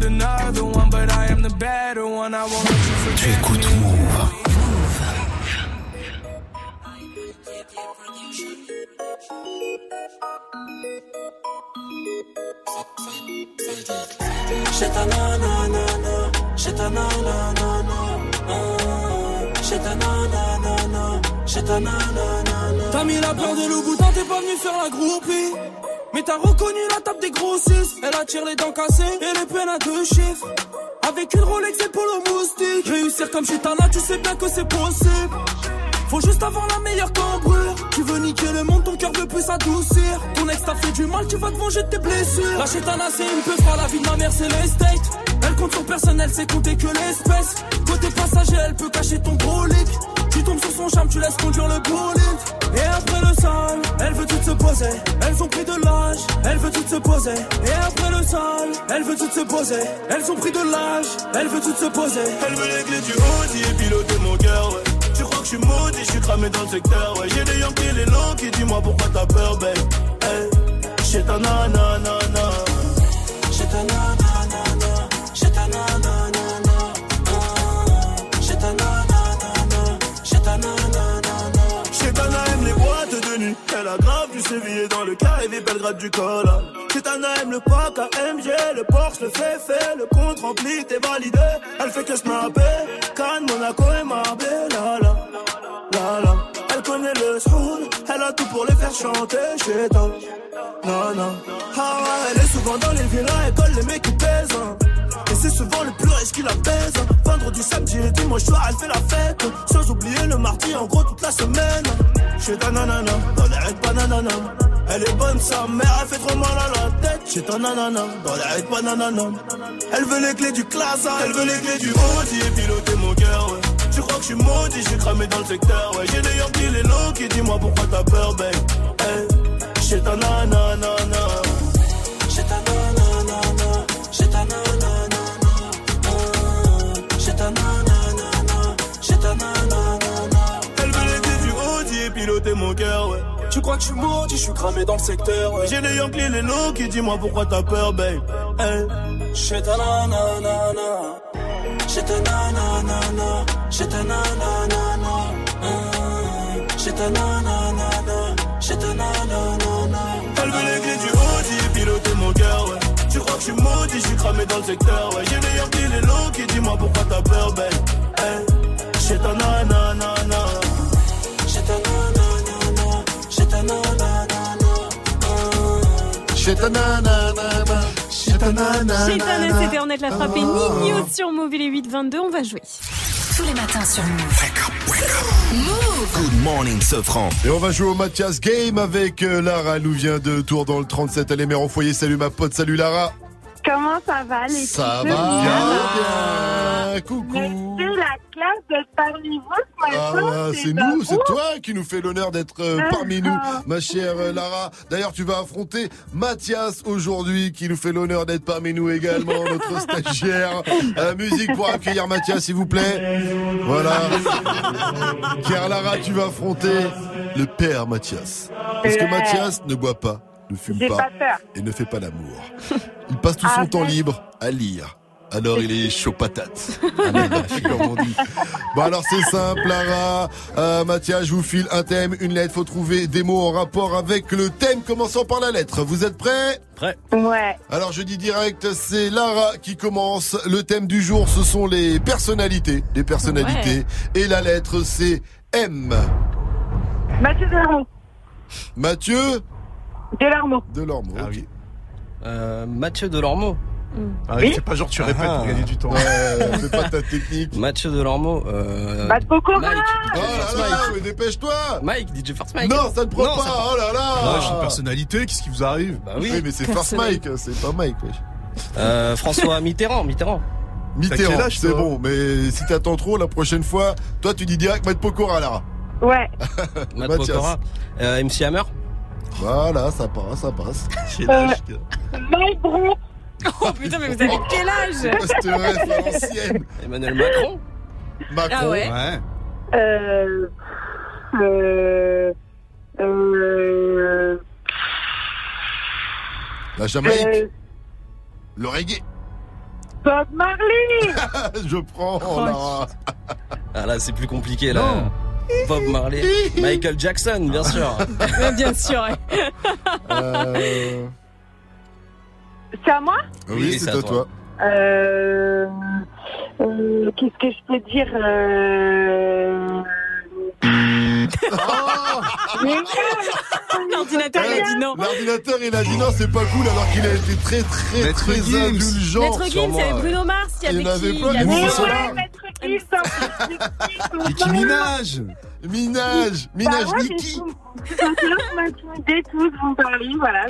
found another one, but I am the better one. I won't let you forget. Tu écoutes Move. J'ai ta nanana, j'ai ta nanana, j'ai ta nanana, j'ai ta nanana. T'as mis la peur de t'es pas venu faire la groupie. Mais t'as reconnu la table des grossistes. Elle attire les dents cassées et les peines à deux chiffres. Avec une Rolex et pour le moustique. Réussir comme chez Tana, tu sais bien que c'est possible. Faut juste avoir la meilleure cambrure. Tu veux niquer le monde, ton cœur veut plus s'adoucir. Ton ex t'a fait du mal, tu vas te venger de tes blessures. La chétana, c'est une peu froid, la vie de ma mère, c'est l'estate. Elle compte sur personne, elle sait compter que l'espèce. Côté passager, elle peut cacher ton brolic. Tu tombes sur son charme, tu laisses conduire le bolide. Et après le sale, elle veut tout se poser. Elles ont pris de l'âge, elle veut tout se poser. Et après le sale, elle veut tout se poser. Elles ont pris de l'âge, elle veut tout se poser. Elle veut les du Audi et piloter mon cœur, ouais. Tu crois que je suis maudit, je suis cramé dans le secteur, ouais. J'ai des Yankees, les longs qui dis-moi pourquoi t'as peur, babe. Hey, j'ai ta nanana, J'ai ta nanana, j'ai ta nanana, j'ai ta nanana, j'ai ta nanana. Chez Tana aime les boîtes de nuit. Elle a grave du sévillé dans le carré des Belgrade du cola. Chez Tana aime le pack AMG, le Porsche, le fait fait, le compte rempli, t'es validé. Elle fait que snapper, Cannes, Monaco elle a tout pour les faire chanter chez toi. Non. Ah elle est souvent dans les villas, elle colle les mecs qui pèsent. hein. Et c'est souvent le plus riche qui la pèse. Vendredi, samedi et dimanche soir, elle fait la fête. Sans oublier le mardi, en gros, toute la semaine. Chez ta nanana, dans les pas nanana. Elle est bonne, sa mère, elle fait trop mal à la tête. Chez ta nanana, dans les pas nanana. Elle veut les clés du classe, elle veut les clés du Audi et piloter mon cœur, ouais. Tu crois que je suis maudit, j'ai cramé dans le secteur. J'ai des Yankees, les longs qui dis-moi pourquoi t'as peur, babe. Hey, chez ta nanana. J'ai ta nanana, j'ai ta nanana, j'ai ta nanana, j'ai ta nanana. Elle veut les du et piloter mon cœur. Tu crois que je suis maudit, je suis cramé dans le secteur. ouais. J'ai des Yankees, les longs qui dis-moi pourquoi t'as peur, babe. Hey. J'ai ta nanana, j'ai ta nanana, j'ai ta nanana, j'ai ta nanana, j'ai ta nanana. Elle veut les clés du Audi et piloter mon cœur, ouais. Tu crois que je suis maudit, je suis cramé dans le secteur, ouais. J'ai des Yankees, les longs qui dis-moi pourquoi t'as peur, babe. Hey. J'ai ta nanana. C'était en être la frappée Nino sur Move, il est 8-22, on va jouer. Tous les matins sur Move. Move Good morning, Sofran. Et on va jouer au Mathias Game avec euh, Lara. Elle nous vient de Tours dans le 37. Elle est mère au foyer. Salut ma pote. Salut Lara. Comment ça va, les Ça va bien. Coucou. Mais c'est la classe d'être parmi vous ce Ah, matin? c'est nous, c'est toi qui nous fait l'honneur d'être euh, Ah, parmi nous, ah. ma chère euh, Lara. D'ailleurs, tu vas affronter Mathias aujourd'hui, qui nous fait l'honneur d'être parmi nous également, notre stagiaire. Euh, musique pour accueillir Mathias, s'il vous plaît. Voilà. Car Lara, tu vas affronter le père Mathias. Parce que. Mathias ne boit pas, ne fume pas, et ne fait pas l'amour. Il passe tout son Ah, temps libre à lire. Alors il est chaud patate. comme on dit. Bon alors c'est simple, Lara. Euh, Mathias, je vous file un thème, une lettre. Faut trouver des mots en rapport avec le thème, commençant par la lettre. Vous êtes prêts? Prêt. Ouais. Alors je dis direct, c'est Lara qui commence. Le thème du jour, ce sont les personnalités, les personnalités. Et la lettre, c'est M. Mathieu Delormeau. Mathieu? Delormeau. Delormeau. ok. Euh, Mathieu Delormeau. Ah, Oui. C'est pas genre tu répètes pour gagner du temps. Ouais, fais pas ta technique. Match de l'ormeau. Euh... Matt Pokora Mike, Oh là là, Mike. mais dépêche-toi Mike, DJ First Mike. Non, ça ne prend Non, pas, ça oh là là Ah, je suis une personnalité, qu'est-ce qui vous arrive Bah oui. Oui, mais c'est First Mike, c'est pas Mike, wesh. Euh, François Mitterrand, Mitterrand. Mitterrand, c'est bon, mais si t'attends trop, la prochaine fois, toi tu dis direct Matt Pokora, Lara. Ouais. Matt. Pokora. Euh, MC Hammer. Voilà, ça passe, ça passe. Quel âge Mike Brandt. Oh putain, mais vous avez quel âge? À l'ancienne. Emmanuel Macron. Macron. Ah ouais Ouais. Euh. Euh. Euh. La Jamaïque, euh, le reggae. Bob Marley. Je prends, Oh, Lara. Ah là, c'est plus compliqué là. Bob Marley. Michael Jackson, bien sûr. Bien sûr. ouais. Euh, C'est à moi? Oui, Oui, c'est à toi. toi. Euh. euh, Qu'est-ce que je peux dire euh... Mais L'ordinateur, il a dit non. L'ordinateur, il a dit non, c'est pas cool, alors qu'il a été très, très, Maître très Gims. indulgent. Maître Gims, il y avait Bruno Mars, il y Il y avait en avait qui plein Il y qui avait- Ouais. Nicki Minaj Minage, Bah Minage ouais, tous, vous me parlez, voilà.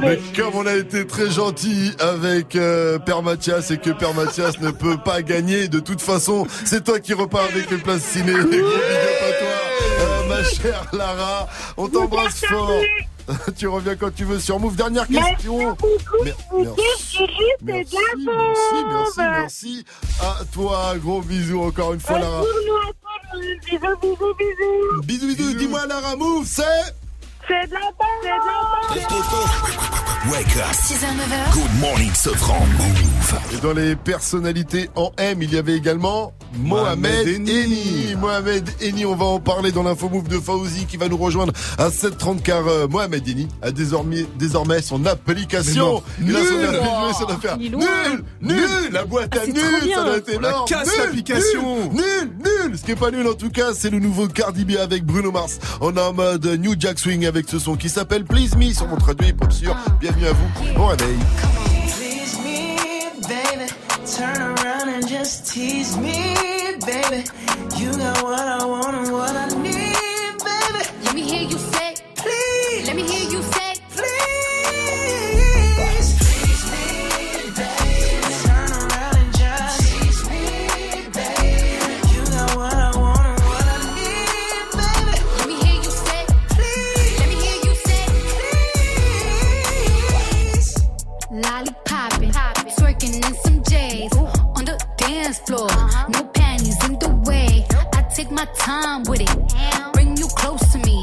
Mais comme on a été très gentil avec euh, Père Mathias et que Père Mathias ne peut pas gagner, de toute façon, c'est toi qui repars avec les places ciné. Euh, ma chère Lara. On t'embrasse fort. tu reviens quand tu veux sur Move. Dernière question. Mer- Merci, merci, merci, merci, merci à toi. Gros bisous encore une fois, Lara. Bisous, bisous, bisous. Bisous, bisous. Dis-moi, Lara, Move, c'est C'est de la c'est de la. Wake up. 6h, 9h. Good morning, Sofran. Move. Et dans les personnalités en M, il y avait également Mohamed Mohamed Eni. Mohamed Eni, on va en parler dans l'info move de Fauzi qui va nous rejoindre à 7h30 car euh, Mohamed Eni a désormais, désormais son application. Il a son Nul. application et ça doit faire Il est nul, loin. nul, la boîte Ah, à c'est nul, ça doit être On la énorme. casse, Nul, l'application. Nul, nul, nul. Ce qui est pas nul en tout cas, c'est le nouveau Cardi B avec Bruno Mars. On est en mode New Jack Swing avec ce son qui s'appelle Please Me sur mon traduit hip hop sûr. Bienvenue à vous. Bon réveil. Please me, baby. Turn around and just tease me, baby. You got what I want and what I need, baby. Let me hear you say, Please, let me hear you say, dance floor. No panties in the way. I take my time with it. Bring you close to me.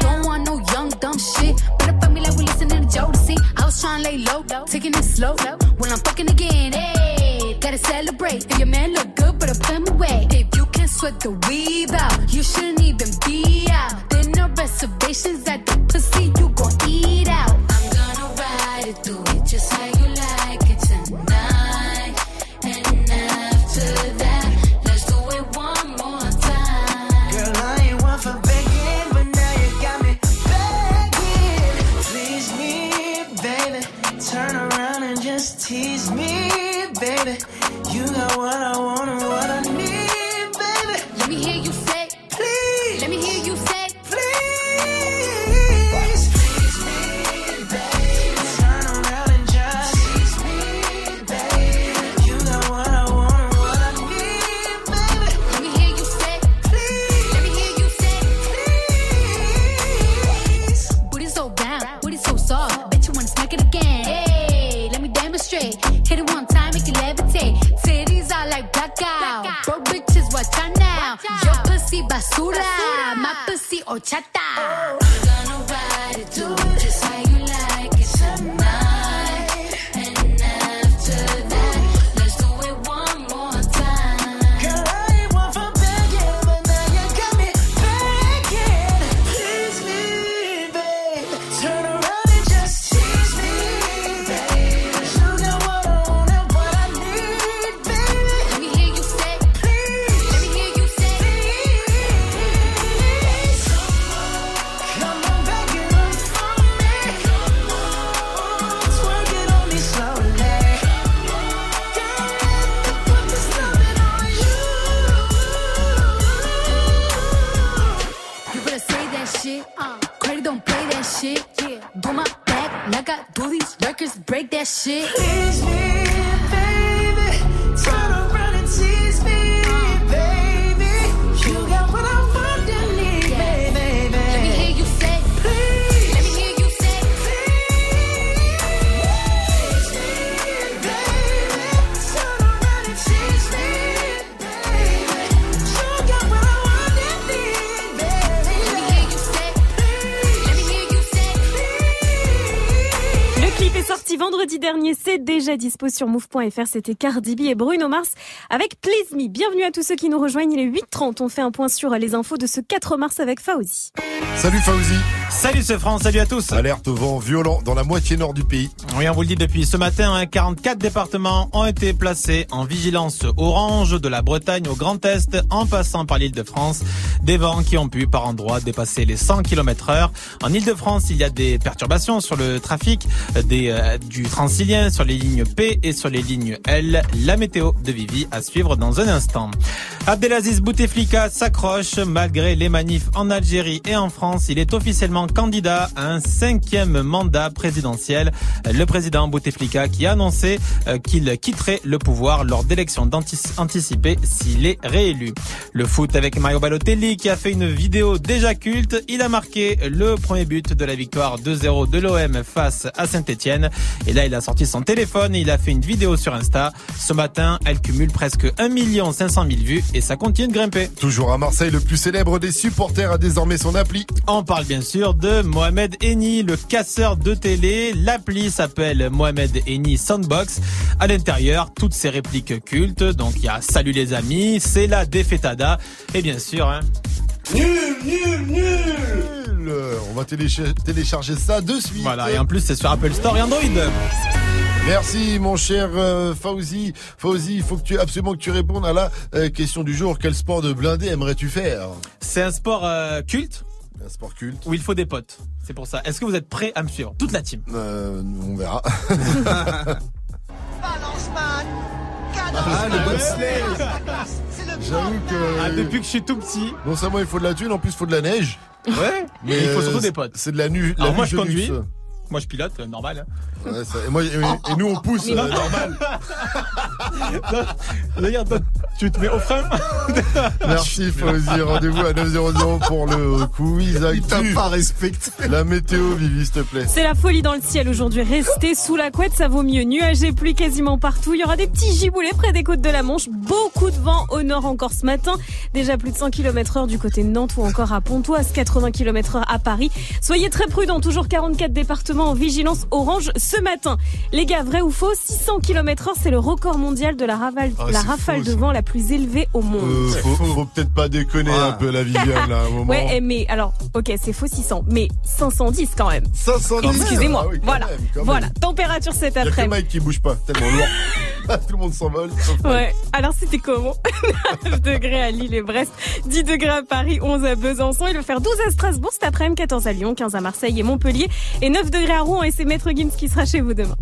Don't want no young dumb shit. Better fuck me like we listening to Jodeci. I was trying to lay low, taking it slow. When I'm fucking again, hey, gotta celebrate. If your man look good, better put him away. If you can sweat the weave out, you shouldn't even be out. There no reservations at the pussy, you gon' eat out. I'm gonna ride it, through it just like tease me, baby. You got what I want basura, basura. Mappa si ochata. Oh. Déjà dispo sur move.fr. C'était Cardi B et Bruno Mars avec Please Me. Bienvenue à tous ceux qui nous rejoignent. Il est 8h30. On fait un point sur les infos de ce 4 mars avec Fauzi. Salut Fauzi. Salut ce France, salut à tous. Alerte vent violent dans la moitié nord du pays. Oui, on vous le dit depuis ce matin, hein, 44 départements ont été placés en vigilance orange de la Bretagne au Grand Est en passant par l'île de France. Des vents qui ont pu par endroits dépasser les 100 km heure. En île de France, il y a des perturbations sur le trafic des, euh, du Transilien, sur les lignes P et sur les lignes L. La météo de Vivi à suivre dans un instant. Abdelaziz Bouteflika s'accroche malgré les manifs en Algérie et en France. Il est officiellement candidat à un cinquième mandat présidentiel. Le président Bouteflika qui a annoncé euh, qu'il quitterait le pouvoir lors d'élections anticipées s'il est réélu. Le foot avec Mario Balotelli qui a fait une vidéo déjà culte. Il a marqué le premier but de la victoire 2-0 de l'OM face à Saint-Etienne. Et là, il a sorti son téléphone et il a fait une vidéo sur Insta. Ce matin, elle cumule presque 1 500 000 vues et ça continue de grimper. Toujours à Marseille, le plus célèbre des supporters a désormais son appli. On parle bien sûr de Mohamed Eni, le casseur de télé. L'appli s'appelle Mohamed Eni Soundbox. À l'intérieur, toutes ces répliques cultes. Donc il y a Salut les amis, c'est la défaitada. Et bien sûr, hein, Nul, nul, nul On va télécha- télécharger ça de suite. voilà. Et en plus, c'est sur Apple Store et Android. Merci mon cher euh, Fauzi. Fauzi, il faut que tu absolument que tu répondes à la euh, question du jour. Quel sport de blindé aimerais-tu faire? C'est un sport euh, culte Un sport culte. où il faut des potes. C'est pour ça. Est-ce que vous êtes prêts à me suivre? Toute la team. Euh, on verra. Ah, le bobsleigh J'avoue que Ah, depuis que je suis tout petit. non seulement il faut de la thune, en plus il faut de la neige. Ouais. Mais il faut surtout des potes. C'est de la nu. la Alors moi, nuit je conduis. luxe. Moi, je pilote, normal. hein. Ouais, ça- et, moi, et, et nous on pousse, euh, normal. Regarde, toi, tu te mets au frein. Merci Fauzi. Rendez-vous à 900 pour le quiz Il t'a actu. pas respecté. La météo, Vivi, s'il te plaît. C'est la folie dans le ciel aujourd'hui. Restez sous la couette, ça vaut mieux. Nuages et pluie quasiment partout. Il y aura des petits giboulées près des côtes de la Manche. Beaucoup de vent au nord encore ce matin. Déjà plus de 100 km heure du côté de Nantes ou encore à Pontoise, 80 km heure à Paris. Soyez très prudents. Toujours 44 départements en vigilance orange ce matin. Les gars, vrai ou faux, 600 km heure, c'est le record mondial de la, rafale, Ah, la rafale faux, de vent la plus élevée au monde. Euh, faut, faut peut-être pas déconner Ah. un peu la Viviane là, à un moment. Ouais, eh, mais alors, ok, c'est faux 600, mais 510 quand même. 510. Excusez-moi. Ah oui, voilà, même, voilà. même. Température cet Il y a que après-midi. Mike qui bouge pas, tellement lourd. Tout le monde s'envole. Ouais. Alors c'était comment? 9 degrés à Lille et Brest, 10 degrés à Paris, 11 à Besançon. Il va faire 12 à Strasbourg cet après-midi, 14 à Lyon, 15 à Marseille et Montpellier, et 9 degrés à Rouen. Et c'est Maître Gims qui sera chez vous demain.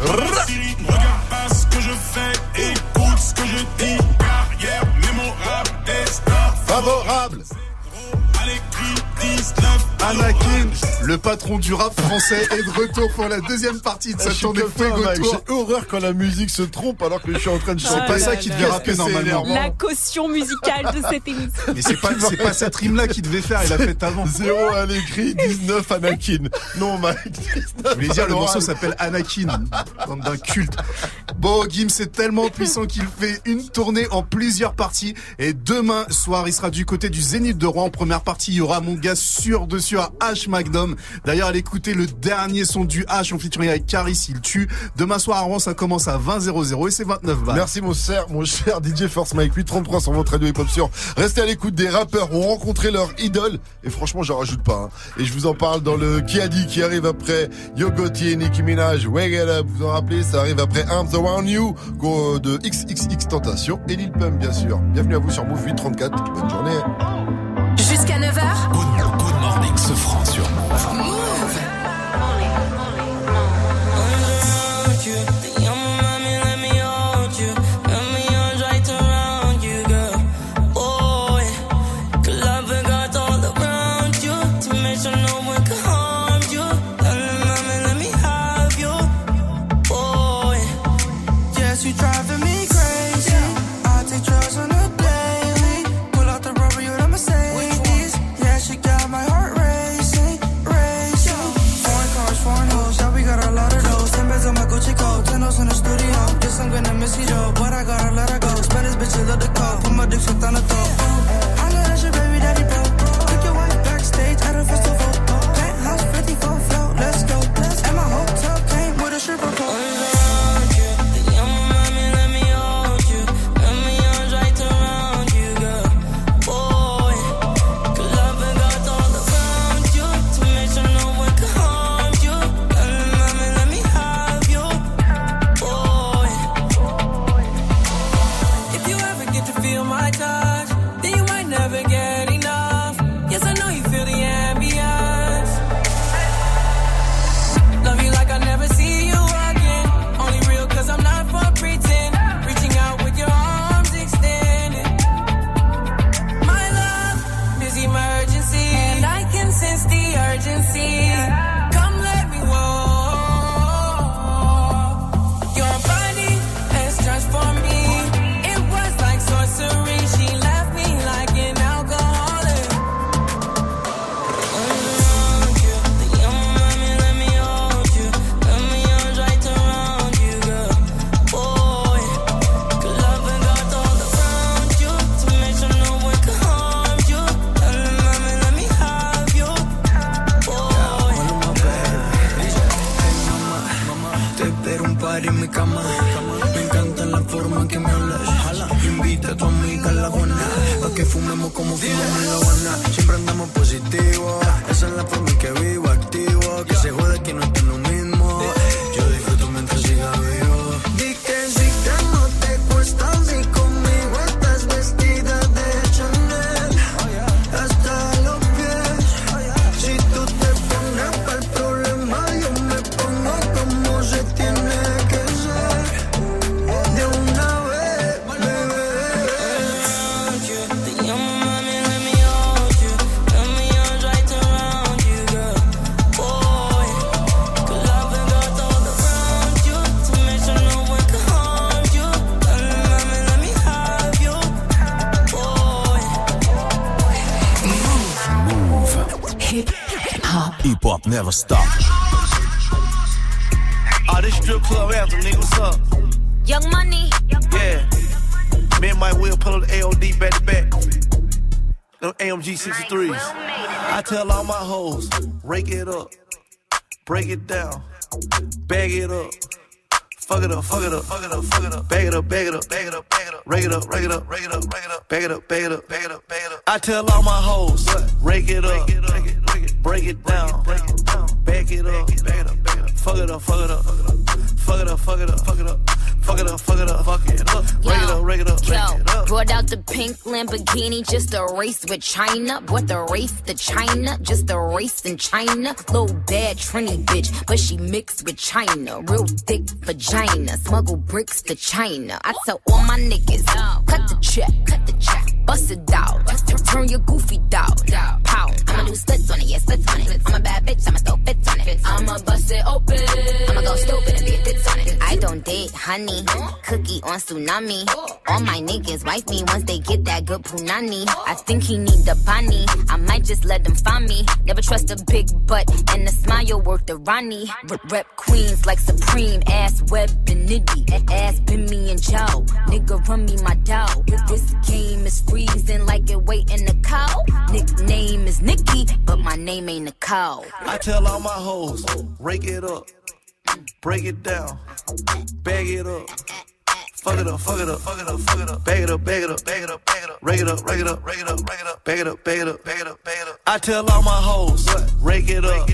Regarde pas ce que je fais, écoute ce que je dis. Carrière mémorable, destin Favorable. À l'écrit 19. Anakin, le patron du rap français, est de retour pour la deuxième partie de Je sa tournée Fuego Tour. J'ai horreur quand la musique se trompe alors que je suis en train de chanter. C'est pas ça qui devait rapper normalement. énervant. La caution musicale de cette émission. Mais c'est pas, c'est pas cette rime-là qu'il devait faire, il l'a fait avant. Zéro à l'écrit, 19 Anakin. Non, Mike. 19 Je voulais dire, le morceau s'appelle Anakin, bande d'un culte. Bon, Gim, c'est tellement puissant qu'il fait une tournée en plusieurs parties. Et demain soir, il sera du côté du Zénith de Rouen. En première partie, il y aura mon gars sûr dessus à H Magnum. D'ailleurs, allez écouter le dernier son du H en featuring avec Caris, il tue. Demain soir à Rouen, ça commence à 20 00 et c'est 29 balles. Merci mon cher, mon cher DJ Force Mike 833 sur votre radio hip hop sur. Restez à l'écoute des rappeurs ont rencontré leur idole et franchement j'en rajoute pas. hein. Et je vous en parle dans le qui a dit qui arrive après Yogoti et Nicki Minaj. Wake it up, vous en rappelez, ça arrive après Arms Around You go- de XXX Tentation et Lil Pump bien sûr. Bienvenue à vous sur Move 834. Bonne journée. Jusqu'à 9h. Move. en it down, bag it up. Fuck it up, fuck it up, fuck it up, fuck it up, bag it up, bag it up, bag it up, bag it up, rake it up, rake it up, rake it up, rake it up, bag it up, bag it up, bag it up, bag it up. I tell all my hoes, rake it up, break it down, bag it up, bag it up, fuck it up, fuck it up, fuck it up, fuck it up, fuck it up, out the pink Lamborghini just a race with China. Brought the race to China, just a race in China. Little bad Trini bitch, but she mixed with China. Real thick vagina, smuggle bricks to China. I tell all my niggas, cut the check, cut the check, bust it out, turn your goofy down, honey, cookie on tsunami. All my niggas wife me once they get that good punani. I think he need the bunny, I might just let them find me. Never trust a big butt and a smile worth the Ronnie. Rep queens like Supreme, ass web and nitty. Ass been me and Joe, nigga run me my dough. This game is freezing like it waiting the cow. Nickname is Nikki, but my name ain't Nicole. I tell all my hoes, rake it up, break it down, bag it up. Fuck it up, fuck it up, fuck it up, fuck it up, bag it up, bag it up, bag it up, bag it up, rake it up, rake it up, rake it up, rake it up, bag it up, bag it up, bag it up, bag it up. I tell all my hoes, rake it up,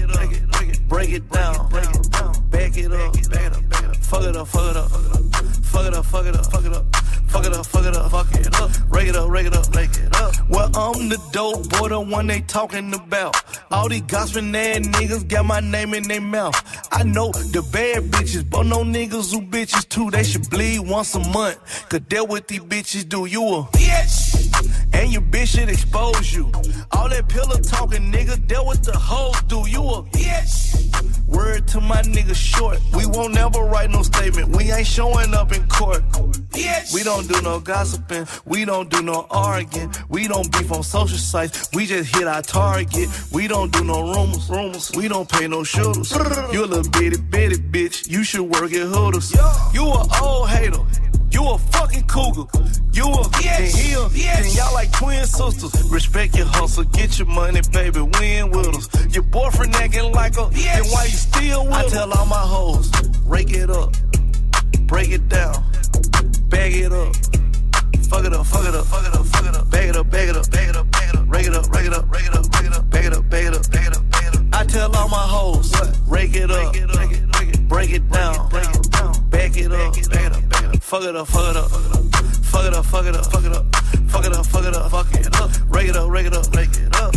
break it down, bag it up, bag it up, fuck it up, fuck it up, fuck it up, fuck it up, fuck it up. Fuck it up, fuck it up, fuck it up. Rake it up, rake it up, rake it up. Well, I'm the dope boy, the one they talking about. All these gossiping ass niggas got my name in their mouth. I know the bad bitches, but no niggas who bitches too. They should bleed once a month. Cause that what these bitches do. You a bitch. And your bitch should expose you. All that pillow talking, nigga, that what the hoes do. You a bitch. Word to my nigga short. We won't never write no statement. We ain't showing up in court. Bitch. We don't do no gossiping. We don't do no arguing. We don't beef on social sites. We just hit our target. We don't do no rumors. Rumors. We don't pay no shooters. You a little bitty bitty bitch. You should work at Hooters. You a old hater. You a fucking cougar. You a yes. and he a yes. y'all like twin sisters. Respect your hustle, get your money, baby. Win with us. Your boyfriend acting like a yes. then why you still with I tell all my hoes, rake it up, break it down, bag it up. Fuck it up, fuck it up, fuck it up, fuck it up, bag it up, bag it up, bag it up, bag it up, rake it up, rake it up, rake it up, rake it up, bag it up, bag it up, bag it up, bag it up. I tell all my hoes, rake it up, break it down, it up, bag it up, fuck it up, fuck it up, fuck it up, fuck it up, fuck it up, fuck it up, fuck it up, fuck it up, rake it up, rake it up, rake it up.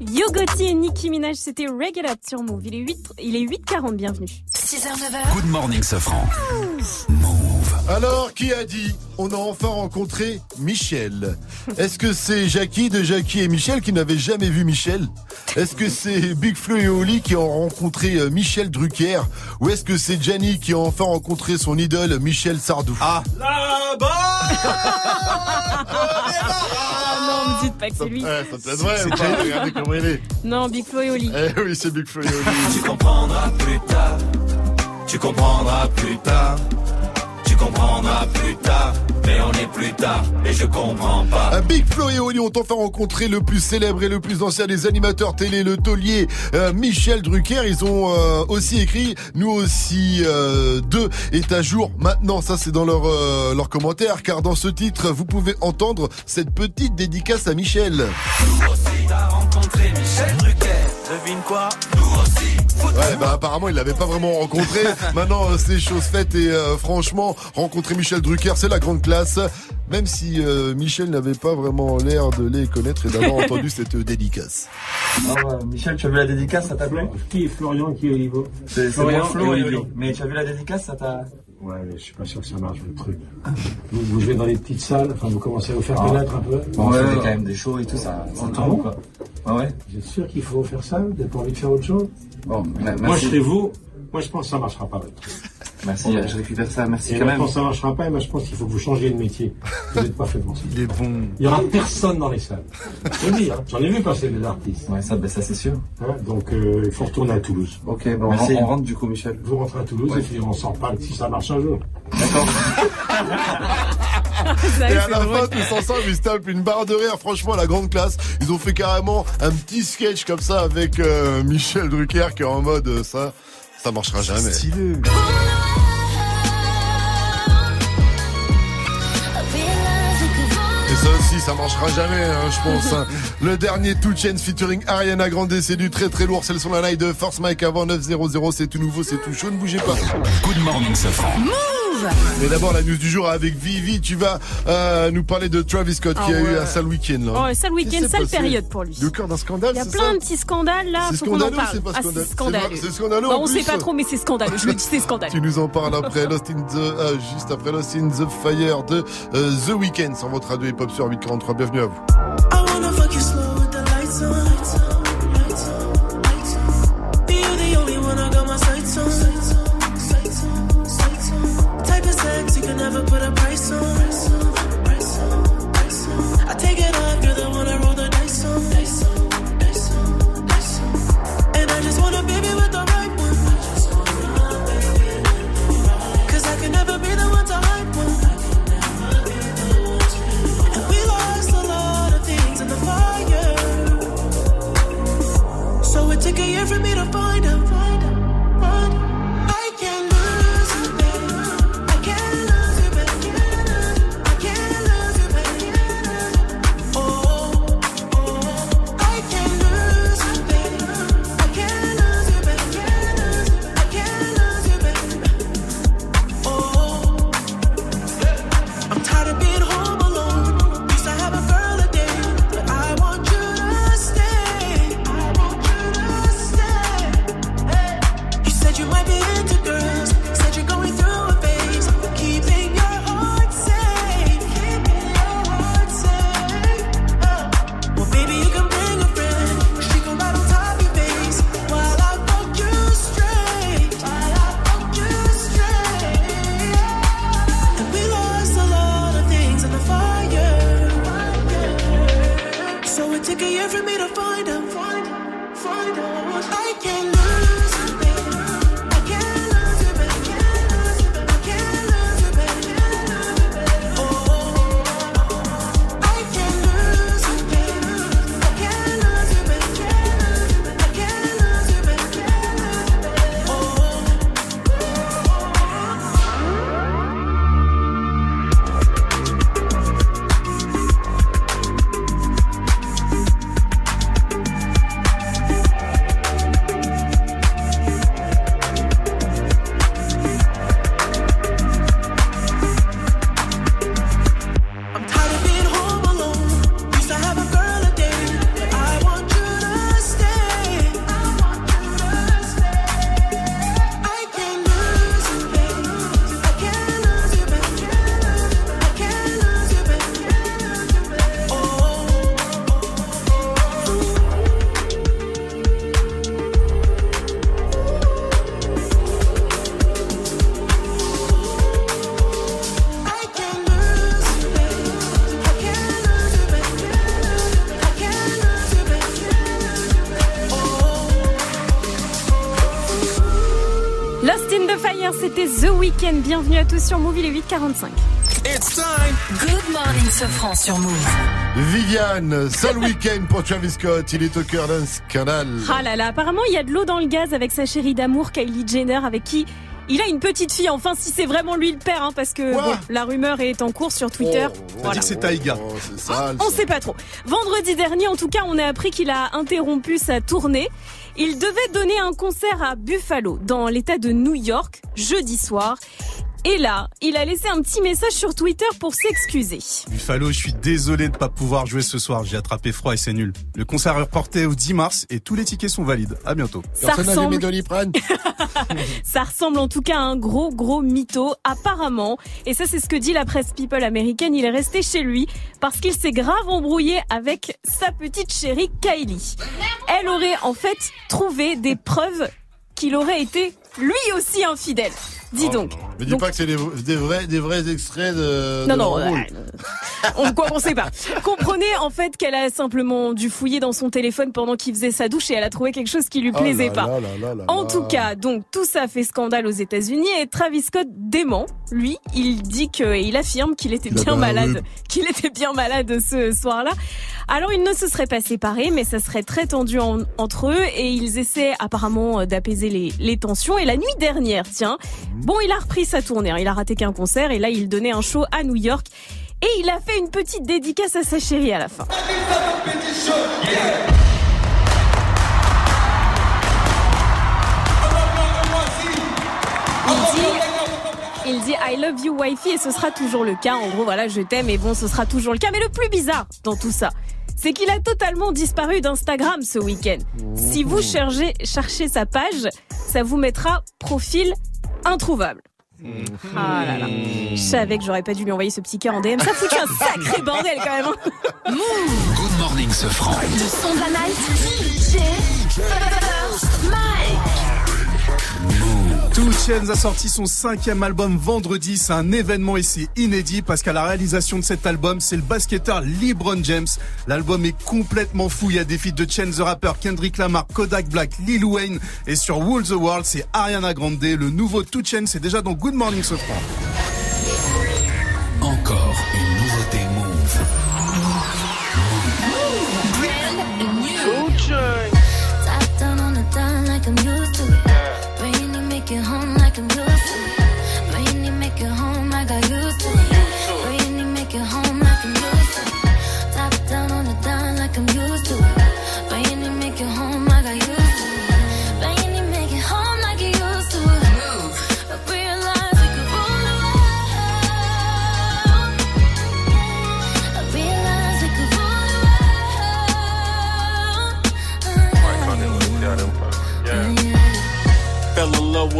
Yo Gotti et Nicki Minaj, c'était Reg It Up sur Move. Il est 8, il est 8h40, bienvenue. 6h, 9h. Good morning, Safran. Alors, qui a dit On a enfin rencontré Michel. Est-ce que c'est Jackie de Jackie et Michel qui n'avaient jamais vu Michel? Est-ce que c'est Big Flo et Oli qui ont rencontré euh, Michel Drucker? Ou est-ce que c'est Gianni qui a enfin rencontré son idole Michel Sardou? Ah Ah non, me dites pas que c'est lui. Ouais, ça te laisse vrai pas Regardez comment il est. Non, Big Flo et Oli. Eh oui, c'est Big Flo et Oli. Tu comprendras plus tard. Tu comprendras plus tard. Plus tard. Mais on n'est plus tard et je comprends pas. Un Big Flo et Oli ont enfin rencontré le plus célèbre et le plus ancien des animateurs télé, le taulier euh, Michel Drucker. Ils ont euh, aussi écrit Nous aussi euh, deux est à jour maintenant. Ça c'est dans leur, euh, leur commentaire car dans ce titre vous pouvez entendre cette petite dédicace à Michel. Nous aussi, t'as rencontré Michel Drucker. Devine quoi Nous aussi. Ouais, bah apparemment il l'avait pas vraiment rencontré. Maintenant euh, c'est chose faite et euh, franchement rencontrer Michel Drucker c'est la grande classe. Même si euh, Michel n'avait pas vraiment l'air de les connaître et d'avoir entendu cette euh, dédicace. Ah ouais, Michel, tu as vu la dédicace, ça t'a plu Qui est Florian, qui est Olivo C'est Florian Flo et et Olivo. Oli. Mais tu as vu la dédicace, ça t'a... Ouais, mais je suis pas sûr que ça marche le truc. Vous, vous jouez dans les petites salles, enfin vous commencez à vous faire Ah. connaître un peu. Bon, on quand même des shows et tout, ça, ça Ah bon quoi. Ah ouais Vous êtes sûr qu'il faut faire ça Vous n'avez pas envie de faire autre chose? Bon, ma- Moi merci. je serais vous, moi je pense que ça marchera pas. Merci, je récupère ça, merci Et quand même. maintenant ça marchera pas, et moi je pense qu'il faut que vous changiez de métier. Vous n'êtes pas fait pour ça. Il est bon. Il y aura personne dans les salles. Je veux dire, j'en ai vu passer des artistes. Ouais, ça, ben, ça c'est sûr. Hein, donc euh, il faut retourner à Toulouse. Ok, bon, Merci. on, on rentre du coup, Michel. Vous rentrez à Toulouse Ouais. et puis on s'en parle si ça marche un jour. Et à la fin, tous ensemble, ils se tapent une barre de rire. Franchement, la grande classe. Ils ont fait carrément un petit sketch comme ça avec euh, Michel Drucker qui est en mode euh, ça, ça marchera jamais. Stylé. Et ça aussi, ça marchera jamais, hein, je pense. hein. Le dernier Two Chainz featuring Ariana Grande, c'est du très très lourd. C'est le son la night de Force Mike avant 900. C'est tout nouveau, c'est tout chaud. Ne bougez pas. Good morning, Safran. Mais d'abord, la news du jour avec Vivi. Tu vas euh, nous parler de Travis Scott qui Ah a eu un sale week-end là. Oh, sale week-end, qui sale période pour lui. Le cœur d'un scandale, Il y a plein de petits scandales là, C'est en scandaleux c'est pas Ah, scandaleux c'est scandaleux. C'est scandaleux Bah, on sait pas trop, mais c'est scandaleux. Je le dis, c'est scandaleux. Tu nous en parles après Lost in the euh, juste après Lost in the Fire de euh, The Weeknd sur votre radio hip hop sur 843. Bienvenue à vous. Bienvenue à tous sur Move, il est 8h45. It's time. Good morning, Sofran sur Move. Viviane, sale week-end pour Travis Scott. Il est au cœur d'un scandale. Ah là là, apparemment il y a de l'eau dans le gaz avec sa chérie d'amour Kylie Jenner avec qui il a une petite fille. Enfin, si c'est vraiment lui le père, hein, parce que bon, la rumeur est en cours sur Twitter. Que c'est Taïga. Oh, c'est sale. On sait pas trop. Vendredi dernier, en tout cas, on a appris qu'il a interrompu sa tournée. Il devait donner un concert à Buffalo, dans l'état de New York, jeudi soir. Et là, il a laissé un petit message sur Twitter pour s'excuser. Buffalo, je suis désolé de pas pouvoir jouer ce soir. J'ai attrapé froid et c'est nul. Le concert est reporté au 10 mars et tous les tickets sont valides. À bientôt. Ça Personne ressemble- Doliprane Ça ressemble en tout cas à un gros gros mytho apparemment. Et ça c'est ce que dit la presse people américaine. Il est resté chez lui parce qu'il s'est grave embrouillé avec sa petite chérie Kylie. Elle aurait en fait trouvé des preuves qu'il aurait été lui aussi infidèle. Dis donc. Mais dis Donc- pas que c'est des, des vrais, des vrais extraits de. Non, de non, l'embrouille. on quoi on sait pas. Comprenez en fait qu'elle a simplement dû fouiller dans son téléphone pendant qu'il faisait sa douche et elle a trouvé quelque chose qui lui Oh plaisait là pas. là là là là En là. tout cas, donc tout ça fait scandale aux États-Unis et Travis Scott dément. Lui, il dit que il affirme qu'il était bien malade, qu'il était bien malade ce soir-là. Alors ils ne se seraient pas séparés, mais ça serait très tendu en- entre eux et ils essaient apparemment euh, d'apaiser les, les tensions. Et la nuit dernière, tiens, bon, il a repris sa tournée. hein. Il a raté qu'un concert et là il donnait un show à New York. Et il a fait une petite dédicace à sa chérie à la fin. Il dit, il dit I love you wifey et ce sera toujours le cas. En gros, voilà, je t'aime et bon, ce sera toujours le cas. Mais le plus bizarre dans tout ça, c'est qu'il a totalement disparu d'Instagram ce week-end. Si vous cherchez, cherchez sa page, ça vous mettra profil introuvable. Ah là là. Je savais que j'aurais pas dû lui envoyer ce petit cœur en DM. Ça fout un sacré bordel quand même. hein. Good morning, ce franc. Le son de la night. DJ First Mike. Two Chainz a sorti son cinquième album vendredi. C'est un événement et c'est inédit parce qu'à la réalisation de cet album, c'est le basketteur LeBron James. L'album est complètement fou. Il y a des feats de Chance the Rapper, Kendrick Lamar, Kodak Black, Lil Wayne. Et sur Wall the World, c'est Ariana Grande. Le nouveau Two Chainz, c'est déjà dans Good Morning Sofran. Encore une nouveauté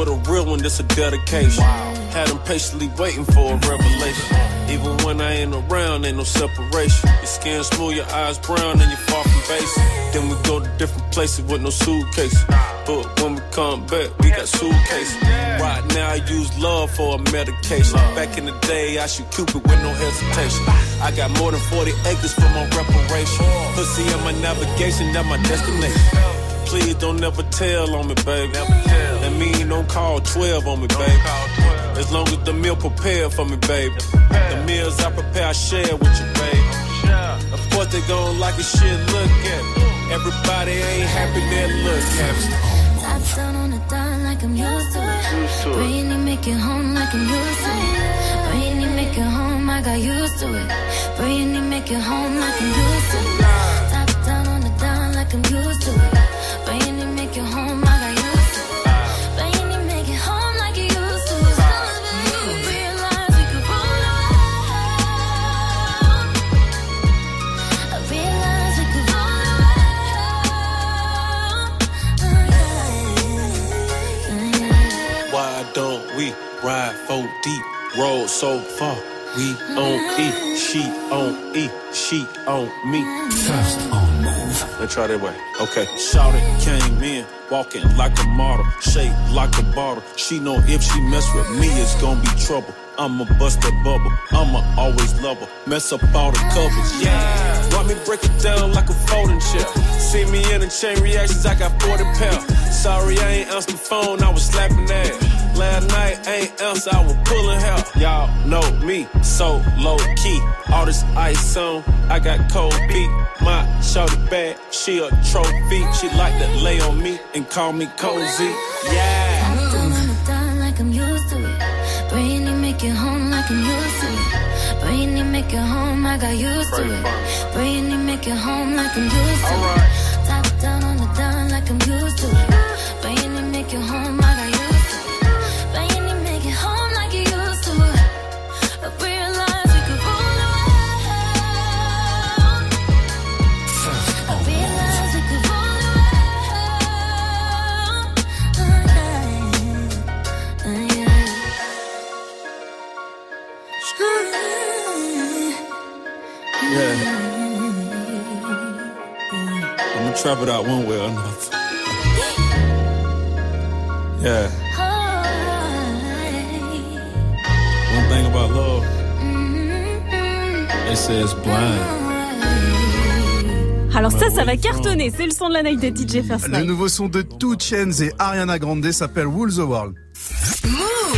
with a real one, this a dedication. Had them patiently waiting for a revelation. Even when I ain't around, ain't no separation. Your skin smooth, your eyes brown, and you're far from basic. Then we go to different places with no suitcase. But when we come back, we got suitcases. Right now, I use love for a medication. Back in the day, I shoot Cupid with no hesitation. I got more than 40 acres for my reparation. Pussy in my navigation, that my destination. Please don't never tell on me, baby. That mean don't call 12 on me, baby. As long as the meal prepared for me, baby. The meals I prepare, I share with you, baby. Of course they gon' like a shit, look at me. Everybody ain't happy, they look at me. Top down on the dime like I'm used to it. Brainy make it home like I'm used to it. Brainy make it home like I used to it. Brainy make it home like I'm used to it. Top down on the dime like I'm used to it. Ride four deep, roll so far? We on E, she on E, she on me. First on move. Let's try that way. Okay. Shout it, came in, walking like a model, shaped like a bottle. She know if she mess with me, it's gonna be trouble. I'ma bust that bubble. I'ma always love her. Mess up all the covers. Yeah. Want me break it down like a folding chair. See me in the chain reactions, I got 40 pounds. Sorry, I ain't answered the phone, I was slapping ass. Last night ain't else, I was pulling hell. Y'all know me, so low key. All this ice on, I got cold feet. My shorty bad, she a trophy. She like to lay on me and call me cozy. Yeah. Don't wanna die like I'm used to it. Brainy make it home like I'm used to it. Brainy make it home, I got used to it. Brainy make it home like I'm used to it. Top down on the down like I'm used to it. I'm gonna trap it out one way or another. Yeah. One thing about love, they say it's blind. Alors ça, ça va cartonner. C'est le son de la night de DJ First Le Night. nouveau son de Two Chains et Ariana Grande s'appelle Rule the World.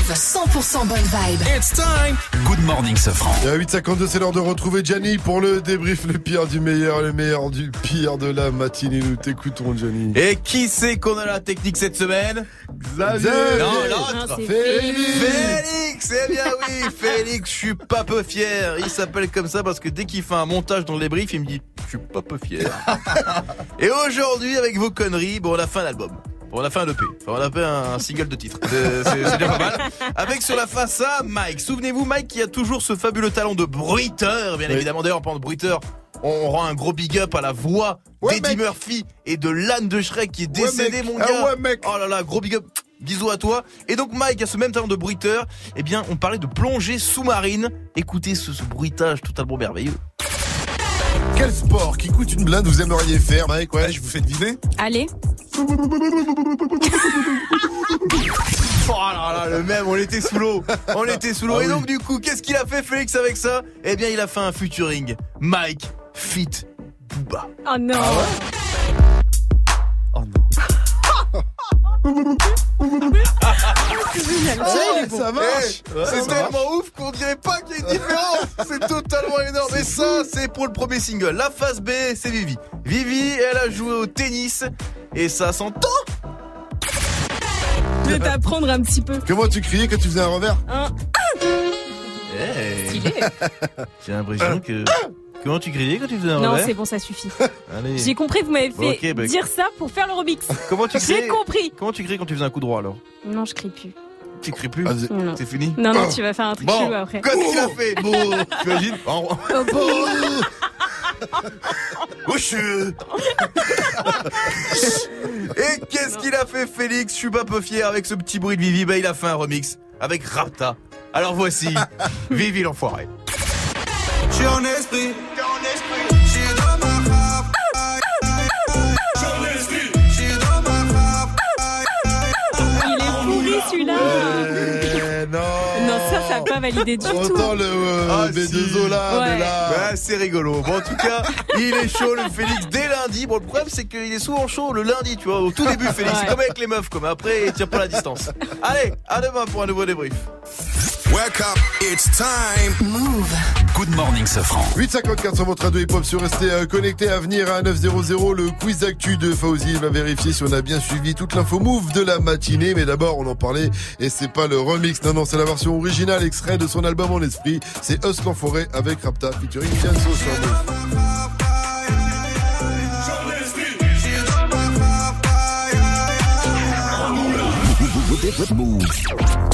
Move 100% bonne vibe. It's time. Good morning, Safran. Et à 8h52, c'est l'heure de retrouver Gianni pour le débrief, le pire du meilleur, le meilleur du pire de la matinée. Nous t'écoutons, Gianni. Et qui c'est qu'on a la technique cette semaine? Xavier Non, l'autre Félix. Félix Eh bien oui, Félix, je suis pas peu fier. Il s'appelle comme ça parce que dès qu'il fait un montage dans les briefs, il me dit « Je suis pas peu fier ». Et aujourd'hui, avec vos conneries, bon, on a fait un album. Bon, on a fait un EP. Enfin, on a fait un single de titre. C'est déjà pas mal. Avec sur la face A, Mike. Souvenez-vous, Mike qui a toujours ce fabuleux talent de bruiteur, bien Oui. évidemment. D'ailleurs, en parlant de bruiteur, on rend un gros big up à la voix Ouais, d'Eddie. Murphy et de l'âne de Shrek qui est décédé, mon Ah gars. ouais, mec. Oh là là, gros big up. Bisous à toi. Et donc Mike a ce même talent de bruiteur. Eh bien, on parlait de plongée sous-marine. Écoutez ce, ce bruitage totalement merveilleux. Quel sport qui coûte une blinde vous aimeriez faire, Mike Ouais, je vous fais deviner. Allez. Oh là là, le même, on était sous l'eau. On était sous l'eau. Ah Et oui. donc, du coup, qu'est-ce qu'il a fait, Félix, avec ça? Eh bien, il a fait un featuring. Mike, fit, Booba. Oh non. Ah, ça marche. Ouais, c'est tellement ouf qu'on dirait pas qu'il y a une différence. c'est totalement énorme. Et ça, c'est pour le premier single. La phase B, c'est Vivi. Vivi, elle a joué au tennis. Et ça s'entend. Je vais t'apprendre un petit peu. Comment tu criais quand tu faisais un revers Hey. Stylé. J'ai l'impression que. Comment tu criais quand tu faisais un Non, c'est bon, ça suffit. J'ai compris, vous m'avez fait bah- dire ça pour faire le remix. Comment tu J'ai compris. Comment tu criais quand tu faisais un coup droit alors Non, je crie plus. Tu cries plus. C'est fini Non, non, tu vas faire un truc Bon, chelou après. qu'est-ce qu'il a fait Bon, t'imagines Oh, Oh. Et qu'est-ce qu'il a fait Félix Je suis pas peu fier avec ce petit bruit de Vivi. Bah il a fait un remix avec Rapta. Alors voici Vivi l'enfoiré. Esprit, j'suis dans ma rap. J'suis dans ma rap. Il est pourri celui-là. Non Non, ça, ça n'a pas validé du tout. Autant le euh, Ah, B2O là, Ouais. mais là. Bah, c'est rigolo. Bon, en tout cas, il est chaud, le Félix, dès lundi. Bon, le problème, c'est qu'il est souvent chaud le lundi, tu vois, au tout début, Félix. C'est Ouais. comme avec les meufs, comme après, il tire pas la distance. Allez, à demain pour un nouveau débrief. Wake up, it's time. Move. Good morning, Safran. 854 sur votre radio hip-hop sur rester euh, connecté à venir à 900 le quiz actu de Fauzi il va vérifier si on a bien suivi toute l'info move de la matinée mais d'abord on en parlait et c'est pas le remix non non c'est la version originale extrait de son album en esprit c'est Us l'enfoiré avec Rapta featuring Fianso sur Move.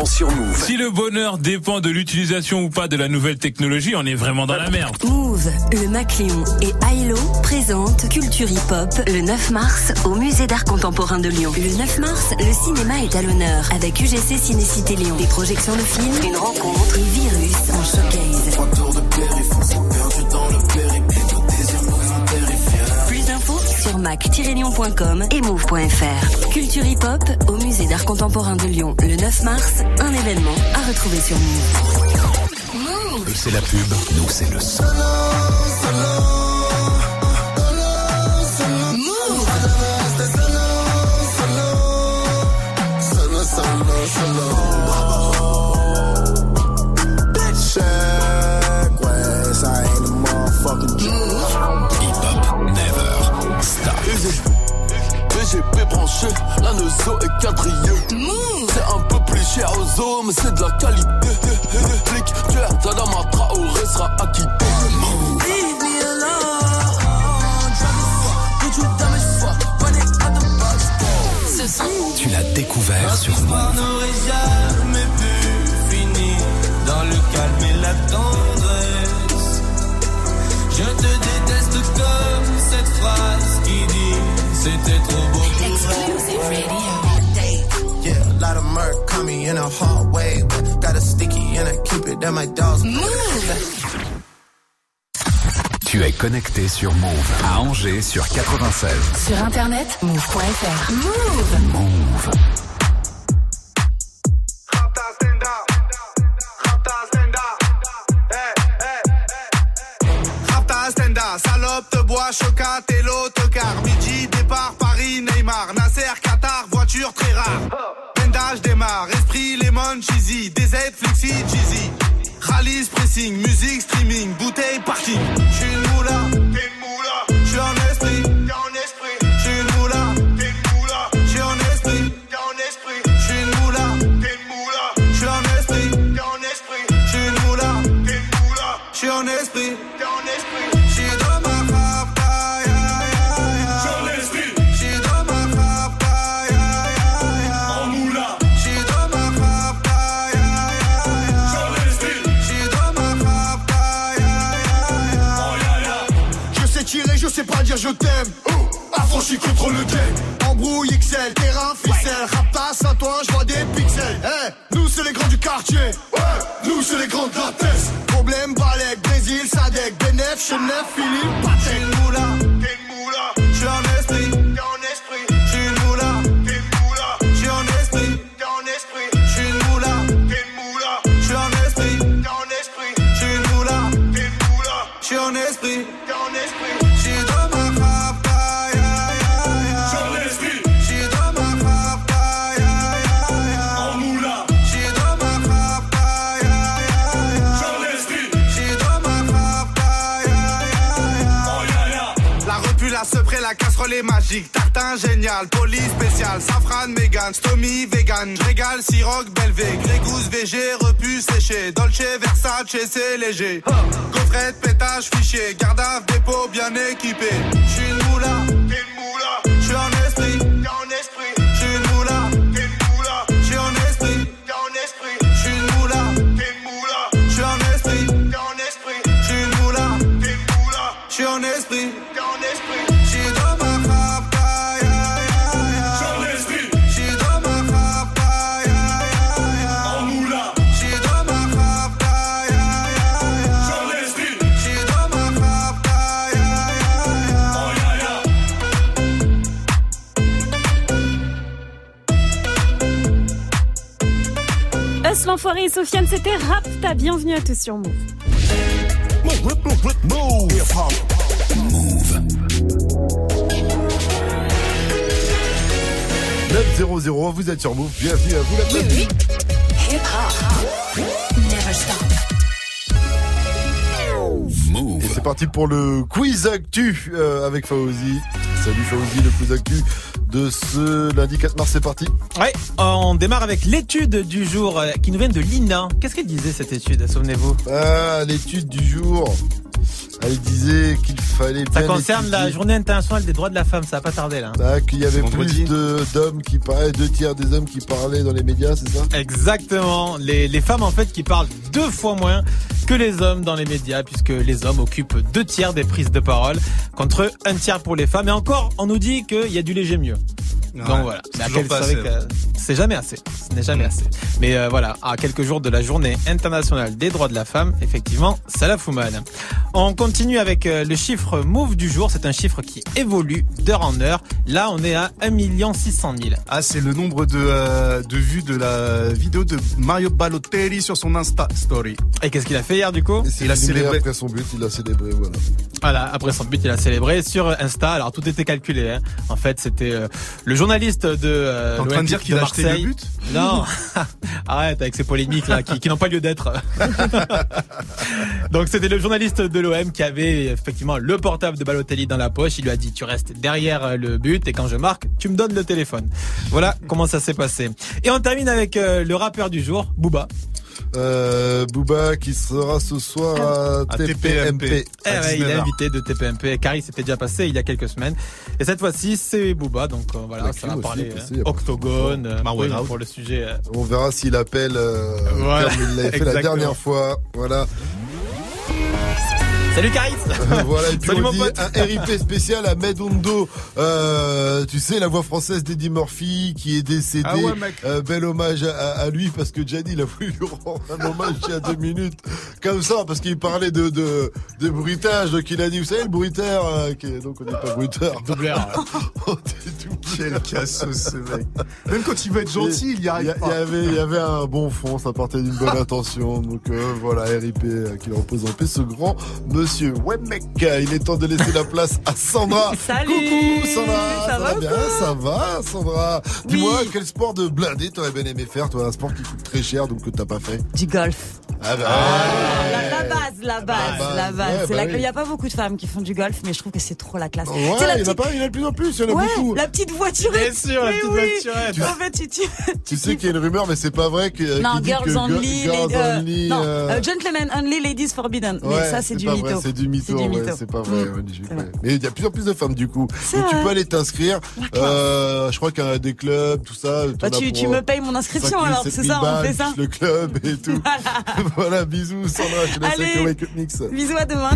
sur Move. Si le bonheur dépend de l'utilisation ou pas de la nouvelle technologie, on est vraiment dans la merde. Move, le Macléon et Ailo présentent Culture Hip Hop le 9 mars au Musée d'Art Contemporain de Lyon. Le 9 mars, le cinéma est à l'honneur avec UGC Cinécité Lyon. Des projections de films, une rencontre et virus en showcase. mac-lyon.com et move.fr. Culture Hip Hop au Musée d'Art Contemporain de Lyon le 9 mars, un événement à retrouver sur Move. Eux, c'est la pub, nous, c'est le son. BGP branché, la nozo est quadrillée. C'est un peu plus cher aux os, mais c'est de la qualité. Flic, tu es Tadama Traoré sera acquitté. Leave me alone. Tu l'as découvert sur Move. n'aurait jamais pu finir dans le calme et la tendresse. Je te déteste comme cette phrase qui dit c'était trop beau a lot of murk coming in a hallway. Got a sticky and I keep it at my dog's Tu es connecté sur Move à Angers sur 96. Sur internet, move.fr. Move. Move. Pressing, musique, streaming, bouteille, parking. T'aime. Oh, affranchi contre le game. Embrouille XL, terrain, ficelle. Raptas à toi, je vois des pixels. Eh, nous c'est les grands du quartier. Nous c'est les grands de la. Problème, Balek, Brésil, Sadek, Benef, Chenef, Philippe, génial, police spécial, safran, mégan, stomy, vegan. J'régale, siroc, belvé, grégousse, VG, repu, séché. Dolce, Versace, c'est léger. Gaufrette, pétage, fichier, garde dépôt bien équipé. J'suis une moula, une moula. Us l'enfoiré et Sofiane, c'était Rapta. Bienvenue à tous sur Move. Move. 900, vous êtes sur Move. Bienvenue à vous la famille. Stop. Et c'est parti pour le quiz actu euh, avec Fauzi. Salut Fauzi, le quiz actu de ce lundi 4 mars, c'est parti. Ouais, on démarre avec l'étude du jour euh, qui nous vient de l'INA. Qu'est-ce qu'elle disait cette étude, souvenez-vous? Ah, l'étude du jour. Elle disait qu'il fallait Ça bien concerne la journée internationale des droits de la femme, ça va pas tarder là. Ah, qu'il y avait plus de- d'hommes qui parlaient, deux tiers des hommes qui parlaient dans les médias, c'est ça? Exactement. Les, les femmes en fait qui parlent deux fois moins que les hommes dans les médias puisque les hommes occupent deux tiers des prises de parole contre un tiers pour les femmes. Et encore, on nous dit qu'il y a du léger mieux. Ouais, Donc voilà. c'est pas assez. que jamais assez. Ce n'est jamais assez. Mais euh, voilà, à quelques jours de la journée internationale des droits de la femme, effectivement, ça la fout mal. On continue avec euh, le chiffre move du jour. C'est un chiffre qui évolue d'heure en heure. Là, on est à 1 600 000. Ah, c'est le nombre de, euh, de vues de la vidéo de Mario Balotelli sur son Insta Story. Et qu'est-ce qu'il a fait hier du coup? Il a célébré après son but, il a célébré, voilà. Voilà, après son but, il a célébré sur Insta. Alors tout était calculé. hein. En fait, c'était euh, le journaliste de. Euh, T'es en train de dire qu'il a acheté le but Non, arrête avec ces polémiques là qui, qui n'ont pas lieu d'être. Donc c'était le journaliste de l'OM qui avait effectivement le portable de Balotelli dans la poche. Il lui a dit tu restes derrière euh, le but et quand je marque, tu me donnes le téléphone. Voilà comment ça s'est passé. Et on termine avec euh, le rappeur du jour, Booba. Euh, Booba qui sera ce soir à, À TPMP. Eh ouais, il est 19h. invité de TPMP car il s'était déjà passé il y a quelques semaines. Et cette fois-ci, c'est Booba. Donc euh, voilà, La ça va parler passé, euh, octogone euh, oui, pour le sujet. On verra s'il appelle euh, Voilà, comme il l'avait fait la dernière fois. Voilà. Salut Caris voilà, et puis Salut on mon dit pote un RIP spécial à Medundo. Euh, tu sais, la voix française d'Eddie Murphy qui est décédé. Ah ouais, mec. Euh, bel hommage à, lui parce que Gianni il a voulu lui rendre un hommage il y a deux minutes. Comme ça, parce qu'il parlait de, de, de bruitage. Donc il a dit, vous savez, le bruiteur, euh, qui est- donc on n'est pas bruiteur. Doubleur. Quel cassos ce mec. Même quand il veut être gentil, il y Il y, arrive a- pas. y avait, il y avait un bon fond, ça partait d'une bonne intention. Donc euh, voilà, RIP, euh, qu'il repose en paix, ce grand monsieur. Ouais mec, il est temps de laisser la place à Sandra. Salut Coucou Sandra, Ça va ou bien, ça va Sandra? Dis-moi, quel sport de blindé t'aurais bien aimé faire, toi, un sport qui coûte très cher, donc que t'as pas fait? Du golf. Ah bah, La, la base, la base, base, la base. ouais, C'est bah la- oui. Il n'y a pas beaucoup de femmes qui font du golf, mais je trouve que c'est trop la classe. Ouais, Tu sais, la il y en a petite- pas, il y en a de plus en plus, il y en a Ouais, beaucoup. la petite voiturette. Bien sûr, la petite oui. voiturette. En fait, tu, tu, Tu sais qu'il y a une rumeur, mais c'est pas vrai que. non, qui dit girls que only, girls les- euh, non, euh, euh, gentlemen only, ladies forbidden. mais ça, c'est du pas mytho. C'est du mytho, C'est ouais, pas vrai. Mm. ouais, vrai. Mais il y a de plus en plus de femmes du coup. Donc tu peux aller t'inscrire. Euh, je crois qu'il y a des clubs, tout ça. Bah, tu, me payes mon inscription 5 000, alors, 7 c'est 000 ça, on fait ça. Le club et tout. voilà, bisous Sandra, je te laisse avec le Wake Up Mix. Bisous à demain.